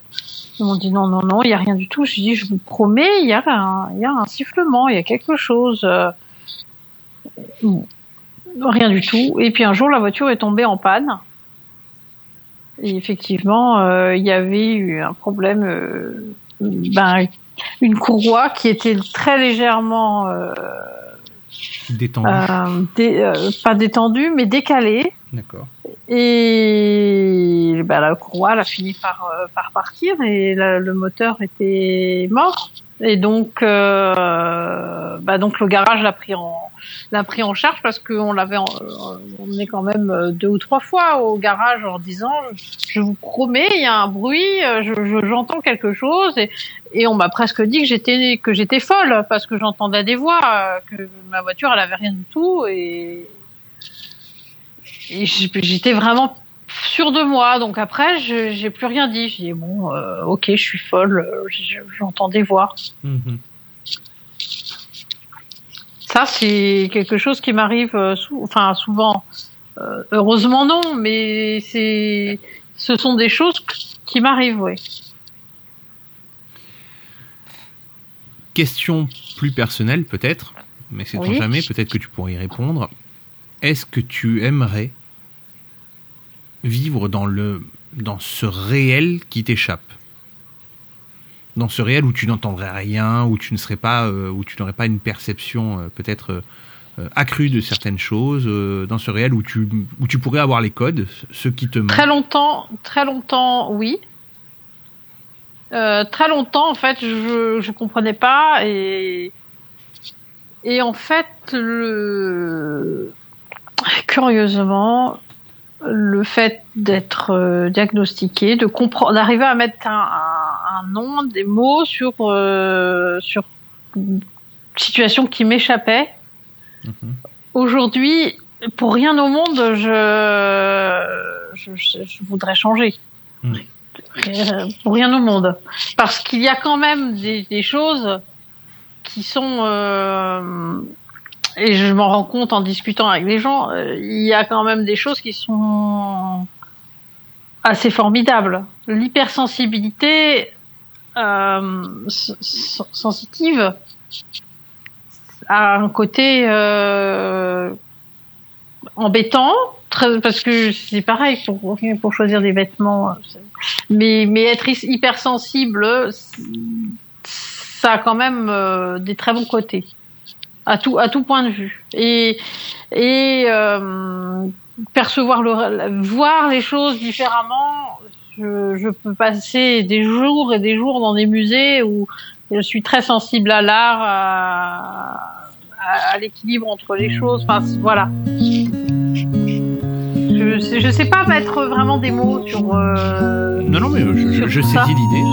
ils m'ont dit non, non, non, il y a rien du tout. Je dis, je vous promets, il y a un, il y a un sifflement, il y a quelque chose. euh. Rien du tout. Et puis un jour, la voiture est tombée en panne. Et effectivement, euh, il y avait eu un problème, euh, ben, une courroie qui était très légèrement, euh, Détendu. euh, dé- pas détendue, mais décalée. D'accord. Et bah, la courroie elle a fini par, par partir et la- le moteur était mort. Et donc, euh, bah, donc le garage l'a pris en l'a pris en charge parce qu'on l'avait euh, emmené quand même euh, deux ou trois fois au garage en disant je vous promets il y a un bruit euh, je- je- j'entends quelque chose et, et on m'a presque dit que j'étais que j'étais folle parce que j'entendais des voix que ma voiture elle avait rien du tout. Et et j'étais vraiment sûre de moi. Donc après, je j'ai plus rien dit. J'ai dit bon, euh, ok, je suis folle. euh, J'entends des voix. Mhm. Ça, c'est quelque chose qui m'arrive, euh, sou- enfin souvent. Euh, heureusement non, mais c'est, ce sont des choses qui m'arrivent, oui. Question plus personnelle peut-être, mais c'est Oui. jamais, peut-être que tu pourrais y répondre. Est-ce que tu aimerais vivre dans le dans ce réel qui t'échappe Dans ce réel où tu n'entendrais rien, où tu ne serais pas euh, où tu n'aurais pas une perception euh, peut-être euh, accrue de certaines choses, dans ce réel où tu où tu pourrais avoir les codes, ceux qui te. Très longtemps, très longtemps, oui. Très longtemps, en fait, je je comprenais pas et et en fait, le curieusement, le fait d'être euh, diagnostiqué, de comprendre, d'arriver à mettre un, un, un nom, des mots sur euh, sur une situation qui m'échappait. Mhm. Aujourd'hui, pour rien au monde, je je, voudrais changer. Mm. Euh, Pour rien au monde, parce qu'il y a quand même des, des choses qui sont euh, et je m'en rends compte en discutant avec les gens, euh, il y a quand même des choses qui sont assez formidables. L'hypersensibilité euh, sensitive a un côté euh, embêtant, très, parce que c'est pareil pour, pour choisir des vêtements. c'est- Mais, mais être hy- hypersensible, ça a quand même euh, des très bons côtés à tout à tout point de vue. Et et euh, percevoir le voir les choses différemment je, je peux passer des jours et des jours dans des musées où je suis très sensible à l'art à, à, à l'équilibre entre les choses. Enfin voilà. Je je sais pas mettre vraiment des mots sur euh, Non non mais je, je, je saisis l'idée.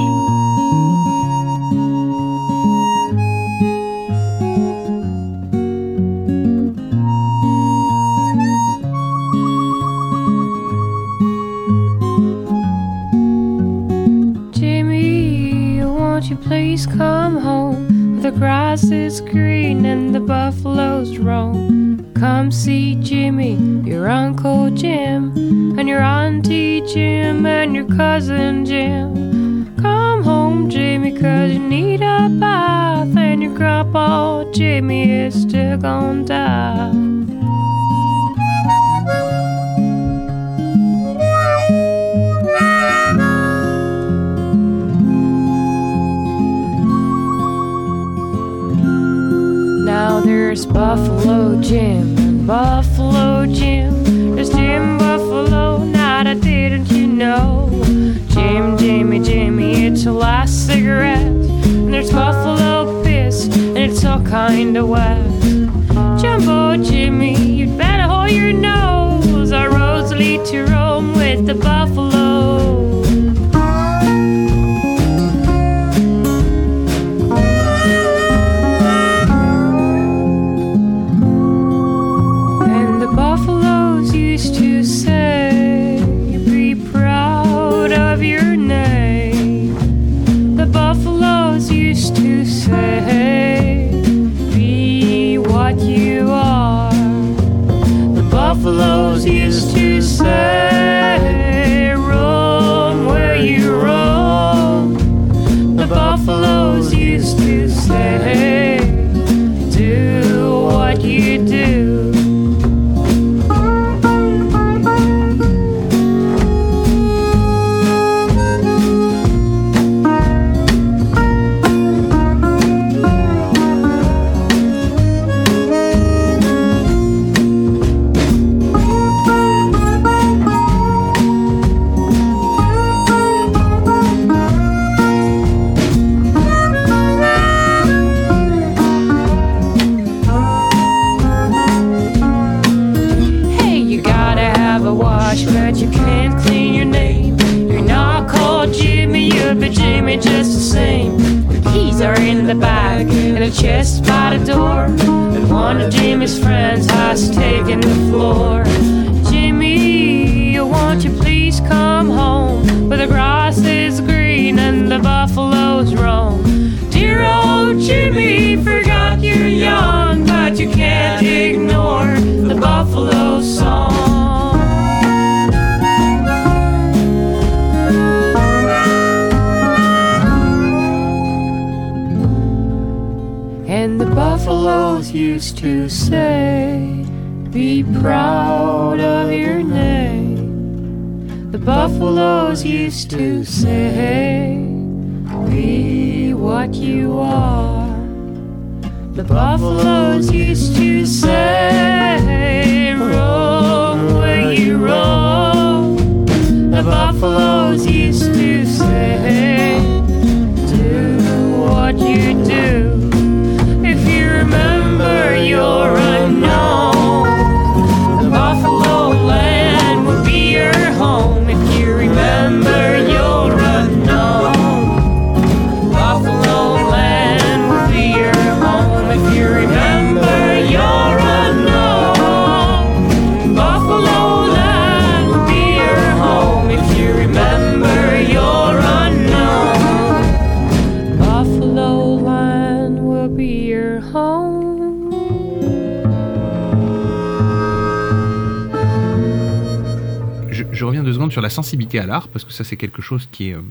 À l'art, parce que ça c'est quelque chose qui est, euh,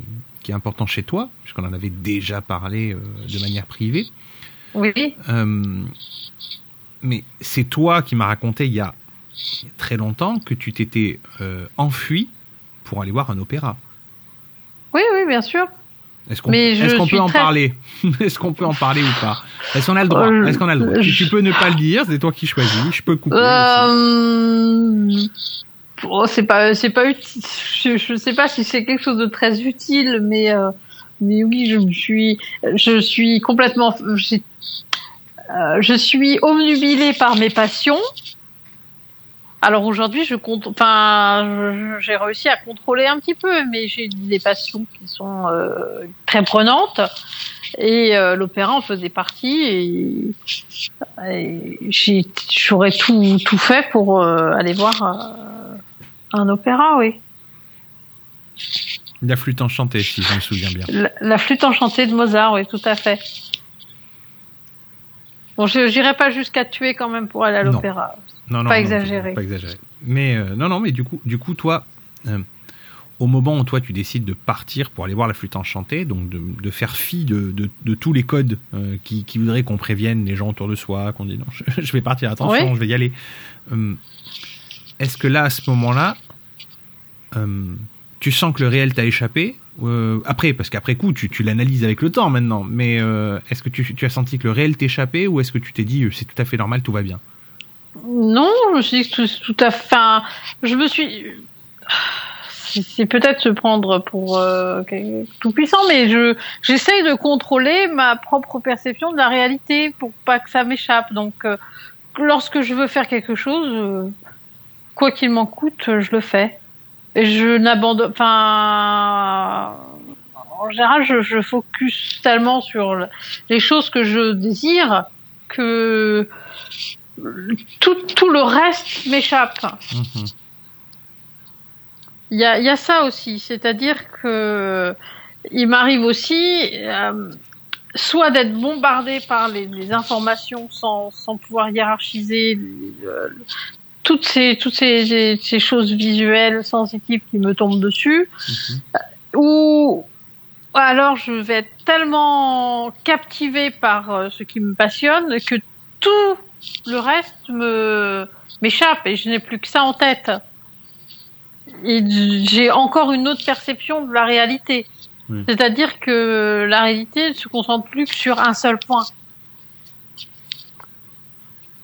qui est important chez toi, puisqu'on en avait déjà parlé euh, de manière privée. Oui. Euh, mais c'est toi qui m'as raconté il y, a, il y a très longtemps que tu t'étais euh, enfui pour aller voir un opéra. Oui, oui, bien sûr. Est-ce qu'on peut en très- parler Est-ce qu'on peut en parler ou pas? Est-ce qu'on a le droit? Euh, Est-ce qu'on a le droit? je- Tu peux ne pas le dire, c'est toi qui choisis. Je peux couper. Oh, c'est pas, c'est pas utile. Je, je sais pas si c'est quelque chose de très utile, mais euh, mais oui, je me suis, je suis complètement, euh, je suis omnubilée par mes passions. Alors aujourd'hui, je compte, enfin, j'ai réussi à contrôler un petit peu, mais j'ai des passions qui sont euh, très prenantes. Et euh, l'opéra en faisait partie. Et, et j'aurais tout, tout fait pour euh, aller voir euh, un opéra, oui. La flûte enchantée, si je me souviens bien. La, la flûte enchantée de Mozart, oui, tout à fait. Bon, je j'irai pas jusqu'à tuer quand même pour aller à l'opéra. Non, non, Pas exagéré. Pas exagéré. Mais euh, non, non, mais du coup, du coup, toi, euh, au moment où toi tu décides de partir pour aller voir la flûte enchantée, donc de, de faire fi de, de, de tous les codes euh, qui, qui voudraient qu'on prévienne les gens autour de soi, qu'on dit non, je, je vais partir, attention, Oui. je vais y aller. Est-ce que là, à ce moment-là, euh, tu sens que le réel t'a échappé Euh, Après, parce qu'après coup, tu, tu l'analyses avec le temps maintenant. Mais euh, est-ce que tu, as senti que le réel t'échappait ou est-ce que tu t'es dit c'est tout à fait normal, tout va bien? Non, je me suis dit que tout, tout à fait. je me suis. C'est peut-être se prendre pour tout puissant, mais je j'essaye de contrôler ma propre perception de la réalité pour pas que ça m'échappe. Donc, lorsque je veux faire quelque chose, quoi qu'il m'en coûte, je le fais. Et je n'abandonne. Enfin, en général, je, je focus tellement sur le- les choses que je désire que tout, tout le reste m'échappe. Mhm. Il y a, il y a ça aussi, c'est-à-dire que il m'arrive aussi euh, soit d'être bombardé par les, les informations sans, sans pouvoir hiérarchiser toutes ces toutes ces, ces choses visuelles sensitives qui me tombent dessus, Mhm. ou alors je vais être tellement captivé par euh, ce qui me passionne que tout le reste me m'échappe et je n'ai plus que ça en tête. Et j'ai encore une autre perception de la réalité. C'est-à-dire que la réalité ne se concentre plus que sur un seul point.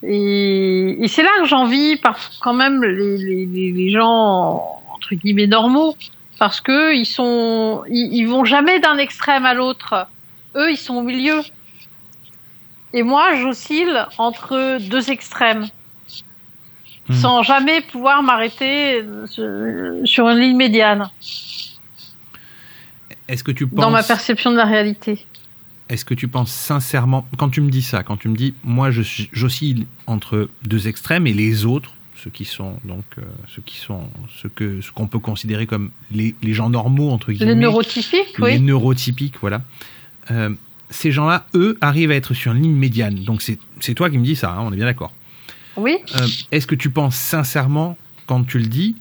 Et, et c'est là que j'envie par quand même les, les, gens entre guillemets normaux parce que ils sont ils, ils vont jamais d'un extrême à l'autre. Eux, ils sont au milieu. Et moi, j'oscille entre deux extrêmes Mhm. sans jamais pouvoir m'arrêter euh, sur une ligne médiane Est-ce que tu penses dans ma perception de la réalité. Est-ce que tu penses sincèrement, quand tu me dis ça, quand tu me dis, moi, j'oscille entre deux extrêmes et les autres, ceux qui sont donc, euh, ceux qui sont, ce que, ce qu'on peut considérer comme les, les gens normaux entre guillemets, Les neurotypiques, les oui. neurotypiques, voilà. Euh, ces gens-là, eux, arrivent à être sur une ligne médiane. Donc c'est, c'est toi qui me dis ça, hein, on est bien d'accord. Oui. Euh, est-ce que tu penses sincèrement, quand tu le dis,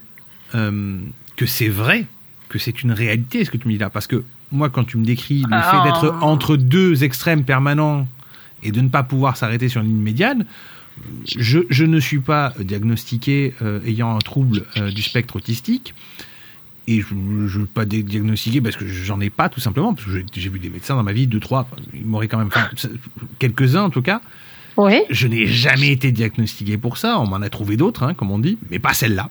que c'est vrai, que c'est une réalité, ce que tu me dis là? Parce que moi, quand tu me décris le Ah. fait d'être entre deux extrêmes permanents et de ne pas pouvoir s'arrêter sur une ligne médiane, je, je ne suis pas diagnostiqué euh, ayant un trouble euh, du spectre autistique. Et je ne veux pas diagnostiquer parce que j'en ai pas, tout simplement. Parce que j'ai- vu des médecins dans ma vie, deux, trois. ils m'auraient quand même. Quelques-uns, en tout cas. Oui. Je n'ai jamais été diagnostiqué pour ça. On m'en a trouvé d'autres, hein, comme on dit, mais pas celle-là.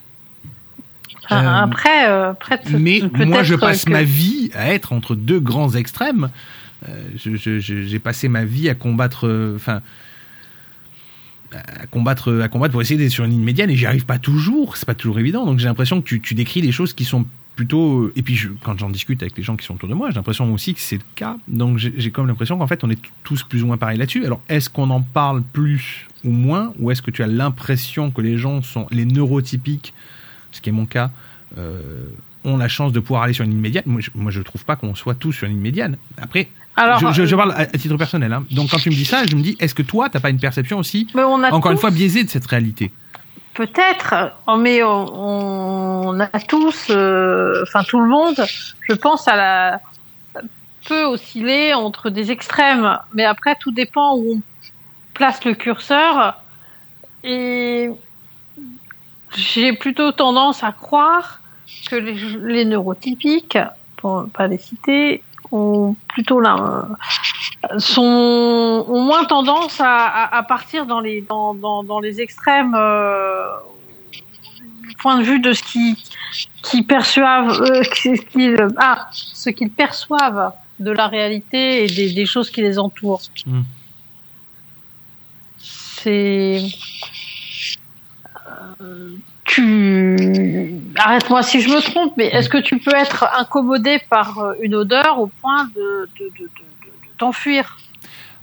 Enfin, Euh, après, euh, après Mais moi, je passe que- ma vie à être entre deux grands extrêmes. Euh, je- je- je- J'ai passé ma vie à combattre, enfin, à combattre, à combattre pour essayer d'être sur une ligne médiane et j'y arrive pas toujours. C'est pas toujours évident. Donc j'ai l'impression que tu, tu décris des choses qui sont plutôt. Et puis je- quand j'en discute avec les gens qui sont autour de moi, j'ai l'impression aussi que c'est le cas. Donc j'ai comme l'impression qu'en fait on est tous plus ou moins pareils là-dessus. Alors est-ce qu'on en parle plus ou moins, ou est-ce que tu as l'impression que les gens sont les neurotypiques, ce qui est mon cas, euh, ont la chance de pouvoir aller sur une ligne médiane Moi je, moi, je trouve pas qu'on soit tous sur une ligne médiane. Après. Alors, je, je- je euh, parle à, titre personnel. hein. Donc quand tu me dis ça, je me dis, est-ce que toi, t'as pas une perception aussi, mais on a encore une fois, biaisée de cette réalité? Peut-être, oh, mais on, on a tous, euh, enfin tout le monde, je pense à la peut osciller entre des extrêmes, mais après tout dépend où on place le curseur. Et j'ai plutôt tendance à croire que les, les neurotypiques, pour ne pas les citer, ont plutôt la, sont ont moins tendance à, à, à partir dans les dans, dans, dans les extrêmes euh, du point de vue de ce qui qui perçoivent euh, ce qu'ils ah ce qu'ils perçoivent de la réalité et des, des choses qui les entourent. Mm. C'est tu arrête-moi si je me trompe, mais est-ce que tu peux être incommodé par euh, une odeur au point de, de, de, de, de t'enfuir?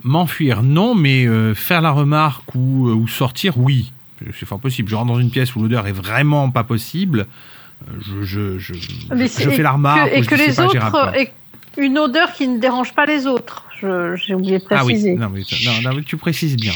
M'enfuir, non, mais euh, faire la remarque ou, euh, ou sortir, oui. C'est fort possible. Je rentre dans une pièce où l'odeur est vraiment pas possible. euh, Je, je, je, Mais je c'est- fais la que- remarque. et que les pas autres et une odeur qui ne dérange pas les autres. J'ai oublié de Ah oui, préciser. non, mais, non, non, mais tu précises bien.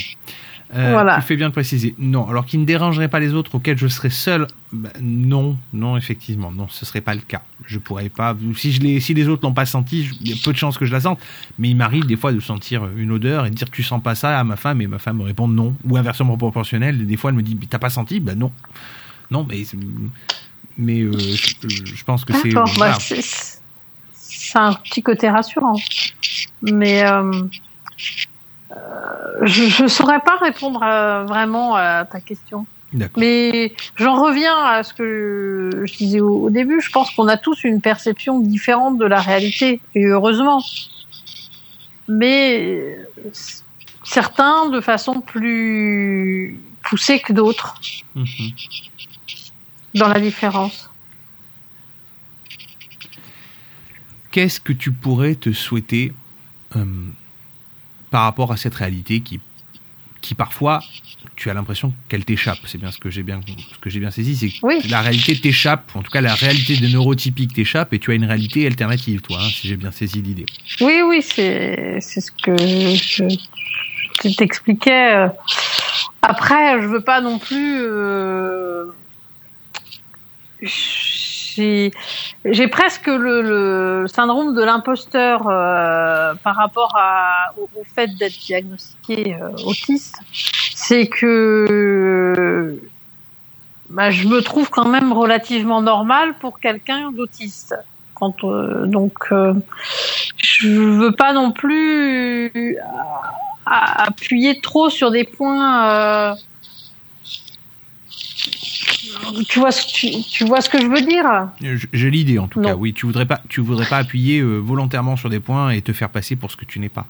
Euh, Voilà. Tu fais bien de préciser. Non, alors qui ne dérangerait pas les autres, auxquels je serais seul, bah, non, non, effectivement, non, ce serait pas le cas. Je pourrais pas. Si je les, si les autres l'ont pas senti, il y a peu de chances que je la sente. Mais il m'arrive des fois de sentir une odeur et de dire tu sens pas ça à ma femme et ma femme me répond non ou inversement proportionnel. Des fois elle me dit t'as pas senti, bah non, non, mais mais euh, je, je pense que c'est D'accord. voilà. Bah, c'est un petit côté rassurant. Mais euh, euh, je ne saurais pas répondre euh, vraiment à ta question. Mais j'en reviens à ce que je disais au, au début. Je pense qu'on a tous une perception différente de la réalité, et heureusement. Mais certains de façon plus poussée que d'autres Mhm. dans la différence. Qu'est-ce que tu pourrais te souhaiter euh, par rapport à cette réalité qui, qui parfois, tu as l'impression qu'elle t'échappe. C'est bien ce que j'ai bien, ce que j'ai bien saisi, c'est que Oui. la réalité t'échappe. En tout cas, la réalité des neurotypiques t'échappe et tu as une réalité alternative, toi, hein, si j'ai bien saisi l'idée. Oui, oui, c'est c'est ce que je, je t'expliquais. Après, je veux pas non plus. euh, J'ai presque le, syndrome de l'imposteur euh, par rapport au, fait d'être diagnostiqué euh, autiste. C'est que bah, je me trouve quand même relativement normal pour quelqu'un d'autiste. Quand euh, donc euh, je veux pas non plus appuyer trop sur des points. Tu vois, ce- tu, tu vois ce que je veux dire? J'ai l'idée, en tout Non. cas. Oui, tu voudrais pas, tu voudrais pas appuyer euh, volontairement sur des points et te faire passer pour ce que tu n'es pas.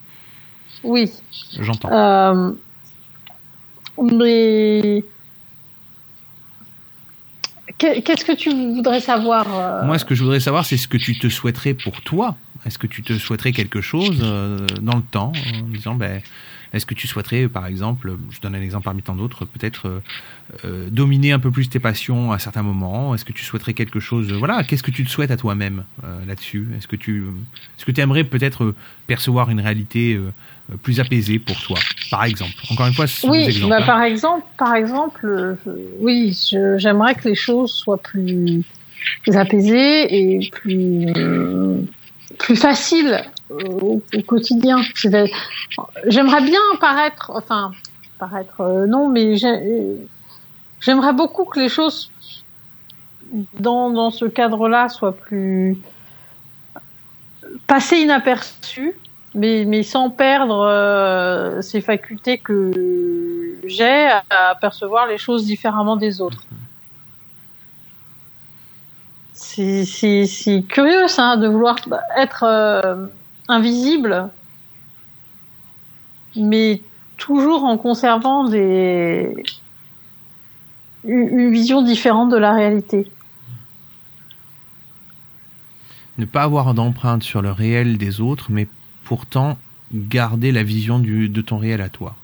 Oui. J'entends. Euh, mais Qu'est- qu'est-ce que tu voudrais savoir euh, Moi, ce que je voudrais savoir, c'est ce que tu te souhaiterais pour toi. Est-ce que tu te souhaiterais quelque chose euh, dans le temps, en disant, ben, est-ce que tu souhaiterais, par exemple, je donne un exemple parmi tant d'autres, peut-être euh, euh, dominer un peu plus tes passions à certains moments? Est-ce que tu souhaiterais quelque chose Voilà, qu'est-ce que tu te souhaites à toi-même euh, là-dessus? Est-ce que tu, est-ce que tu aimerais peut-être percevoir une réalité plus apaisée pour toi, par exemple? Encore une fois, ce sont des Oui, exemples. bah, hein. par exemple, par exemple, je- oui, je- j'aimerais que les choses soient plus, plus apaisées et plus plus faciles euh, au, quotidien. J'aimerais bien paraître, enfin, paraître euh, non, mais j'ai- j'aimerais beaucoup que les choses dans, dans ce cadre-là soient plus passées inaperçues, mais, mais sans perdre euh, ces facultés que j'ai à percevoir les choses différemment des autres. C'est curieux ça, de vouloir être euh, invisible, mais toujours en conservant des une vision différente de la réalité. Ne pas avoir d'empreinte sur le réel des autres, mais pourtant garder la vision du, de ton réel à toi.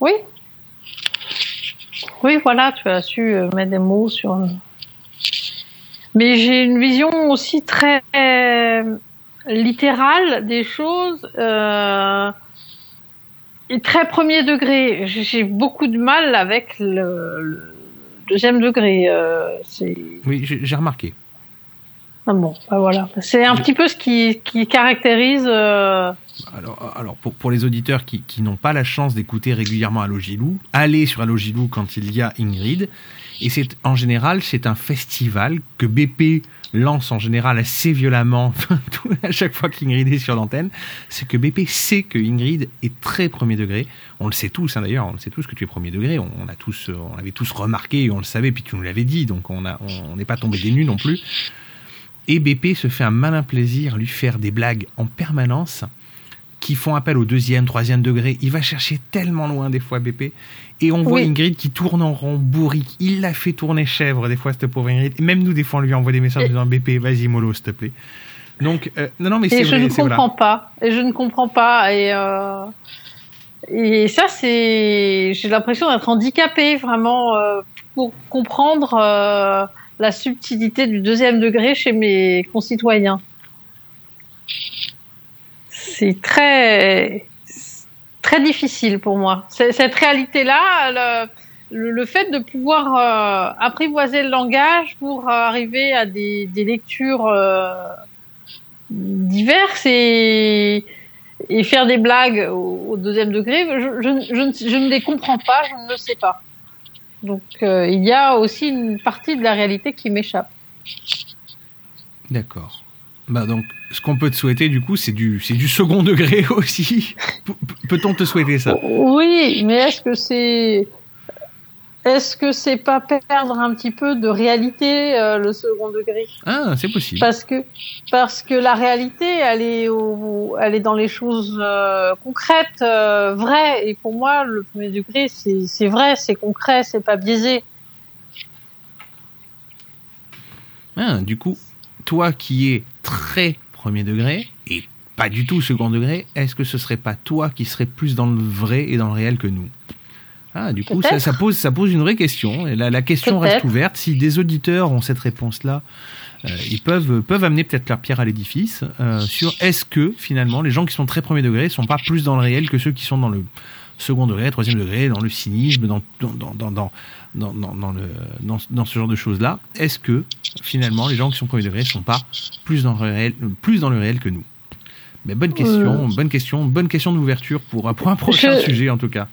Oui. Oui, voilà, tu as su euh, mettre des mots sur. Mais j'ai une vision aussi très littérale des choses euh, et très premier degré. J'ai beaucoup de mal avec le, deuxième degré. euh, Oui, j'ai remarqué. Ah bon, bah voilà. C'est un petit peu ce qui, qui caractérise. euh, Alors, alors pour, pour les auditeurs qui, qui n'ont pas la chance d'écouter régulièrement Allogilou, allez sur Allogilou quand il y a Ingrid. Et c'est en général, c'est un festival que BP lance en général assez violemment à chaque fois qu'Ingrid est sur l'antenne. C'est que BP sait que Ingrid est très premier degré. On le sait tous, hein, d'ailleurs, on le sait tous que tu es premier degré. On, on a tous, euh, on l'avait tous remarqué, et on le savait, puis tu nous l'avais dit, donc on a, on on n'est pas tombé des nues non plus. Et BP se fait un malin plaisir à lui faire des blagues en permanence qui font appel au deuxième, troisième degré. Il va chercher tellement loin des fois BP. Et on voit Oui. Ingrid qui tourne en rond, bourrique. Il l'a fait tourner chèvre des fois, cette pauvre Ingrid. Et même nous, des fois, on lui envoie des messages en disant BP, vas-y mollo, s'il te plaît. Donc, euh, non, non, mais c'est Et je ne comprends voilà. pas. Et je ne comprends pas. Et, euh, et ça, c'est. J'ai l'impression d'être handicapée vraiment euh, pour comprendre euh, la subtilité du deuxième degré chez mes concitoyens. C'est très très difficile pour moi. Cette réalité-là, le, fait de pouvoir euh, apprivoiser le langage pour arriver à des, lectures euh, diverses et, faire des blagues au, deuxième degré, je ne les comprends pas, je ne le sais pas. Donc euh, il y a aussi une partie de la réalité qui m'échappe. D'accord. Bah donc, ce qu'on peut te souhaiter, du coup, c'est du, c'est du second degré aussi. Peut-on te souhaiter ça? Oui, mais est-ce que c'est est-ce que c'est pas perdre un petit peu de réalité euh, le second degré? Ah, c'est possible. Parce que parce que la réalité, elle est au, elle est dans les choses euh, concrètes, euh, vraies. Et pour moi, le premier degré, c'est c'est vrai, c'est concret, c'est pas biaisé. Ah, du coup, toi qui es très premier degré et pas du tout second degré, est-ce que ce serait pas toi qui serais plus dans le vrai et dans le réel que nous? Ah, du coup, ça, ça pose, ça pose une vraie question. Et la, la question reste ouverte. Si des auditeurs ont cette réponse-là, euh, ils peuvent, peuvent amener peut-être leur pierre à l'édifice euh, sur est-ce que finalement les gens qui sont très premier degré sont pas plus dans le réel que ceux qui sont dans le second degré, troisième degré, dans le cynisme, dans dans dans dans dans dans, dans, dans le dans, dans ce genre de choses là. Est-ce que finalement les gens qui sont premier degré sont pas plus dans le réel, plus dans le réel que nous? Mais bonne question, bonne question, bonne question d'ouverture pour pour un prochain Je- sujet en tout cas.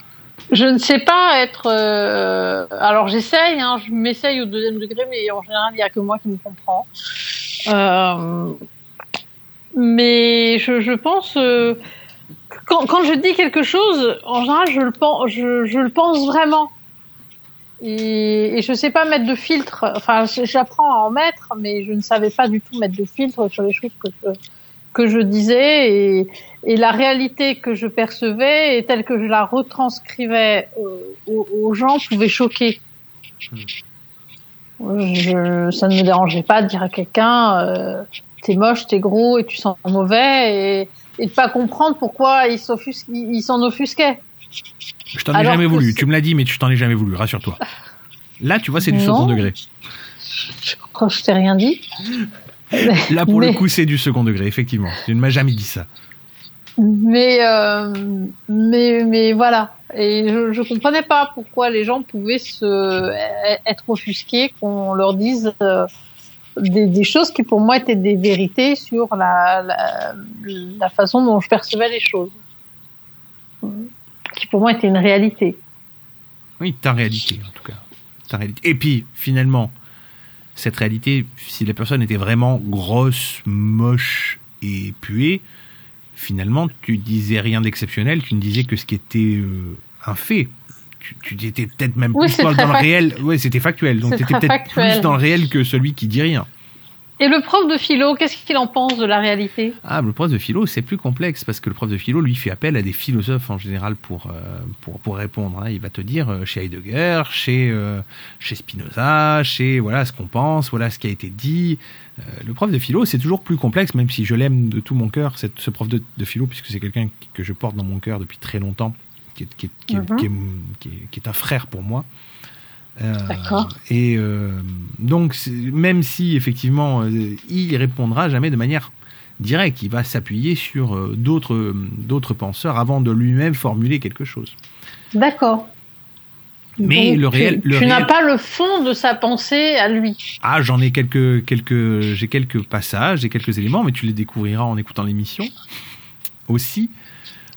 Je ne sais pas être. euh, Alors j'essaye, hein, je m'essaye au deuxième degré, mais en général il n'y a que moi qui me comprends. Euh, Mais je, pense euh, quand, je dis quelque chose, en général je le pense, vraiment. Et, et je sais pas mettre de filtre. Enfin, j'apprends à en mettre, mais je ne savais pas du tout mettre de filtre sur les choses que je, que je disais et, et la réalité que je percevais et telle que je la retranscrivais aux, aux gens pouvait choquer. Je, ça ne me dérangeait pas de dire à quelqu'un euh, t'es moche, t'es gros et tu sens mauvais et, et de pas comprendre pourquoi il s'en offusquait. Je t'en ai jamais voulu. Tu me l'as dit, mais tu t'en es jamais voulu. Rassure-toi. Là, tu vois, c'est du second degré. Je crois que je t'ai rien dit. Là, pour le coup, c'est du second degré, effectivement. Tu ne m'as jamais dit ça. Mais euh, mais mais voilà. Et je, je comprenais pas pourquoi les gens pouvaient se e- être offusqués qu'on leur dise euh, des, des choses qui pour moi étaient des vérités sur la, la la façon dont je percevais les choses. qui pour moi était une réalité. Oui, ta réalité, en tout cas. Ta réalité. Et puis, finalement, cette réalité, si la personne était vraiment grosse, moche et puée, finalement, tu disais rien d'exceptionnel, tu ne disais que ce qui était euh, un fait. Tu, tu étais peut-être même Oui, plus dans, le réel. Ouais, c'était factuel. Donc, tu étais peut-être plus dans le réel que celui qui dit rien. Et le prof de philo, qu'est-ce qu'il en pense de la réalité? Ah, le prof de philo, c'est plus complexe parce que le prof de philo, lui, fait appel à des philosophes en général pour euh, pour, pour répondre. hein. Il va te dire euh, chez Heidegger, chez euh, chez Spinoza, chez voilà ce qu'on pense, voilà ce qui a été dit. Le prof de philo, c'est toujours plus complexe, même si je l'aime de tout mon cœur, cette- ce prof de, de philo, puisque c'est quelqu'un que je porte dans mon cœur depuis très longtemps, qui est, qui est, qui est, Mhm. qui est- qui est- qui est un frère pour moi. Euh, D'accord. Et euh, donc, même si effectivement, euh, il répondra jamais de manière directe, il va s'appuyer sur euh, d'autres d'autres penseurs avant de lui-même formuler quelque chose. D'accord. Mais Donc, le tu- réel- Tu, n'as réel- pas le fond de sa pensée à lui. Ah, j'en ai quelques quelques j'ai quelques passages, j'ai quelques éléments, mais tu les découvriras en écoutant l'émission aussi.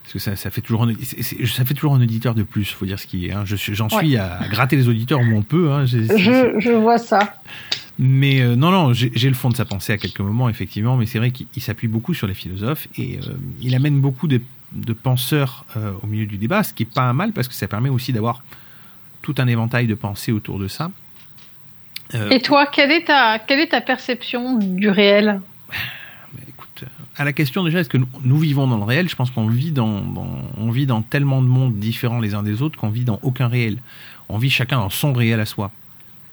Parce que ça, ça fait toujours un, ça fait toujours un auditeur de plus, faut dire ce qui est. hein. Je suis- J'en suis à, à gratter les auditeurs où on peut. Hein. Je, je vois ça. Mais euh, non, non, j'ai le fond de sa pensée à quelques moments, effectivement, mais c'est vrai qu'il il s'appuie beaucoup sur les philosophes et euh, il amène beaucoup de, de penseurs euh, au milieu du débat, ce qui est pas un mal parce que ça permet aussi d'avoir tout un éventail de pensées autour de ça. Et toi, quelle est ta, quelle est ta perception du réel? à la question déjà, est-ce que nous, nous vivons dans le réel? Je pense qu'on vit dans, dans- on vit dans tellement de mondes différents les uns des autres qu'on vit dans aucun réel. On vit chacun dans son réel à soi.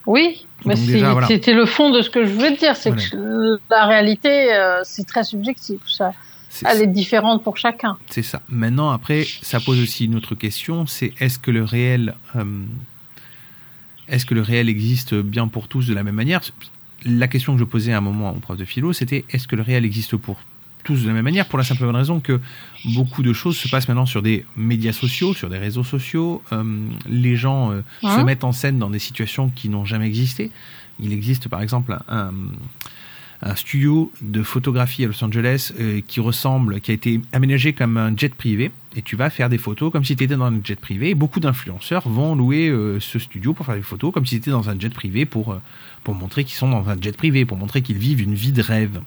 Oui, mais voilà. c'était le fond de ce que je voulais te dire, c'est que la réalité, euh, c'est très subjectif. Ça, elle est différente pour chacun. C'est ça. Maintenant, après, ça pose aussi une autre question, c'est est-ce que le réel, euh, est-ce que le réel existe bien pour tous de la même manière? La question que je posais à un moment au prof de philo, c'était est-ce que le réel existe pour tous de la même manière Pour la simple bonne raison que beaucoup de choses se passent maintenant sur des médias sociaux, sur des réseaux sociaux. Euh, les gens euh, se mettent en scène dans des situations qui n'ont jamais existé. Il existe par exemple un, un studio de photographie à Los Angeles euh, qui ressemble, qui a été aménagé comme un jet privé. Et tu vas faire des photos comme si tu étais dans un jet privé. Et beaucoup d'influenceurs vont louer euh, ce studio pour faire des photos comme si tu étais dans un jet privé pour, euh, pour montrer qu'ils sont dans un jet privé, pour montrer qu'ils vivent une vie de rêve.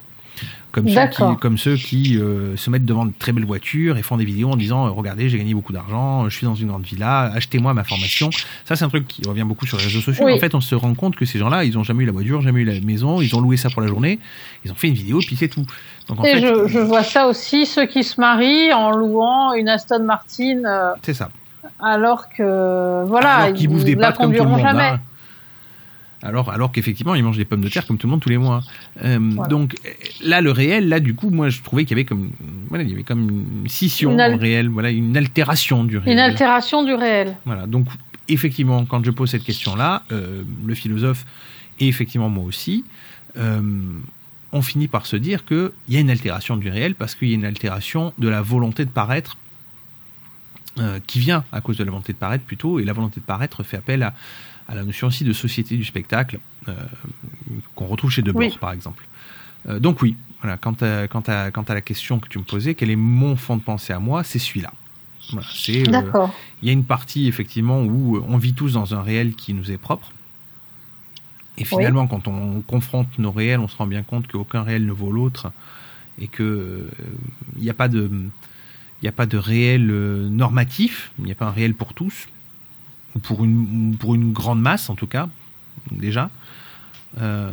Comme ceux qui, comme ceux qui euh, se mettent devant de très belles voitures et font des vidéos en disant euh, regardez j'ai gagné beaucoup d'argent, je suis dans une grande villa, achetez-moi ma formation. Ça c'est un truc qui revient beaucoup sur les réseaux sociaux. Oui. En fait on se rend compte que ces gens-là ils ont jamais eu la voiture, jamais eu la maison, ils ont loué ça pour la journée, ils ont fait une vidéo puis c'est tout. Donc en Et fait je, je vois ça aussi, ceux qui se marient en louant une Aston Martin, euh, c'est ça. alors que voilà, alors bouffent des la le conduiront monde. jamais. hein. Alors, alors qu'effectivement, ils mangent des pommes de terre comme tout le monde tous les mois. Euh, Voilà. Donc là, le réel, là, du coup, moi, je trouvais qu'il y avait comme, voilà, il y avait comme une scission Une dans al- le réel, voilà, une altération du réel. Une altération du réel. Voilà. Donc, effectivement, quand je pose cette question-là, euh, le philosophe et effectivement moi aussi, euh, on finit par se dire qu'il y a une altération du réel parce qu'il y a une altération de la volonté de paraître euh, qui vient à cause de la volonté de paraître plutôt, et la volonté de paraître fait appel à, à la notion aussi de société du spectacle euh, qu'on retrouve chez Debord, Oui. par exemple. Euh, donc oui, voilà, quant à, quant, à, quant à la question que tu me posais, quel est mon fond de pensée à moi, c'est celui-là. Voilà, c'est, euh, il y a une partie effectivement où on vit tous dans un réel qui nous est propre. Et finalement, quand on confronte nos réels, on se rend bien compte qu'aucun réel ne vaut l'autre et que euh, il n'y a pas de il n'y a pas de réel euh, normatif, il n'y a pas un réel pour tous ou pour une ou pour une grande masse en tout cas déjà. Euh,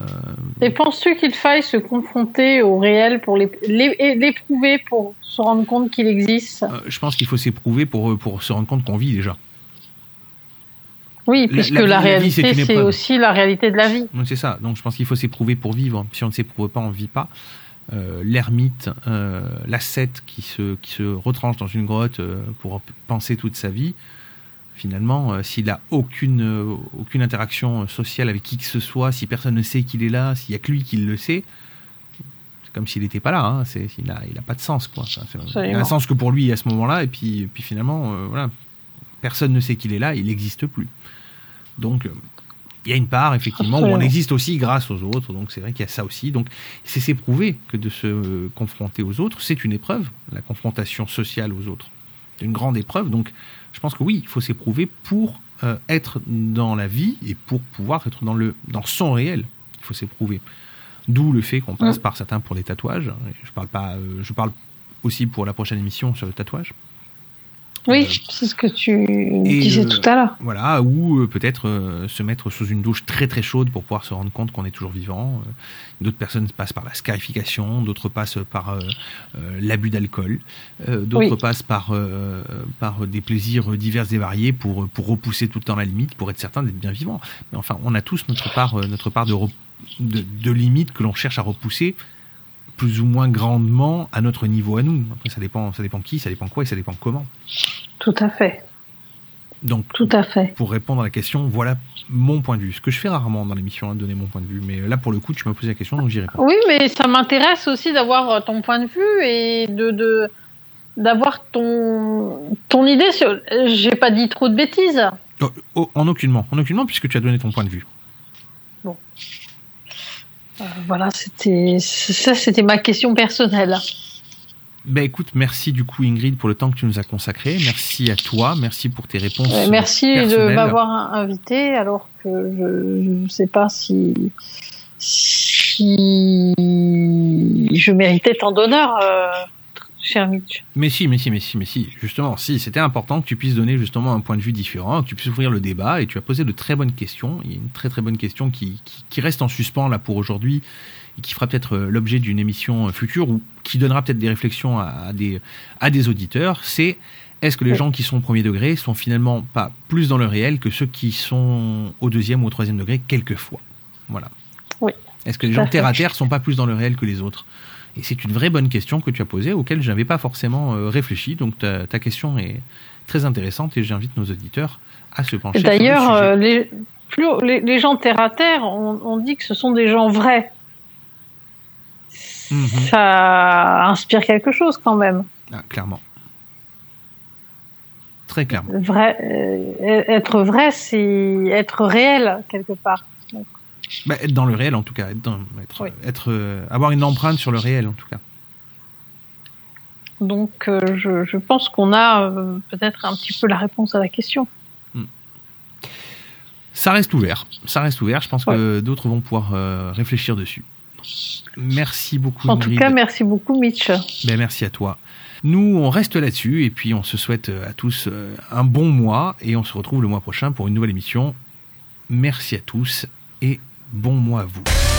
Et penses-tu qu'il faille se confronter au réel pour l'éprouver pour se rendre compte qu'il existe? Euh, je pense qu'il faut s'éprouver pour pour se rendre compte qu'on vit déjà. Oui, puisque la la, la réalité, c'est aussi la réalité de la vie. C'est ça. Donc je pense qu'il faut s'éprouver pour vivre. Si on ne s'éprouve pas, on ne vit pas. Euh, L'ermite, euh, l'ascète qui se, qui se retranche dans une grotte euh, pour penser toute sa vie, finalement, euh, s'il a aucune, euh, aucune interaction euh, sociale avec qui que ce soit, si personne ne sait qu'il est là, s'il y a que lui qui le sait, c'est comme s'il n'était pas là. Hein. C'est, il n'a il a pas de sens. Quoi. Ça, c'est- il a un sens que pour lui à ce moment-là, et puis, puis finalement, euh, voilà, personne ne sait qu'il est là, il n'existe plus. Donc, il y a une part, effectivement, où on existe aussi grâce aux autres. Donc, c'est vrai qu'il y a ça aussi. Donc, c'est s'éprouver que de se confronter aux autres. C'est une épreuve, la confrontation sociale aux autres. C'est une grande épreuve. Donc, Je pense que oui, il faut s'éprouver pour euh, être dans la vie et pour pouvoir être dans, le, dans son réel. Il faut s'éprouver. D'où le fait qu'on passe par certains pour les tatouages. Je parle, pas, euh, je parle aussi pour la prochaine émission sur le tatouage. Oui, Euh, c'est ce que tu disais tout à l'heure. Voilà, ou euh, peut-être euh, se mettre sous une douche très très chaude pour pouvoir se rendre compte qu'on est toujours vivant. D'autres personnes passent par la scarification, d'autres passent par l'abus d'alcool, euh, d'autres Oui. passent par euh, par des plaisirs divers et variés pour pour repousser tout le temps la limite, pour être certain d'être bien vivant. Mais enfin, on a tous notre part notre part de de, de limite que l'on cherche à repousser plus ou moins grandement à notre niveau à nous. Après, ça dépend, ça dépend qui, ça dépend quoi et ça dépend comment. Tout à fait, Donc, tout à fait. pour répondre à la question, voilà mon point de vue. Ce que je fais rarement dans l'émission, hein, donner mon point de vue. Mais là, pour le coup, tu m'as posé la question, donc j'y réponds. Oui, mais ça m'intéresse aussi d'avoir euh, ton point de vue et de de d'avoir ton ton idée sur. J'ai pas dit trop de bêtises. Oh, oh, en aucunement, en aucunement, puisque tu as donné ton point de vue. Euh, voilà, c'était ça, c'était ma question personnelle. Ben écoute, merci du coup Ingrid pour le temps que tu nous as consacré. Merci à toi, merci pour tes réponses. Euh, Merci de m'avoir invité, alors que je ne sais pas si si je méritais tant d'honneur, euh, cher Mitch. Mais si, mais si, mais si, mais si. Justement, si, c'était important que tu puisses donner justement un point de vue différent, que tu puisses ouvrir le débat, et tu as posé de très bonnes questions. Il y a une très très bonne question qui, qui, qui reste en suspens là pour aujourd'hui, et qui fera peut-être euh, l'objet d'une émission euh, future, ou qui donnera peut-être des réflexions à, à des, à des auditeurs. C'est est-ce que les gens qui sont au premier degré sont finalement pas plus dans le réel que ceux qui sont au deuxième ou au troisième degré quelquefois? Voilà. Oui. Est-ce que les gens terre à terre sont pas plus dans le réel que les autres? Et c'est une vraie bonne question que tu as posée, auquel je n'avais pas forcément euh, réfléchi. Donc ta, ta question est très intéressante et j'invite nos auditeurs à se pencher le D'ailleurs, euh, les, plus, les, les gens terre à terre, on, on dit que ce sont des gens vrais. Mhm. Ça inspire quelque chose quand même. Ah, clairement. Très clairement. Vrai, euh, être vrai, c'est être réel quelque part. Bah, être dans le réel en tout cas. Être dans- être, Oui. être, euh, avoir une empreinte sur le réel en tout cas. Donc, euh, je, je pense qu'on a euh, peut-être un petit peu la réponse à la question. Ça reste ouvert. Ça reste ouvert. Je pense que d'autres vont pouvoir réfléchir dessus. Merci beaucoup. En tout cas, merci beaucoup, Mitch. Ben, merci à toi. Nous, on reste là-dessus et puis on se souhaite à tous un bon mois et on se retrouve le mois prochain pour une nouvelle émission. Merci à tous et bon mois à vous.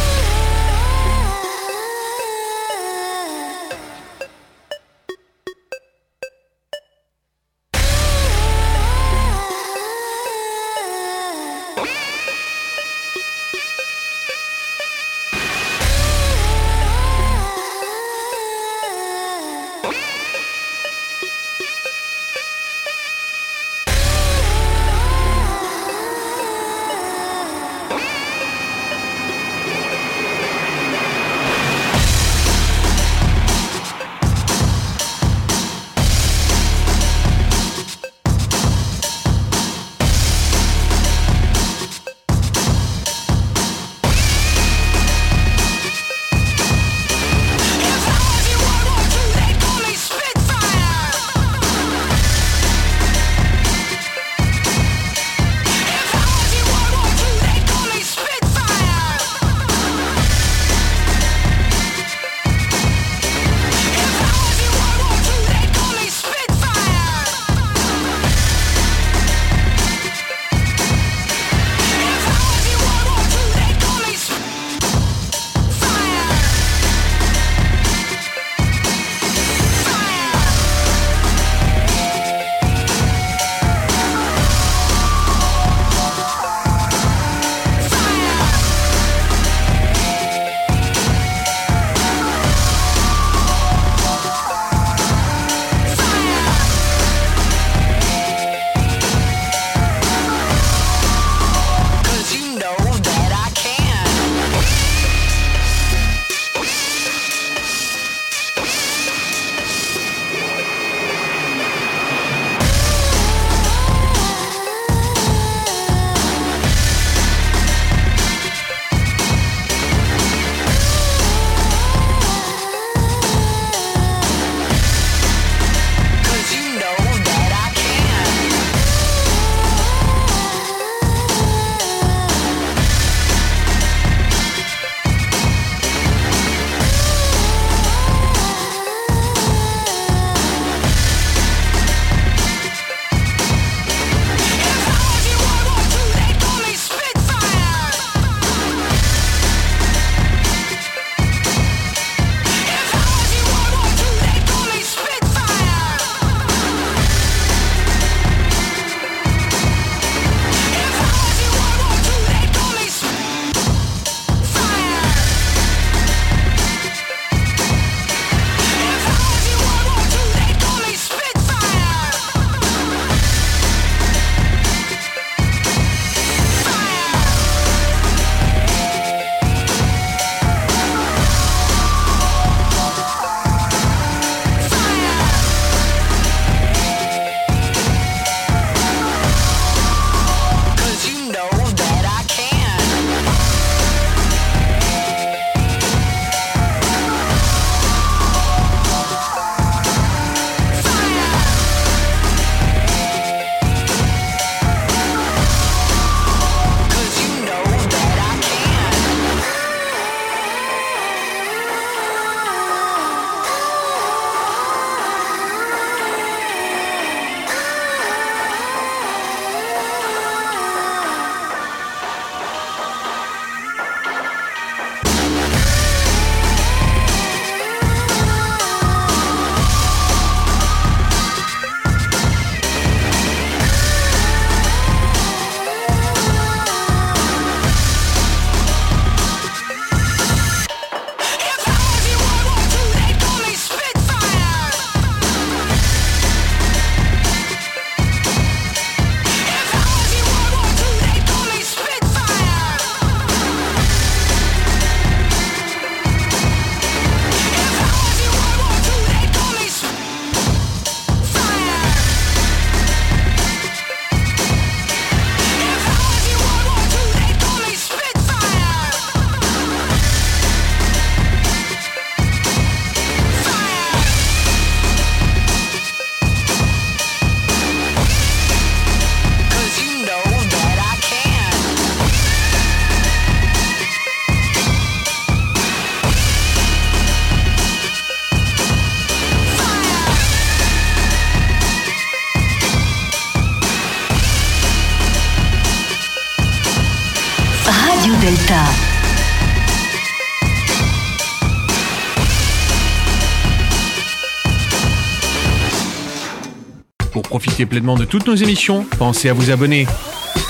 De toutes nos émissions, pensez à vous abonner.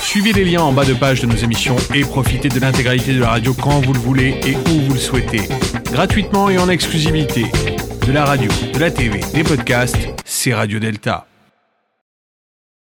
Suivez les liens en bas de page de nos émissions et profitez de l'intégralité de la radio quand vous le voulez et où vous le souhaitez. Gratuitement et en exclusivité. De la radio, de la TV, des podcasts, c'est Radio Delta.